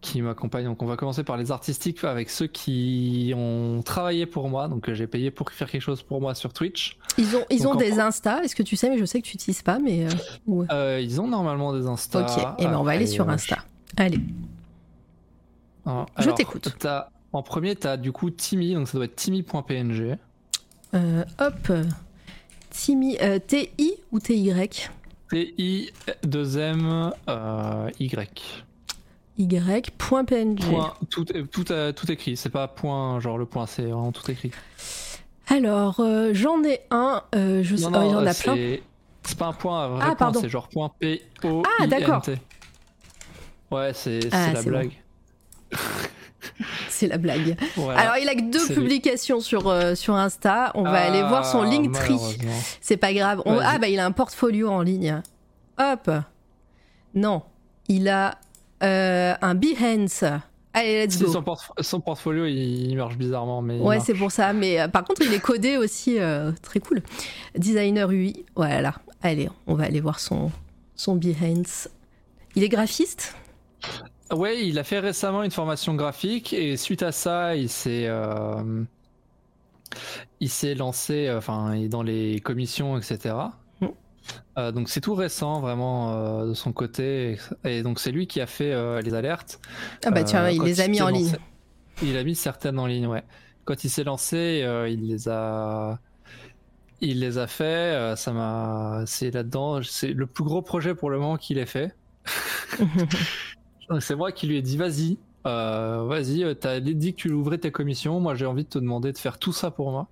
qui m'accompagnent. Donc on va commencer par les artistiques avec ceux qui ont travaillé pour moi. Donc j'ai payé pour faire quelque chose pour moi sur Twitch. Ils ont ils donc, ont des Insta. Est-ce que tu sais Mais je sais que tu n'utilises pas. Mais euh... Ouais. Euh, ils ont normalement des Insta. Ok. Et eh ben on va aller sur Insta. Allez. Alors, je t'écoute. En premier, tu as du coup Timmy. Donc ça doit être timmy.png. Euh, hop. Timmy. Euh, T-I ou T-Y T-I 2M euh, Y. Y.png. Point, tout, tout, euh, tout écrit, c'est pas point, genre le point, c'est vraiment tout écrit. Alors, euh, j'en ai un, euh, je sais pas, il y en a plein. C'est pas un point, un vrai ah, point, c'est genre point P-O-I-N-T. Ah, d'accord. Ouais, c'est ah, la blague. c'est la blague. Voilà. Alors, il a que deux publications sur, euh, sur Insta. On va ah, aller voir son Linktree. C'est pas grave. On... Ah, bah, il a un portfolio en ligne. Hop. Non. Il a euh, un Behance. Allez, let's si, go. Son, portf son, portfolio, il marche bizarrement. Mais ouais, c'est pour ça. Mais euh, par contre, il est codé aussi. Très cool. Designer UI. Voilà. Allez, on va aller voir son, son Behance. Il est graphiste? Ouais, il a fait récemment une formation graphique et suite à ça, il s'est euh, il s'est lancé, enfin, dans les commissions, etc. Mm. Euh, donc c'est tout récent vraiment euh, de son côté et donc c'est lui qui a fait euh, les alertes. Ah bah tiens, il les a mis en lancé, ligne. Il a mis certaines en ligne, ouais. Quand il s'est lancé, il les a il les a fait. ça m'a, c'est là-dedans, c'est le plus gros projet pour le moment qu'il ait fait. C'est moi qui lui ai dit vas-y, euh, vas-y, t'as dit que tu ouvrais tes commissions, moi j'ai envie de te demander de faire tout ça pour moi.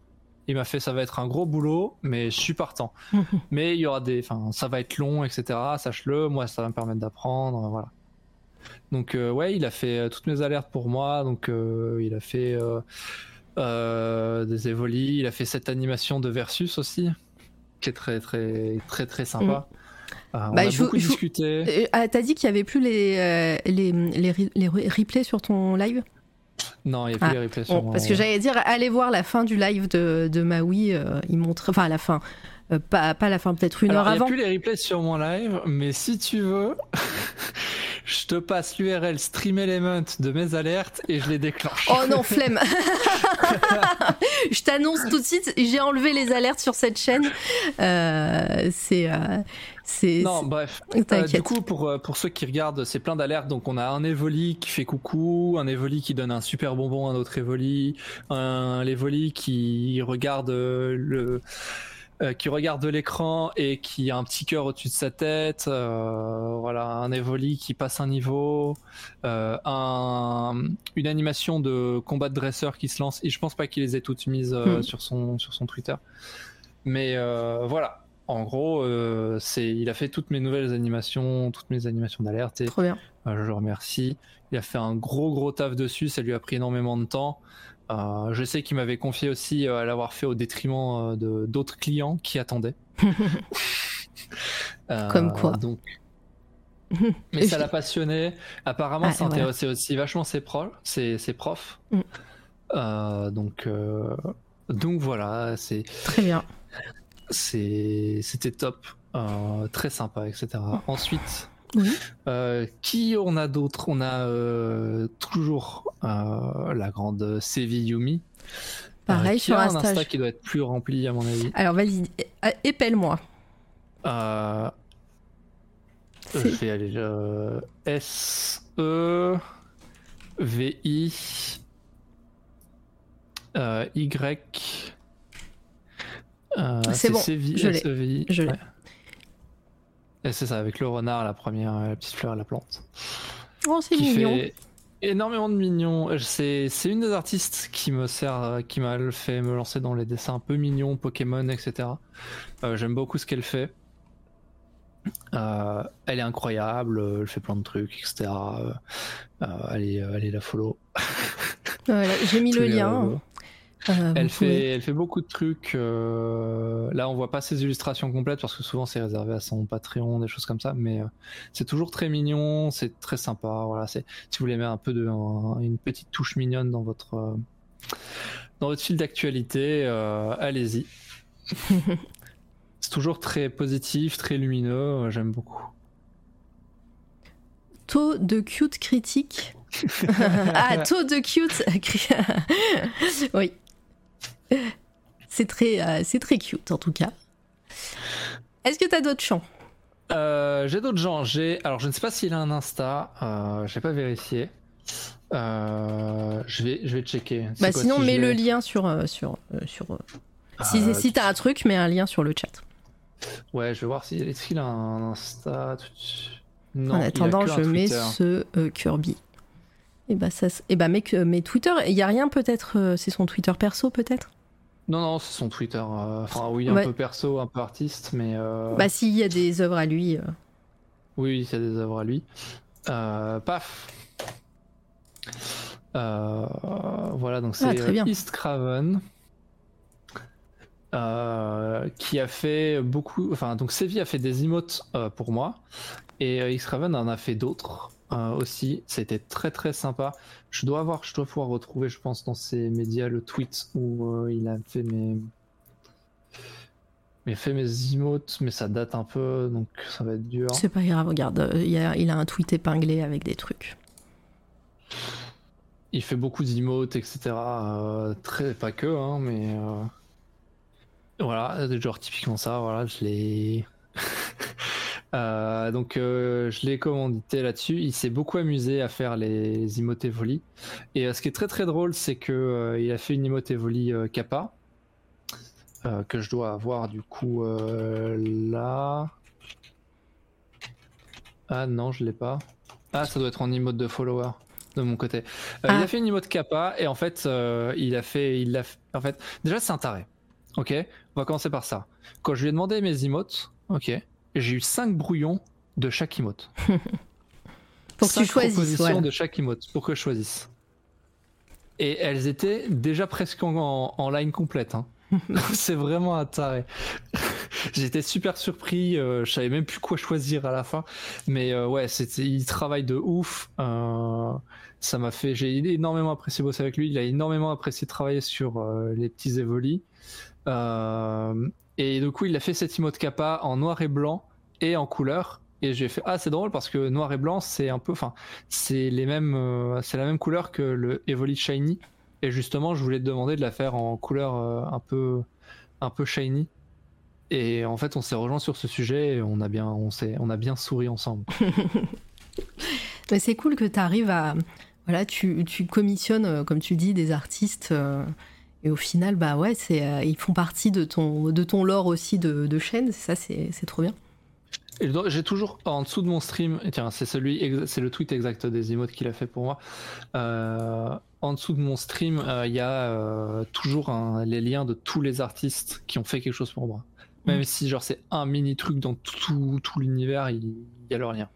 Il m'a fait ça va être un gros boulot, mais je suis partant. mais il y aura des, enfin ça va être long, etc. Sache-le, moi ça va me permettre d'apprendre, voilà. Donc euh, ouais, il a fait euh, toutes mes alertes pour moi, donc euh, il a fait euh, des évolis, il a fait cette animation de versus aussi, qui est très très très très sympa. Mm. Ah, on bah, a je, beaucoup je, discuté. Ah, T'as dit qu'il y avait plus les, euh, les, les, les, replays sur ton live? Non, il n'y a plus ah, les replays sur bon, mon... Parce que j'allais dire, allez voir la fin du live de, de Maui. Euh, il montre, enfin, la fin. Euh, pas, pas la fin, peut-être une Alors, heure avant. Il n'y a plus les replays sur mon live, mais si tu veux, je te passe l'URL Stream Element de mes alertes et je les déclenche. Oh non, flemme Je t'annonce tout de suite, j'ai enlevé les alertes sur cette chaîne. Euh, c'est. Euh, c'est, non, bref. Euh, du coup, pour, pour ceux qui regardent, c'est plein d'alertes. Donc, on a un Evoli qui fait coucou, un Evoli qui donne un super bonbon à un autre Evoli, un Evoli qui regarde le. Euh, qui regarde l'écran et qui a un petit cœur au-dessus de sa tête, euh, voilà, un Evoli qui passe un niveau, euh, un, une animation de combat de dresseur qui se lance. Et je pense pas qu'il les ait toutes mises mm. sur son sur son Twitter, mais voilà. En gros, c'est il a fait toutes mes nouvelles animations, toutes mes animations d'alerte. Trop bien. je le remercie. Il a fait un gros gros taf dessus. Ça lui a pris énormément de temps. Euh, je sais qu'il m'avait confié aussi euh, à l'avoir fait au détriment euh, de d'autres clients qui attendaient. Comme quoi. Donc, mais ça l'a passionné. Apparemment, ah, ça intéressait voilà. aussi vachement ses, pro ses, ses profs. Mm. donc, donc voilà, c'est très bien. c'est c'était top, euh, très sympa, etc. Ensuite, Oui. euh, qui on a d'autres On a euh, toujours euh, la grande Sevi Yumi. Pareil sur a un Insta qui doit être plus rempli à mon avis. Alors vas-y, épelle-moi. Je vais aller S E V I Y. C'est bon, je l'ai, je l'ai. Et c'est ça, avec le renard, la première, euh, la petite fleur et la plante. Oh, c'est Qui mignon. fait énormément de mignons. Euh, C'est c'est une des artistes qui me sert, euh, qui m'a fait me lancer dans les dessins un peu mignons, Pokémon, etc. Euh, J'aime beaucoup ce qu'elle fait. Euh, elle est incroyable, elle fait plein de trucs, etc. Euh, allez, allez la follow. Voilà, J'ai mis le lien. Euh, Elle pouvez- fait, elle fait beaucoup de trucs. euh, Là, on voit pas ses illustrations complètes parce que souvent c'est réservé à son Patreon, des choses comme ça. Mais euh, c'est toujours très mignon, c'est très sympa. Voilà, c'est si vous voulez mettre un peu de un- une petite touche mignonne dans votre dans votre fil d'actualité, allez-y. c'est toujours très positif, très lumineux. J'aime beaucoup. Taux de cute critique. ah, taux de cute. oui. C'est très, euh, c'est très cute en tout cas. Est-ce que t'as d'autres chants? Euh, j'ai d'autres gens. J'ai alors je ne sais pas s'il a un Insta. Euh, j'ai pas vérifié. Euh, je vais je vais checker. Bah quoi, sinon si mets le lien sur sur sur. euh, si si t'as un truc, mets un lien sur le chat. Ouais, je vais voir si est-ce qu'il a un Insta. Non, en attendant, je mets ce Kirby. Et bah ça, et bah mec, euh, mets Twitter. Il y a rien peut-être. c'est son Twitter perso peut-être? Non non, c'est son Twitter. euh, Enfin oui, un Ouais. peu perso, un peu artiste, mais euh, Bah s'il y a des œuvres à lui. euh, oui, oui, il y a des œuvres à lui. Paf. Voilà, donc Ah, c'est euh, East Craven. euh, qui a fait beaucoup, enfin donc Sevi a fait des emotes euh, pour moi et euh, en a fait d'autres euh, aussi. C'était très très sympa. Je dois avoir, je dois pouvoir retrouver, je pense, dans ses médias le tweet où euh, il a fait mes, il a fait mes emotes, mais ça date un peu, donc ça va être dur. C'est pas grave, regarde, euh, a, il a un tweet épinglé avec des trucs. Il fait beaucoup d'emotes, etc. euh, très, pas que, hein, mais euh, voilà, genre typiquement ça, voilà, je l'ai. Euh, donc euh, je l'ai commandité là-dessus. Il s'est beaucoup amusé à faire les, les emotes Evoli. Et euh, ce qui est très très drôle, c'est que il a fait une emote Evoli euh, Kappa que je dois avoir du coup là. Ah non, je l'ai pas. Ah, ça doit être en emote de follower de mon côté. Il Ah. a fait une emote Kappa et en fait, il a fait, il a fait- en fait, déjà c'est un taré. Ok, on va commencer par ça. Quand je lui ai demandé mes emotes, ok, j'ai eu 5 brouillons de chaque emote. Pour que tu choisisses, voilà. de chaque emote pour que je choisisse. Et elles étaient déjà presque en, en- line complète. hein. c'est vraiment un taré. J'étais super surpris, euh, je savais même plus quoi choisir à la fin. Mais euh, ouais, c'était, il travaille de ouf. euh, ça m'a fait, j'ai énormément apprécié bosser avec lui. Il a énormément apprécié travailler sur euh, les petits évolis. Et du coup, il a fait cette emote kappa en noir et blanc et en couleur. Et j'ai fait ah c'est drôle parce que noir et blanc c'est un peu, enfin c'est les mêmes, euh, c'est la même couleur que le Evoli shiny. Et justement, je voulais te demander de la faire en couleur euh, un peu, un peu shiny. Et en fait, on s'est rejoint sur ce sujet et on a bien, on s'est, on a bien souri ensemble. C'est cool que tu arrives à. Voilà, tu, tu commissionnes, euh, comme tu dis, des artistes. Et au final, bah ouais, c'est, euh, ils font partie de ton, de ton lore aussi de, de chaîne. Ça, c'est, c'est trop bien. J'ai toujours en dessous de mon stream, et tiens, c'est celui, c'est le tweet exact des emotes qu'il a fait pour moi. Euh, en dessous de mon stream, euh, il y a euh, toujours un- les liens de tous les artistes qui ont fait quelque chose pour moi. Même Mm. si genre c'est un mini truc dans tout, tout l'univers, il, il y a leur lien.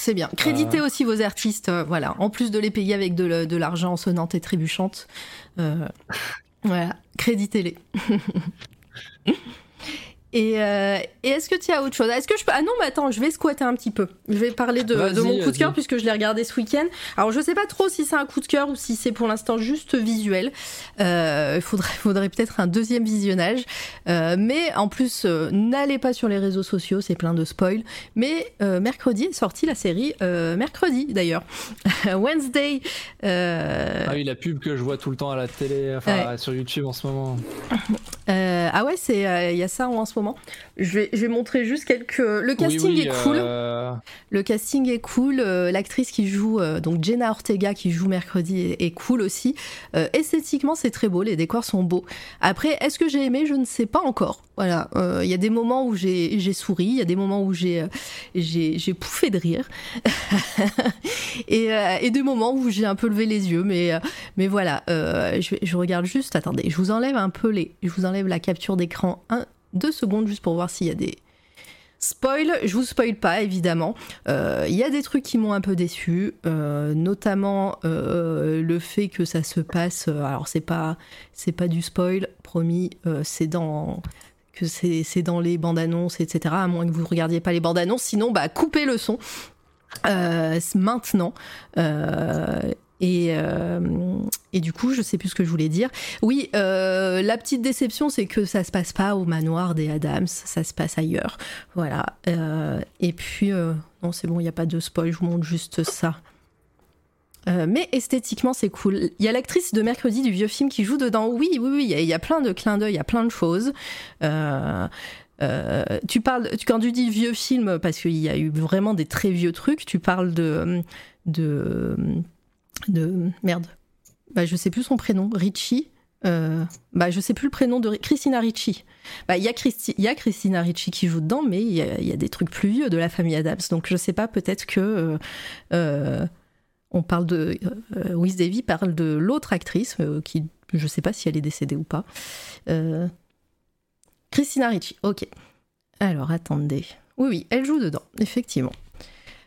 C'est bien. Créditez aussi vos artistes, euh, voilà. En plus de les payer avec de l'argent sonnante et trébuchante, euh, voilà, créditez-les. Et, euh, et est-ce que tu as autre chose? Est-ce que je peux Ah non, mais attends, je vais squatter un petit peu. Je vais parler de, mon coup de cœur puisque je l'ai regardé ce week-end. Alors je sais pas trop si c'est un coup de cœur ou si c'est pour l'instant juste visuel. Euh, Il faudrait, faudrait peut-être un deuxième visionnage. Euh, mais en plus, n'allez pas sur les réseaux sociaux, c'est plein de spoil. Mais mercredi est sortie la série. mercredi d'ailleurs. Wednesday. Ah oui, la pub que je vois tout le temps à la télé, enfin sur YouTube en ce moment. Ah ouais, c'est il y a ça en ce moment. Je vais, je vais montrer juste quelques. Le casting Oui, oui, est cool. euh, Le casting est cool. euh, L'actrice qui joue, euh, donc Jenna Ortega qui joue mercredi, est, est cool aussi. Euh, esthétiquement, c'est très beau. Les décors sont beaux. Après, est-ce que j'ai aimé? Je ne sais pas encore. Voilà. Euh, Il y a des moments où j'ai souri. Il y a des moments où j'ai euh, pouffé de rire. et, euh, et des moments où j'ai un peu levé les yeux. Mais euh, mais voilà. euh, je, je regarde juste. Attendez. Je vous enlève un peu les. Je vous enlève la capture d'écran. Un, deux secondes juste pour voir s'il y a des Spoil, je vous spoil pas évidemment. Euh, Il y a des trucs qui m'ont un peu déçu, euh, notamment euh, le fait que ça se passe. alors c'est pas c'est pas du spoil, promis. c'est dans que c'est dans les bandes annonces, etc. À moins que vous regardiez pas les bandes annonces, sinon bah coupez le son maintenant. Euh, et, du coup, je sais plus ce que je voulais dire. Oui, euh, la petite déception, c'est que ça se passe pas au manoir des Adams, ça se passe ailleurs. Voilà. Euh, et puis, non, c'est bon, il n'y a pas de spoil, je vous montre juste ça. Mais esthétiquement, c'est cool. Il y a l'actrice de mercredi du vieux film qui joue dedans. Oui, oui, oui, il y a- plein de clins d'œil, il y a plein de choses. Tu parles, quand tu dis vieux film, parce qu'il y a eu vraiment des très vieux trucs, tu parles de. de. De. merde. Bah, je sais plus son prénom. Richie. Euh, bah, je sais plus le prénom de Christina Ricci. Bah, il y, a Christina Ricci qui joue dedans, mais il y, a- des trucs plus vieux de la famille Adams. Donc je sais pas, peut-être que euh, euh, on parle de euh, Wiz Davy parle de l'autre actrice euh, qui, je sais pas si elle est décédée ou pas. Christina Ricci. Ok. Alors attendez. Oui, oui, elle joue dedans, effectivement.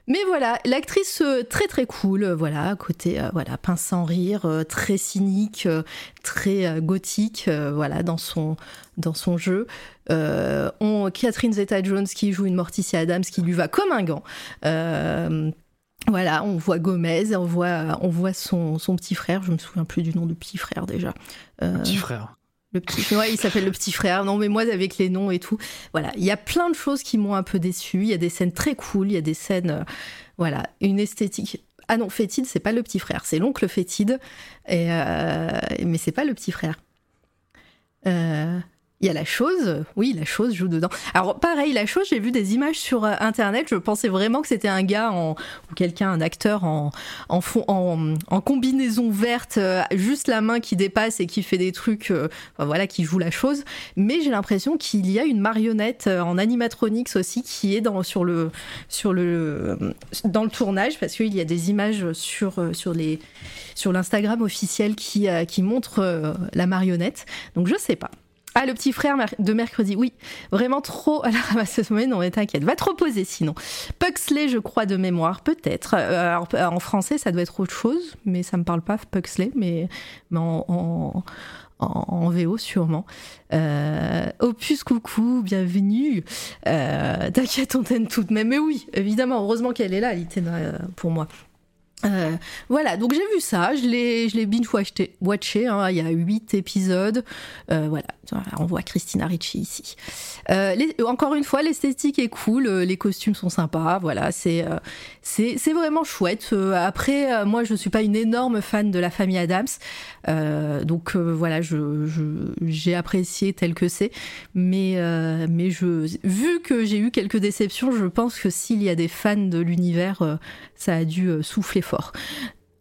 Mais voilà, l'actrice euh, très très cool, euh, voilà, côté euh, voilà, pince sans rire, euh, très cynique, très gothique, voilà, dans son dans son jeu. On Catherine Zeta-Jones qui joue une Morticia Adams qui lui va comme un gant. Voilà, on voit Gomez, on voit on voit son, son petit frère, je me souviens plus du nom du petit frère déjà. Petit frère. Le petit, ouais, il s'appelle le petit frère. Non, mais moi, avec les noms et tout, voilà, il y a plein de choses qui m'ont un peu déçu. Il y a des scènes très cool, il y a des scènes, euh, voilà, une esthétique. Ah non, Fétide, c'est pas le petit frère, c'est l'oncle Fétide, et euh, mais c'est pas le petit frère. Euh, Il y a la chose, oui, la chose joue dedans. Alors pareil, la chose, j'ai vu des images sur euh, internet, je pensais vraiment que c'était un gars en, ou quelqu'un, un acteur en, en, fond, en, en combinaison verte, euh, juste la main qui dépasse et qui fait des trucs, euh, voilà, qui joue la chose. Mais j'ai l'impression qu'il y a une marionnette en animatronics aussi qui est dans, sur le, sur le, dans le tournage parce qu'il y a des images sur, sur les, sur l'Instagram officiel qui, qui montre la marionnette. Donc je sais pas. Ah, le petit frère de mercredi, oui. Vraiment trop à la ramasseuse. Mais non, mais t'inquiète, va te reposer sinon. Puxley, je crois, de mémoire, peut-être. Euh, en français, ça doit être autre chose, mais ça me parle pas, Puxley, mais, en, en, VO sûrement. Euh, Opus, coucou, bienvenue. Euh, T'inquiète, on t'aime tout de même. Mais oui, évidemment, heureusement qu'elle est là, Litena, pour moi. Euh, voilà, donc j'ai vu ça, je l'ai, je l'ai binge-watché, watché, hein, il y a huit épisodes. Euh, voilà, on voit Christina Ricci ici. Euh, les- encore une fois, l'esthétique est cool, euh, les costumes sont sympas, voilà, c'est, euh, c'est, c'est vraiment chouette. Après, moi, je suis pas une énorme fan de la famille Adams, donc voilà, je, je- j'ai apprécié tel que c'est, mais, mais je, vu que j'ai eu quelques déceptions, je pense que s'il y a des fans de l'univers, ça a dû euh, souffler fort.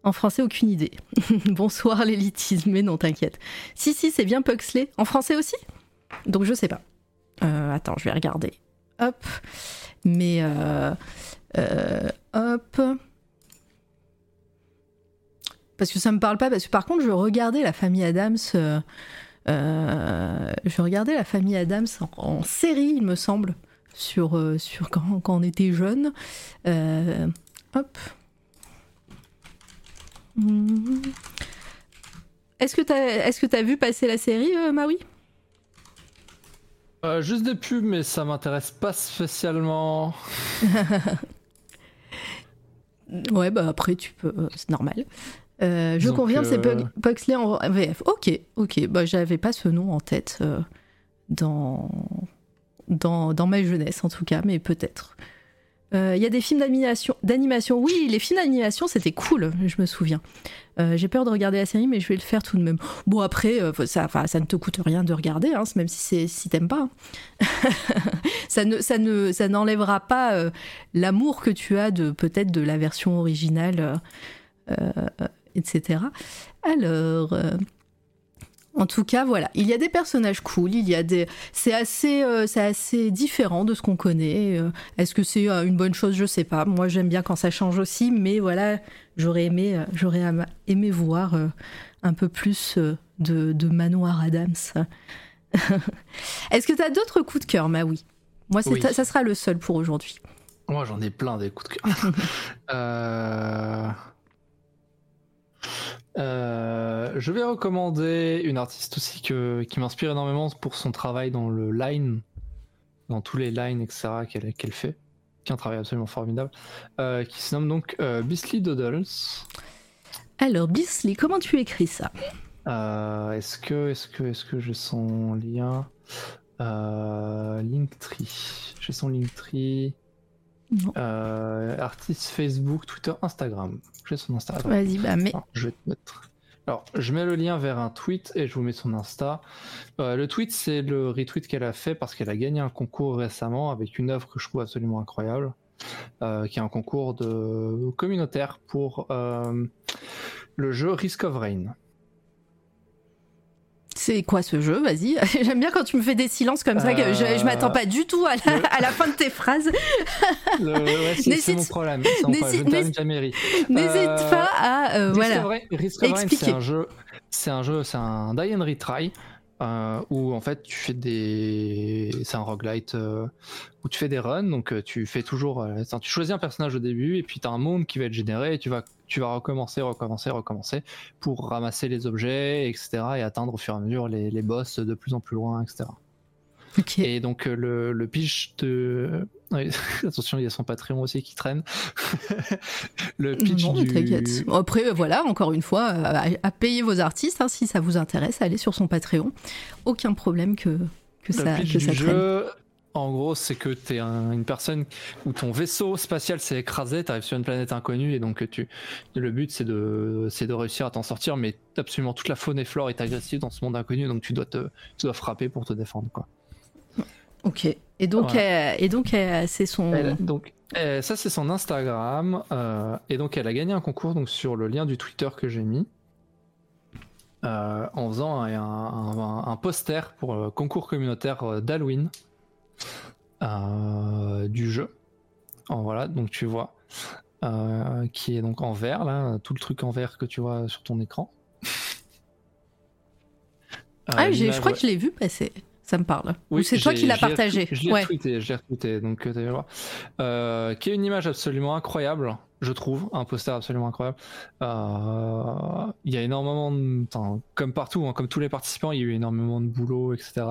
En français, aucune idée. Bonsoir l'élitisme, mais non, t'inquiète. Si, si, c'est bien Puxley. En français aussi? Donc je sais pas. Euh, attends, je vais regarder. Hop. Mais... euh, hop. Parce que ça me parle pas, parce que par contre, je regardais la famille Adams... je regardais la famille Adams en, série, il me semble, sur, quand on était jeune. Hop. Mhm. Est-ce que t'as est-ce que t'as vu passer la série, euh, Maui? Euh, juste des pubs, mais ça m'intéresse pas spécialement. ouais, bah après, tu peux. euh, c'est normal. Euh, je Donc, confirme, c'est Pugsley en VF. Ok, ok. Bah, j'avais pas ce nom en tête dans... Dans, dans ma jeunesse, en tout cas, mais peut-être. Euh, Il y a des films d'animation. Oui, les films d'animation, c'était cool, je me souviens. Euh, J'ai peur de regarder la série, mais je vais le faire tout de même. Bon, après, euh, ça, ça ne te coûte rien de regarder, hein, même si, si t'aimes pas. hein. ça ne, ça ne, ça n'enlèvera pas euh, l'amour que tu as de peut-être de la version originale, euh, euh, etc. Alors. En tout cas, voilà, il y a des personnages cool, il y a des, c'est assez, euh, c'est assez différent de ce qu'on connaît. euh, Est-ce que c'est euh, une bonne chose? Je sais pas. Moi, j'aime bien quand ça change aussi, mais voilà, j'aurais aimé, j'aurais aimé voir un peu plus de, de Manoir Adams. Est-ce que tu as d'autres coups de cœur, Maui? Moi, Oui. ça sera le seul pour aujourd'hui. Moi, j'en ai plein des coups de cœur. Euh, euh, Je vais recommander une artiste aussi que... qui m'inspire énormément pour son travail dans le line, dans tous les lines, etc. qu'elle fait, qui est un travail absolument formidable, euh, qui se nomme donc euh, Beastly Doodles. Alors, Bisley, comment tu écris ça? Euh, est-ce que, est-ce que, est-ce que j'ai son lien? Linktree. J'ai son Linktree. Euh, artiste Facebook, Twitter, Instagram. J'ai son Instagram. Vas-y, bah, mais. Alors, je vais te mettre. Alors, je mets le lien vers un tweet et je vous mets son Insta. Euh, le tweet, c'est le retweet qu'elle a fait parce qu'elle a gagné un concours récemment avec une œuvre que je trouve absolument incroyable, euh, qui est un concours de communautaire pour euh, le jeu Risk of Rain. C'est quoi ce jeu Vas-y. J'aime bien quand tu me fais des silences comme ça, que je, je m'attends pas du tout à la, le- à la fin de tes phrases. Le- ouais, c'est- mon problème. n'hésite- Euh, pas à. euh, voilà. Rain, Expliquez. c'est un jeu, c'est un jeu, c'est un die and retry euh, où en fait tu fais des, c'est un roguelite euh, où tu fais des runs, donc euh, tu fais toujours, tu choisis un personnage au début et puis tu as un monde qui va être généré et tu vas, tu vas recommencer, recommencer, recommencer pour ramasser les objets, etc. et atteindre au fur et à mesure les, les boss de plus en plus loin, etc. Ok. Et donc euh, le, le pitch de attention, il y a son Patreon aussi qui traîne. le pitch Non, du. Après, euh, voilà, encore une fois, euh, à, à payer vos artistes, hein, si ça vous intéresse, allez sur son Patreon. Aucun problème que, que Le ça, pitch que du ça traîne. jeu, en gros, c'est que tu es une personne où ton vaisseau spatial s'est écrasé, tu arrives sur une planète inconnue et donc tu, le but c'est de, c'est de réussir à t'en sortir, mais absolument toute la faune et flore est agressive dans ce monde inconnu, donc tu dois, te, tu dois frapper pour te défendre. Quoi. Ok. Et donc, Voilà. euh, et donc euh, c'est son. Elle- donc, euh, ça c'est son Instagram, euh, et donc elle a gagné un concours donc, sur le lien du Twitter que j'ai mis. euh, en faisant un, un- un- un poster pour le concours communautaire d'Halloween euh, du jeu. En voilà, donc tu vois, euh, qui est donc en vert là, tout le truc en vert que tu vois sur ton écran. Euh, ah, je crois ouais. que je l'ai vu passer. Ça me parle. Ou Oui, c'est toi qui l'as partagé. Je l'ai ouais. retweeté, je l'ai retweeté, donc euh, voir. Euh, qui est une image absolument incroyable, je trouve, un poster absolument incroyable. Euh, Il y a énormément, de, comme partout, hein, comme tous les participants, il y a eu énormément de boulot, etc.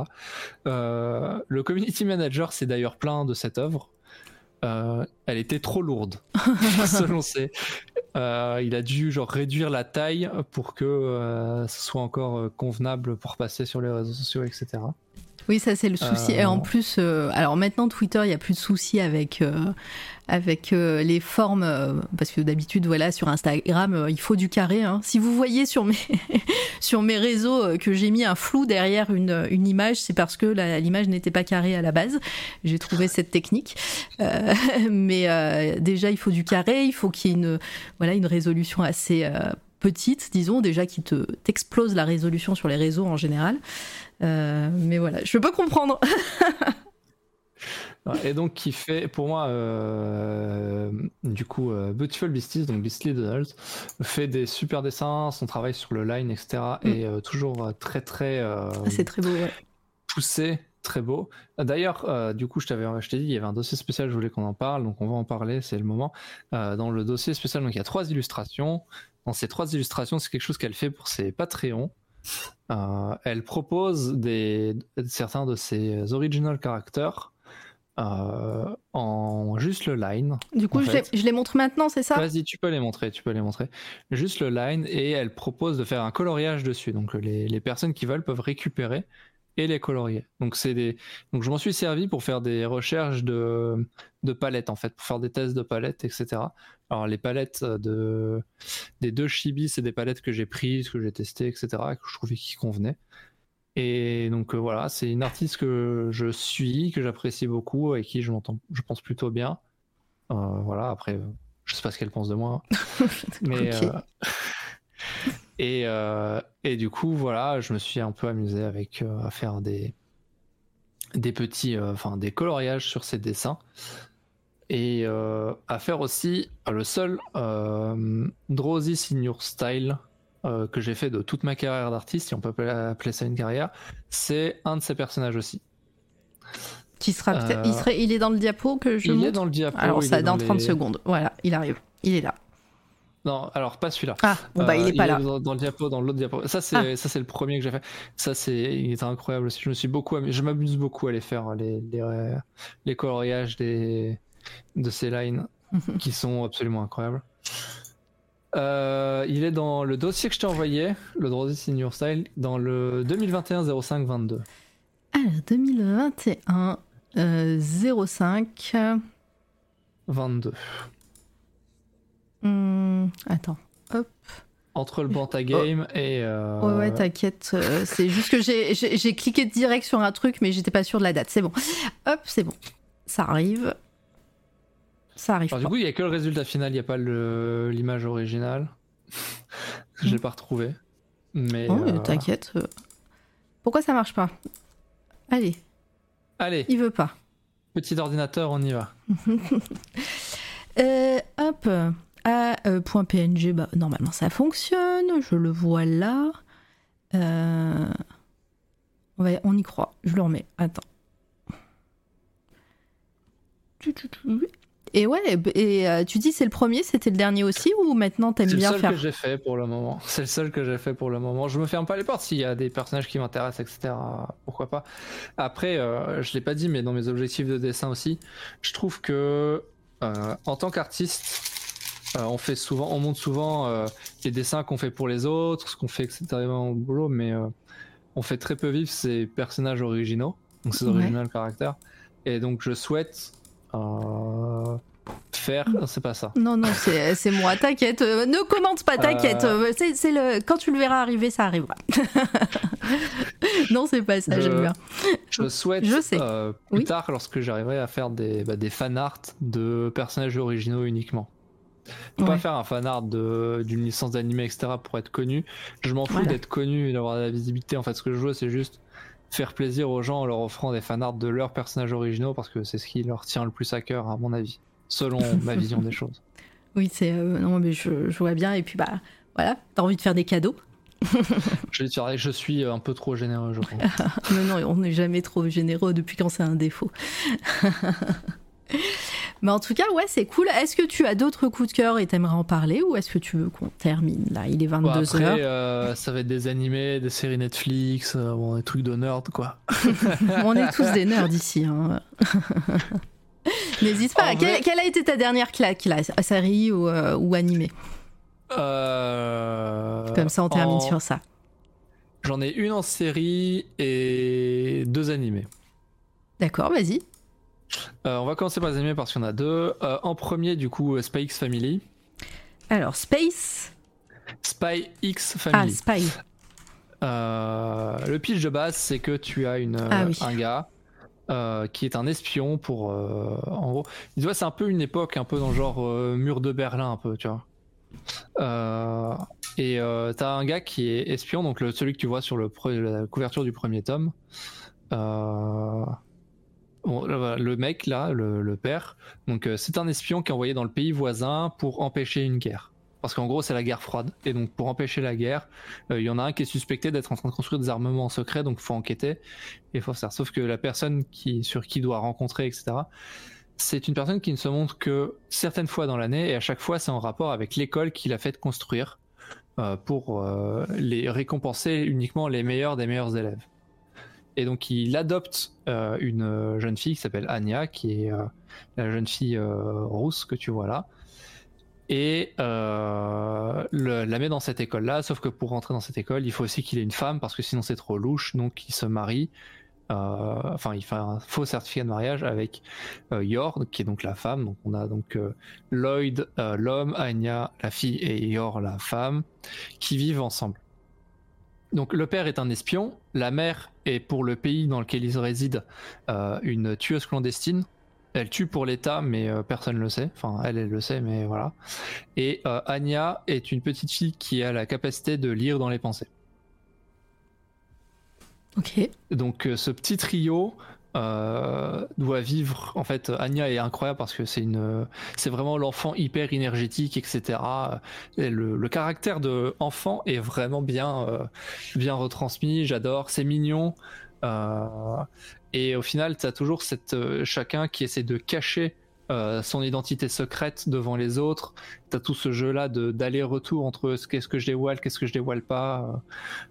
Le community manager s'est d'ailleurs plaint de cette œuvre. Elle était trop lourde, selon ses. Euh, il a dû genre réduire la taille pour que euh, ce soit encore euh, convenable pour passer sur les réseaux sociaux, etc. Oui, ça c'est le souci. Et Euh, en plus, euh, alors maintenant Twitter, il n'y a plus de souci avec euh, avec euh, les formes, euh, parce que d'habitude, voilà, sur Instagram, euh, il faut du carré. hein. Si vous voyez sur mes sur mes réseaux euh, que j'ai mis un flou derrière une, une image, c'est parce que l'image n'était pas carrée à la base. J'ai trouvé cette technique, Euh, mais euh, déjà il faut du carré, il faut qu'il y ait une voilà une résolution assez euh, petite, disons déjà qui te t'explose la résolution sur les réseaux en général. Euh, mais voilà, je peux pas comprendre. Et donc qui fait pour moi euh, du coup euh, Beautiful Beasties donc Beastly Donald fait des super dessins son travail sur le line etc est euh, toujours très très Ah, c'est très beau. ouais. poussé très beau d'ailleurs du coup je t'avais je t'ai dit il y avait un dossier spécial je voulais qu'on en parle donc on va en parler c'est le moment dans le dossier spécial donc il y a trois illustrations dans ces trois illustrations c'est quelque chose qu'elle fait pour ses Patreons elle propose des, certains de ses original characters euh, en juste le line. Du coup, les, je les montre maintenant, c'est ça? Vas-y, tu peux les montrer, tu peux les montrer. Juste le line et elle propose de faire un coloriage dessus. Donc les, les personnes qui veulent peuvent récupérer et les colorier. Donc c'est des donc je m'en suis servi pour faire des recherches de de palettes en fait, pour faire des tests de palettes, etc. Alors les palettes de des deux chibi, c'est des palettes que j'ai prises, que j'ai testées, etc. que je trouvais qui convenaient. Et donc euh, voilà, c'est une artiste que je suis, que j'apprécie beaucoup, et qui je m'entends, je pense plutôt bien. Euh, voilà, après, je sais pas ce qu'elle pense de moi, hein. mais euh, et euh, et du coup voilà, je me suis un peu amusé avec euh, à faire des des petits, euh, enfin des coloriages sur ces dessins et à faire aussi le seul Drowsy Senior Style que j'ai fait de toute ma carrière d'artiste, si on peut appeler ça une carrière, c'est un de ces personnages aussi. Qui sera peut-être- il, serait, il est dans le diapo que je il montre? est dans le diapo. Alors ça, dans les- 30 secondes. Voilà, il arrive. Il est là. Non, alors pas celui-là. Ah, bon bah Euh, il est pas là. Dans, dans le diapo, dans l'autre diapo. Ça c'est Ah. ça c'est le premier que j'ai fait. Ça c'est il était incroyable aussi. Je me suis beaucoup. Je m'amuse beaucoup à les faire les les, euh, les coloriages des de ces lines qui sont absolument incroyables. Euh, il est dans le dossier que je t'ai envoyé, le Drowsy Senior Style, dans le 2021 05 22. Alors 2021 euh, 05. 22. Hum, attends. Hop. Entre le Banta Game et. euh, Ouais, ouais, t'inquiète. euh, c'est juste que j'ai- cliqué direct sur un truc, mais j'étais pas sûre de la date. C'est bon. Hop, c'est bon. Ça arrive. Ça arrive. Alors, du coup, il n'y a que le résultat final, il n'y a pas l'image originale. je l'ai pas retrouvé. Mais. Oh, euh, t'inquiète. Pourquoi ça marche pas? Allez, Allez, il veut pas. petit ordinateur, on y va. Hop. Ah, euh, point .png, bah, normalement ça fonctionne. Je le vois là. Euh, On, va- on y croit. Je le remets. Attends. Et ouais, et euh, tu dis c'est le premier, c'était le dernier aussi ou maintenant t'aimes C'est le bien seul faire que j'ai fait pour le moment. C'est le seul que j'ai fait pour le moment. Je me ferme pas les portes s'il y a des personnages qui m'intéressent, etc. Pourquoi pas. Après, je l'ai pas dit, mais dans mes objectifs de dessin aussi, je trouve que en tant qu'artiste, euh, on fait souvent, on montre souvent euh, les dessins qu'on fait pour les autres, ce qu'on fait, etc. au boulot, mais euh, on fait très peu vivre ces personnages originaux, donc ces Ouais. original caractères. Et donc, je souhaite faire, c'est pas ça. Non, non, c'est moi, t'inquiète. ne commente pas, t'inquiète. C'est le... Quand tu le verras arriver, ça arrivera. non, c'est pas ça, j'aime bien. Je souhaite Je sais. plus Oui. tard, lorsque j'arriverai à faire des, bah, des fan art de personnages originaux uniquement. Pas Ouais. faire un fan art de- d'une licence d'animé, etc. pour être connu. Je m'en fous Voilà. d'être connu et d'avoir de la visibilité. En fait, ce que je veux, c'est juste faire plaisir aux gens en leur offrant des fan art de leurs personnages originaux parce que c'est ce qui leur tient le plus à cœur, à mon avis, selon ma vision des choses. Oui, c'est. euh, non, mais je, je vois bien. Et puis, bah, voilà, t'as envie de faire des cadeaux? Je, je suis un peu trop généreux, je pense. non, non, on n'est jamais trop généreux depuis quand c'est un défaut. Mais en tout cas, ouais, c'est cool. Est-ce que tu as d'autres coups de cœur et t'aimerais en parler ou est-ce que tu veux qu'on termine Là, il est Bon, 22h. après, euh, ça va être des animés, des séries Netflix, euh, bon, des trucs de nerd, quoi. On est tous des nerds ici. hein. N'hésite pas. Quelle, vrai- quelle a été ta dernière claque, là, série ou, euh, ou animé? Comme ça, on termine en- sur ça. J'en ai une en série et deux animés. D'accord, vas-y. Euh, on va commencer par les animés parce qu'il y en a deux. Euh, en premier, du coup, euh, Spy X Family. Alors, Space. Spy X Ah, Family. Spy. Euh, le pitch de base, c'est que tu as une, Ah oui. un gars euh, qui est un espion pour. euh, en gros, tu vois, c'est un peu une époque, un peu dans le genre mur de Berlin, un peu, tu vois. Et t'as un gars qui est espion, donc le, celui que tu vois sur le, la couverture du premier tome. Le mec là, le, père, donc euh, c'est un espion qui est envoyé dans le pays voisin pour empêcher une guerre. Parce qu'en gros, c'est la guerre froide. Et donc, pour empêcher la guerre, euh, il y en a un qui est suspecté d'être en train de construire des armements en secret, donc faut enquêter et faut faire. Sauf que la personne sur qui doit rencontrer, etc., c'est une personne qui ne se montre que certaines fois dans l'année, et à chaque fois, c'est en rapport avec l'école qu'il a fait construire. euh, pour les récompenser uniquement les meilleurs des meilleurs élèves. Et donc il adopte euh, une jeune fille qui s'appelle Anya, qui est la jeune fille rousse que tu vois là, et la met dans cette école-là. Sauf que pour rentrer dans cette école, il faut aussi qu'il ait une femme parce que sinon c'est trop louche. Donc il se marie. euh, Enfin, il fait un faux certificat de mariage avec euh, Yor, qui est donc la femme. Donc on a donc euh, Lloyd, euh, l'homme, Anya, la fille, et Yor, la femme, qui vivent ensemble. Donc le père est un espion, la mère est pour le pays dans lequel ils résident euh, une tueuse clandestine. Elle tue pour l'État, mais euh, personne ne le sait. Enfin, elle, elle le sait, mais voilà. Et euh, Anya est une petite fille qui a la capacité de lire dans les pensées. Ok. Donc euh, ce petit trio euh, doit vivre. En fait, Anya est incroyable parce que c'est une, c'est vraiment l'enfant hyper énergétique, etc. Et le, caractère de enfant est vraiment bien, euh, bien retransmis. J'adore. C'est mignon. Euh, et au final, tu as toujours cette chacun qui essaie de cacher son identité secrète devant les autres. T'as tout ce jeu-là d'aller-retour entre ce qu'est-ce que je dévoile, qu'est-ce que je dévoile pas.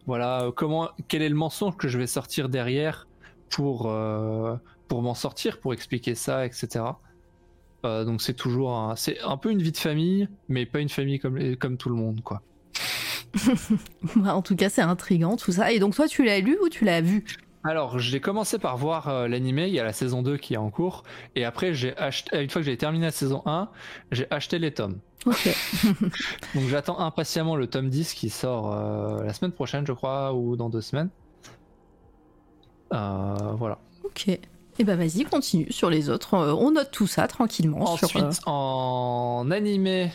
voilà, comment, quel est le mensonge que je vais sortir derrière? Pour euh, pour m'en sortir, pour expliquer ça, etc. Euh, donc c'est toujours un, c'est un peu une vie de famille, mais pas une famille comme comme tout le monde, quoi. Bah, en tout cas, c'est intriguant tout ça. Et donc, toi, tu l'as lu ou tu l'as vu? Alors, j'ai commencé par voir euh, l'animé, il y a la saison 2 qui est en cours, et après, j'ai acheté, une fois que j'ai terminé la saison 1, j'ai acheté les tomes. Ok. Donc, j'attends impatiemment le tome 10 qui sort euh, la semaine prochaine, je crois, ou dans deux semaines. Euh, voilà. Ok. Et bah, vas-y, continue sur les autres. Euh, on note tout ça tranquillement. Ensuite, sur, euh, en animé,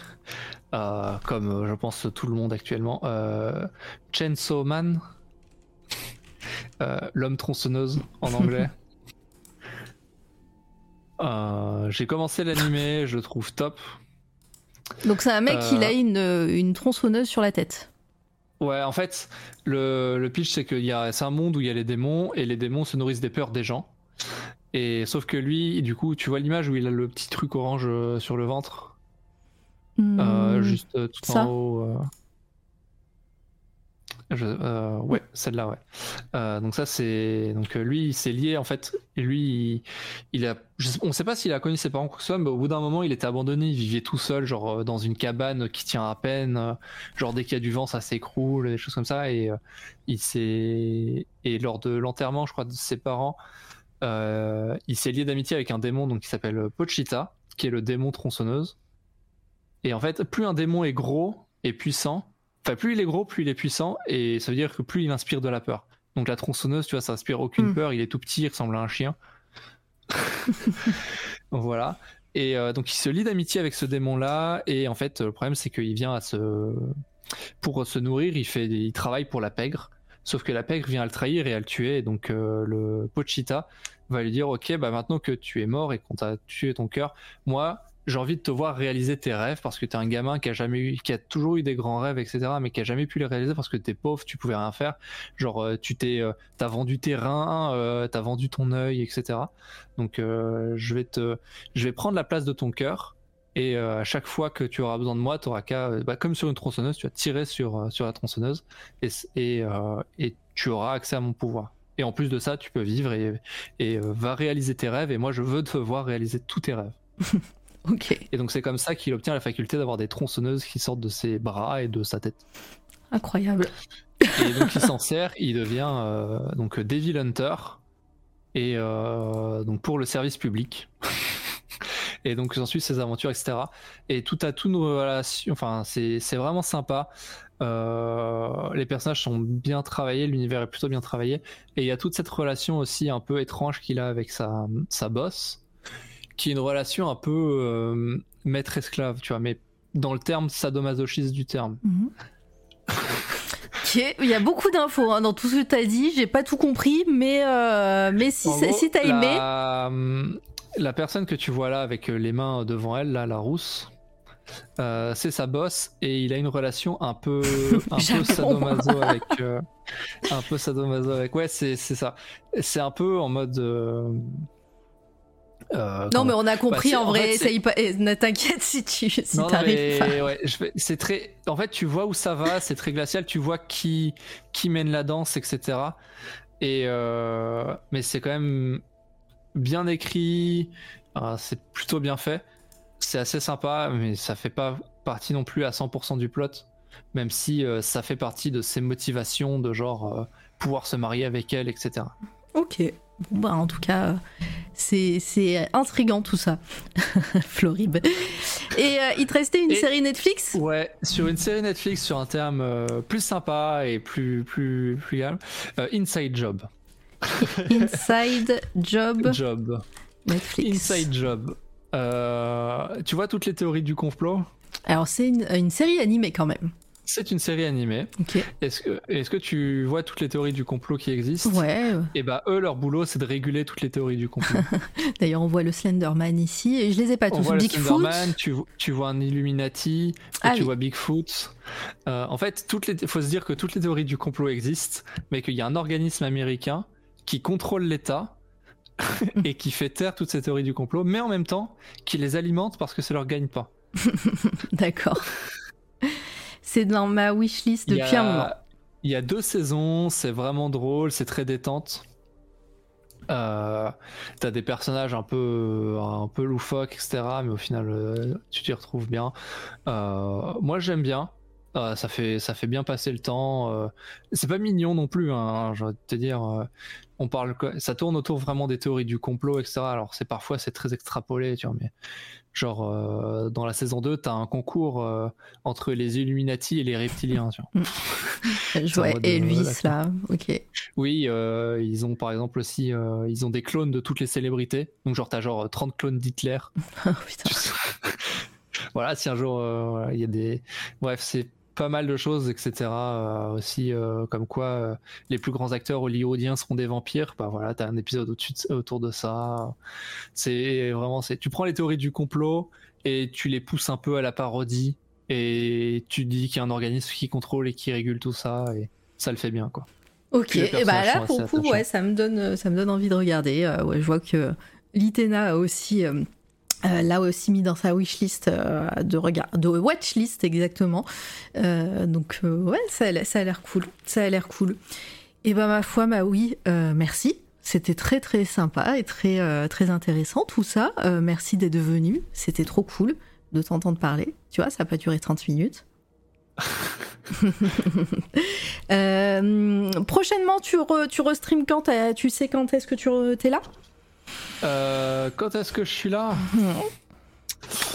euh, comme je pense tout le monde actuellement, euh, Chainsaw Man, Euh, l'homme tronçonneuse en anglais. J'ai commencé l'animé, je le trouve top. Donc, c'est un mec euh, a une, une tronçonneuse sur la tête. Ouais, en fait, le, le pitch c'est que c'est un monde où il y a les démons et les démons se nourrissent des peurs des gens. Et sauf que lui, du coup, tu vois l'image où il a le petit truc orange euh, sur le ventre? Euh, Hmm. juste euh, tout ça en haut. euh. Je- euh, ouais, celle-là, ouais. Euh, donc ça, c'est donc euh, lui, il s'est lié en fait. Lui, il, il a, je sais- on sait pas s'il a connu ses parents ou soit, mais au bout d'un moment, il était abandonné. Il vivait tout seul, genre dans une cabane qui tient à peine. genre dès qu'il y a du vent, ça s'écroule, des choses comme ça. Et euh, il s'est et lors de l'enterrement, je crois, de ses parents, il s'est lié d'amitié avec un démon donc qui s'appelle Pochita, qui est le démon tronçonneuse. Et en fait, plus un démon est gros et puissant, enfin plus il est gros, plus il est puissant, et ça veut dire que plus il inspire de la peur. Donc la tronçonneuse, tu vois, ça inspire aucune Mm. peur, il est tout petit, il ressemble à un chien. Voilà. Et euh, donc il se lie d'amitié avec ce démon-là, et en fait, le problème c'est qu'il vient à se... Pour se nourrir, il, fait des- il travaille pour la pègre, sauf que la pègre vient à le trahir et à le tuer, et donc euh, le Pochita va lui dire, ok, bah maintenant que tu es mort et qu'on t'a tué ton cœur, moi, j'ai envie de te voir réaliser tes rêves parce que t'es un gamin qui a jamais eu, qui a toujours eu des grands rêves, etc., mais qui a jamais pu les réaliser parce que t'es pauvre, tu pouvais rien faire. Genre, euh, tu t'es, euh, t'as vendu tes reins, euh, t'as vendu ton œil, etc. Donc, euh, je vais te, je vais prendre la place de ton cœur. Et euh, à chaque fois que tu auras besoin de moi, tu auras qu'à, euh, bah, comme sur une tronçonneuse, tu vas tirer sur, sur la tronçonneuse et, et, et tu auras accès à mon pouvoir. Et en plus de ça, tu peux vivre et, et va réaliser tes rêves. Et moi, je veux te voir réaliser tous tes rêves. Ok. Et donc c'est comme ça qu'il obtient la faculté d'avoir des tronçonneuses qui sortent de ses bras et de sa tête. Incroyable. Et donc il s'en sert, il devient euh, donc Devil Hunter et euh, donc pour le service public. et donc ensuite ses aventures, etc. Et tout à tout nos relations, enfin c'est c'est vraiment sympa. Euh, les personnages sont bien travaillés, l'univers est plutôt bien travaillé, et il y a toute cette relation aussi un peu étrange qu'il a avec sa sa boss, qui est une relation un peu euh, maître-esclave, tu vois, mais dans le terme sadomasochiste du terme. Mhm. Ok, il y a beaucoup d'infos hein, dans tout ce que tu as dit. J'ai pas tout compris, mais, euh, mais si, gros, si t'as aimé. La, la personne que tu vois là avec les mains devant elle, là, la rousse, euh, c'est sa boss et il a une relation un peu, un peu sadomaso avec, euh, un peu sadomaso avec. Ouais, c'est c'est ça. C'est un peu en mode. Euh, Non, mais on a compris Bah, c'est- en en vrai. fait, eh, Ne t'inquiète si tu si t'arrives pas. ouais, vais- c'est très. En fait, tu vois où ça va, c'est très glacial. Tu vois qui qui mène la danse, etc. Et euh, mais c'est quand même bien écrit. c'est plutôt bien fait. C'est assez sympa, mais ça fait pas partie non plus à 100% du plot. Même si euh, ça fait partie de ses motivations de genre pouvoir se marier avec elle, etc. Ok. Bon, bah, en tout cas, euh, c'est c'est intriguant tout ça, Florib. Et euh, il te restait une Et- série Netflix? Ouais, sur une série Netflix sur un terme euh, plus sympa et plus plus plus calme, euh, Inside Job. Inside Job Job. Netflix. Inside Job. Tu vois toutes les théories du complot? Alors c'est une, une série animée quand même. C'est une série animée. Ok. Est-ce que, est que tu vois toutes les théories du complot qui existent? Ouais. euh, Et bah eux, leur boulot, c'est de réguler toutes les théories du complot. D'ailleurs, on voit le Slenderman ici et je les ai pas On tous. voit le Bigfoot. Slenderman, tu, vo- tu vois un Illuminati, Ah tu oui. vois Bigfoot. Euh, en fait, toutes les, faut se dire que toutes les théories du complot existent, mais qu'il y a un organisme américain qui contrôle l'État et qui fait taire toutes ces théories du complot, mais en même temps qui les alimente parce que ça leur gagne pas. D'accord. C'est dans ma wishlist depuis a- un moment. Il y a deux saisons, c'est vraiment drôle, c'est très détente. Euh, T'as des personnages un peu, un peu loufoques, etc. Mais au final, euh, tu t'y retrouves bien. Euh, moi, j'aime bien. Ça fait, ça fait bien passer le temps. C'est pas mignon non plus. Hein, je vais te dire. on parle, ça tourne autour vraiment des théories du complot, etc. Alors c'est parfois c'est très extrapolé, tu vois. Mais genre euh, dans la saison 2, t'as un concours euh, entre les Illuminati et les reptiliens, tu vois. Je c'est en vois euh, Elvis là. Ok. Oui, euh, ils ont par exemple aussi, ils ont des clones de toutes les célébrités. Donc genre t'as genre 30 clones d'Hitler. Oh, putain. voilà, si un jour voilà, il y a des, bref, c'est pas mal de choses, etc. Euh, aussi euh, comme quoi euh, les plus grands acteurs hollywoodiens seront des vampires. Bah voilà, t'as un épisode de- autour de ça. C'est vraiment, c'est, tu prends les théories du complot et tu les pousses un peu à la parodie et tu dis qu'il y a un organisme qui contrôle et qui régule tout ça et ça le fait bien quoi. Ok. Et bah là pour le coup, ouais, ça me donne, ça me donne envie de regarder. Euh, ouais, je vois que Litena a aussi. euh, euh, l'a aussi mis dans sa wishlist euh, de regard, de watchlist exactement. Euh, donc euh, ouais, ça a l'air- ça a l'air cool, ça a l'air cool. Et bah ma foi, ma oui, euh, merci. C'était très très sympa et très très intéressant tout ça. Merci d'être venu, c'était trop cool de t'entendre parler. Tu vois, ça a pas duré 30 minutes. Prochainement, tu, re, tu restream quand? Tu sais quand est-ce que tu re- t'es là? Euh, quand est-ce que je suis là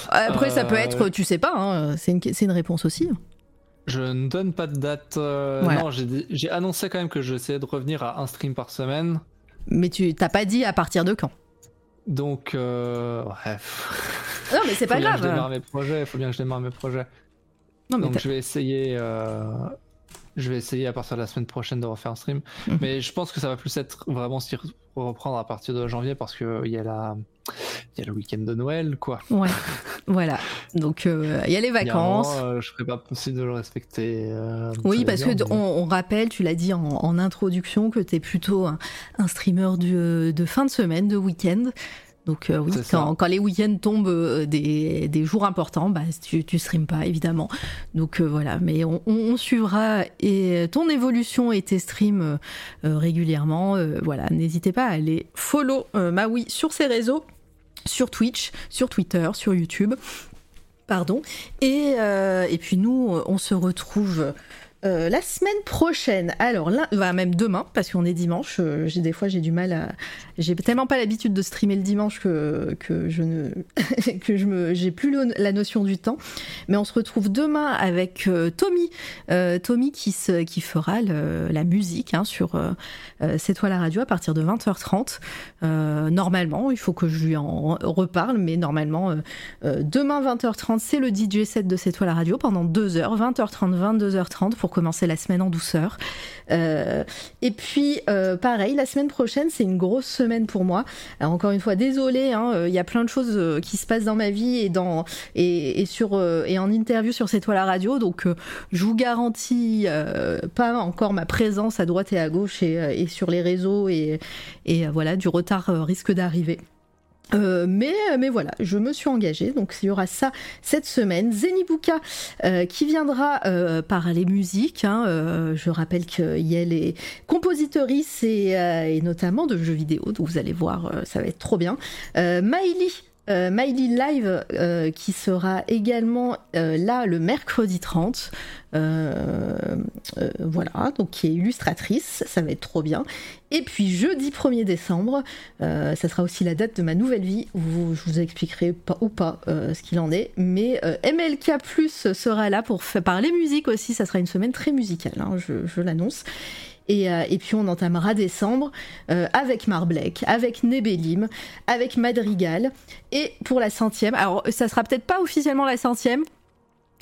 Après, ça peut Euh, être, tu sais pas, hein, c'est une, réponse aussi. Je ne donne pas de date. euh, Voilà. Non, j'ai annoncé quand même que j'essayais de revenir à un stream par semaine. Mais tu t'as pas dit à partir de quand? Donc, euh, bref. Non, mais c'est Faut pas bien que je démarre grave. mes projets. Faut bien que je démarre mes projets. Non, mais Donc, je vais essayer. Euh, Je vais essayer à partir de la semaine prochaine de refaire un stream. Mhm. Mais je pense que ça va plus être vraiment s'y re- reprendre à partir de janvier parce qu'il y a la. Il y a le week-end de Noël, quoi. Ouais, voilà. Donc, euh, il y a les Il vacances. moment, euh, je ferai pas possible de le respecter. euh, Oui, parce bien, que mais- on, on rappelle, tu l'as dit en, en introduction, que tu es plutôt un, un streamer du- de fin de semaine, de week-end. Donc euh, oui, quand, quand les week-ends tombent euh, des, des jours importants, bah, tu, tu streames pas, évidemment. Donc euh, voilà, mais on, on- suivra et ton évolution et tes streams régulièrement. Voilà, n'hésitez pas à aller follow Maui sur ses réseaux, sur Twitch, sur Twitter, sur YouTube. Pardon. Et, et puis nous, on se retrouve euh, la semaine prochaine. Alors là, bah, même demain, parce qu'on est dimanche. euh, j'ai des fois j'ai du mal à, j'ai tellement pas l'habitude de streamer le dimanche que que je ne que je me j'ai plus la notion du temps. Mais on se retrouve demain avec euh, Tommy, Tommy qui se qui fera la musique hein, sur C'est toi la radio à partir de 20h30. Euh, normalement, il faut que je lui en reparle, mais normalement, demain 20h30, c'est le DJ set de C'est toi la radio pendant 2 heures, 20h30, 22h30 pour commencer la semaine en douceur. Euh, et puis, euh, pareil, la semaine prochaine, c'est une grosse semaine pour moi. Encore une fois, désolé, il y a plein de choses euh, qui se passent dans ma vie et, dans, et, sur, euh, et en interview sur C'est toi la radio. Donc, euh, je vous garantis euh, pas encore ma présence à droite et à gauche et, euh, sur les réseaux et, et euh, voilà, du retard euh, risque d'arriver. Euh, mais, mais voilà, je me suis engagée, donc il y aura ça cette semaine. Zenibuka euh, qui viendra euh, parler musique. Hein, je rappelle qu'il a les et, et, notamment de jeux vidéo, donc vous allez voir, ça va être trop bien. Miley euh, Miley Live euh, qui sera également euh, là le mercredi 30. voilà, donc qui est illustratrice, ça va être trop bien. Et puis jeudi 1er décembre, ça sera aussi la date de ma nouvelle vie où je vous expliquerai pas ou pas ce qu'il en est. Mais MLK Plus sera là pour parler musique aussi, ça sera une semaine très musicale, hein, je l'annonce. Et, euh, et, puis on entamera décembre euh, avec Marblek, avec Nebelim, avec Madrigal. Et pour la centième, alors ça sera peut-être pas officiellement la centième,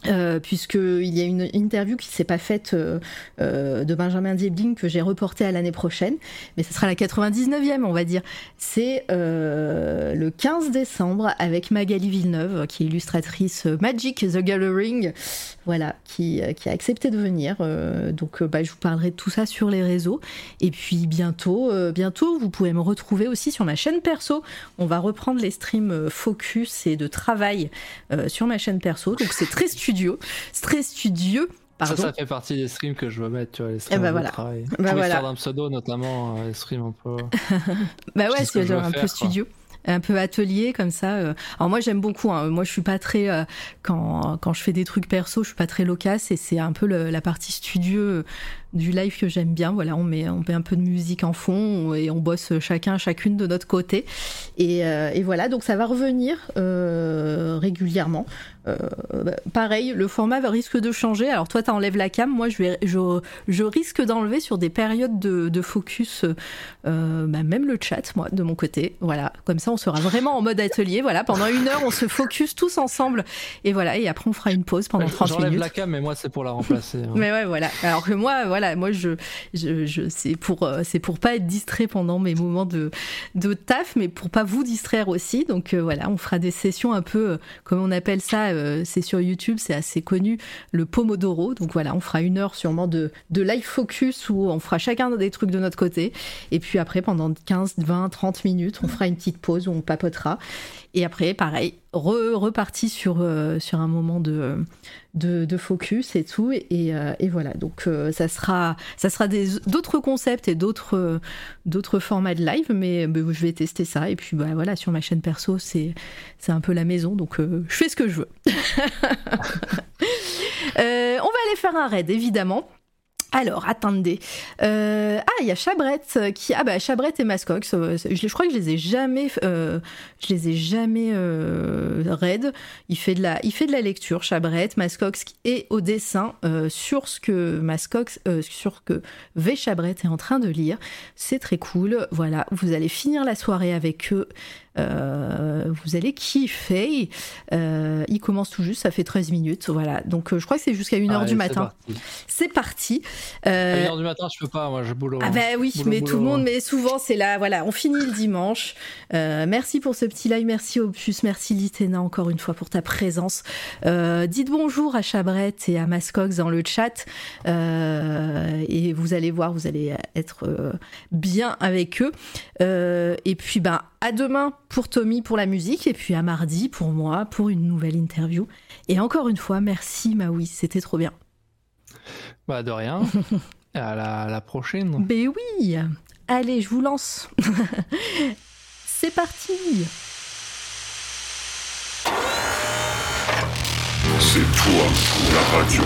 euh, puisqu'il y a une interview qui s'est pas faite euh, euh, de Benjamin Diebling que j'ai reportée à l'année prochaine, mais ce sera la 99e, on va dire. C'est le 15 décembre avec Magali Villeneuve, qui est illustratrice Magic the Gathering, voilà, qui, a accepté de venir. Donc, bah, je vous parlerai de tout ça sur les réseaux. Et puis bientôt, bientôt, vous pouvez me retrouver aussi sur ma chaîne perso. On va reprendre les streams focus et de travail sur ma chaîne perso. Donc, c'est très studio, très studieux. Pardon. Ça, ça fait partie des streams que je veux mettre, tu vois, les streams eh ben de voilà. travail. Bah voilà. d'un pseudo, notamment, euh, les streams un peu. bah ouais, c'est un faire, peu quoi. studio. Un peu atelier comme ça. euh. Alors moi j'aime beaucoup. hein. Moi je suis pas très euh, quand quand je fais des trucs perso, je suis pas très loquace et c'est un peu le- la partie studio du live que j'aime bien. Voilà, on met on met un peu de musique en fond et on bosse chacun chacune de notre côté. Et, euh, et voilà, donc ça va revenir euh, régulièrement. Euh, bah, pareil, le format risque de changer. Alors toi, tu enlèves la cam, moi je, vais, je, je risque d'enlever sur des périodes de, de focus, bah, même le chat, moi, de mon côté. Voilà, comme ça on sera vraiment en mode atelier. Voilà, pendant une heure, on se focus tous ensemble. Et voilà, et après on fera une pause pendant 30 J'enlève minutes. la cam, mais moi, c'est pour la remplacer. hein. Mais ouais, voilà. Alors que moi, voilà, moi, je, je, c'est pour, euh, c'est pour pas être distrait pendant mes moments de, de taf, mais pour pas vous distraire aussi. Donc euh, voilà, on fera des sessions un peu, euh, comme on appelle ça, c'est sur YouTube, c'est assez connu, le Pomodoro. Donc voilà, on fera une heure sûrement de, de live focus où on fera chacun des trucs de notre côté. Et puis après, pendant 15, 20, 30 minutes, on fera une petite pause où on papotera. Et après, pareil, re, reparti sur, euh, sur un moment de, focus et tout. Et, euh, voilà, donc euh, ça sera, ça d'autres concepts et d'autres formats de live, mais, je vais tester ça. Et puis bah, voilà, sur ma chaîne perso, c'est un peu la maison, donc je fais ce que je veux. On va aller faire un raid, évidemment. Alors, attendez. Euh, ah, il y a Chabrette qui. Ah, bah, Chabrette et Mascox. euh, je, crois que je les ai jamais. euh, je les ai jamais euh, raid. Il fait, de la, il fait de la lecture, Chabrette, Mascox et au dessin euh, sur ce que Mascox. euh, sur que V. Chabrette est en train de lire. C'est très cool. Voilà, vous allez finir la soirée avec eux. Euh, vous allez kiffer. Euh, il commence tout juste, ça fait 13 minutes. Voilà, donc euh, je crois que c'est jusqu'à 1h Allez, du matin. C'est parti. À Euh, 1h du matin, je peux pas, moi, je boulot. ah hein. bah oui, Boulot, mais tout le monde, mais souvent c'est là, voilà, on finit le dimanche. Merci pour ce petit live, merci Opus, merci Litena encore une fois pour ta présence. Dites bonjour à Chabrette et à Mascox dans le chat et vous allez voir, vous allez être bien avec eux. Et puis ben à demain pour Tommy pour la musique et puis à mardi pour moi pour une nouvelle interview. Et encore une fois, merci Maui, c'était trop bien. Bah, de rien. À la, à la prochaine. Ben oui Allez, je vous lance C'est parti C'est toi la radio.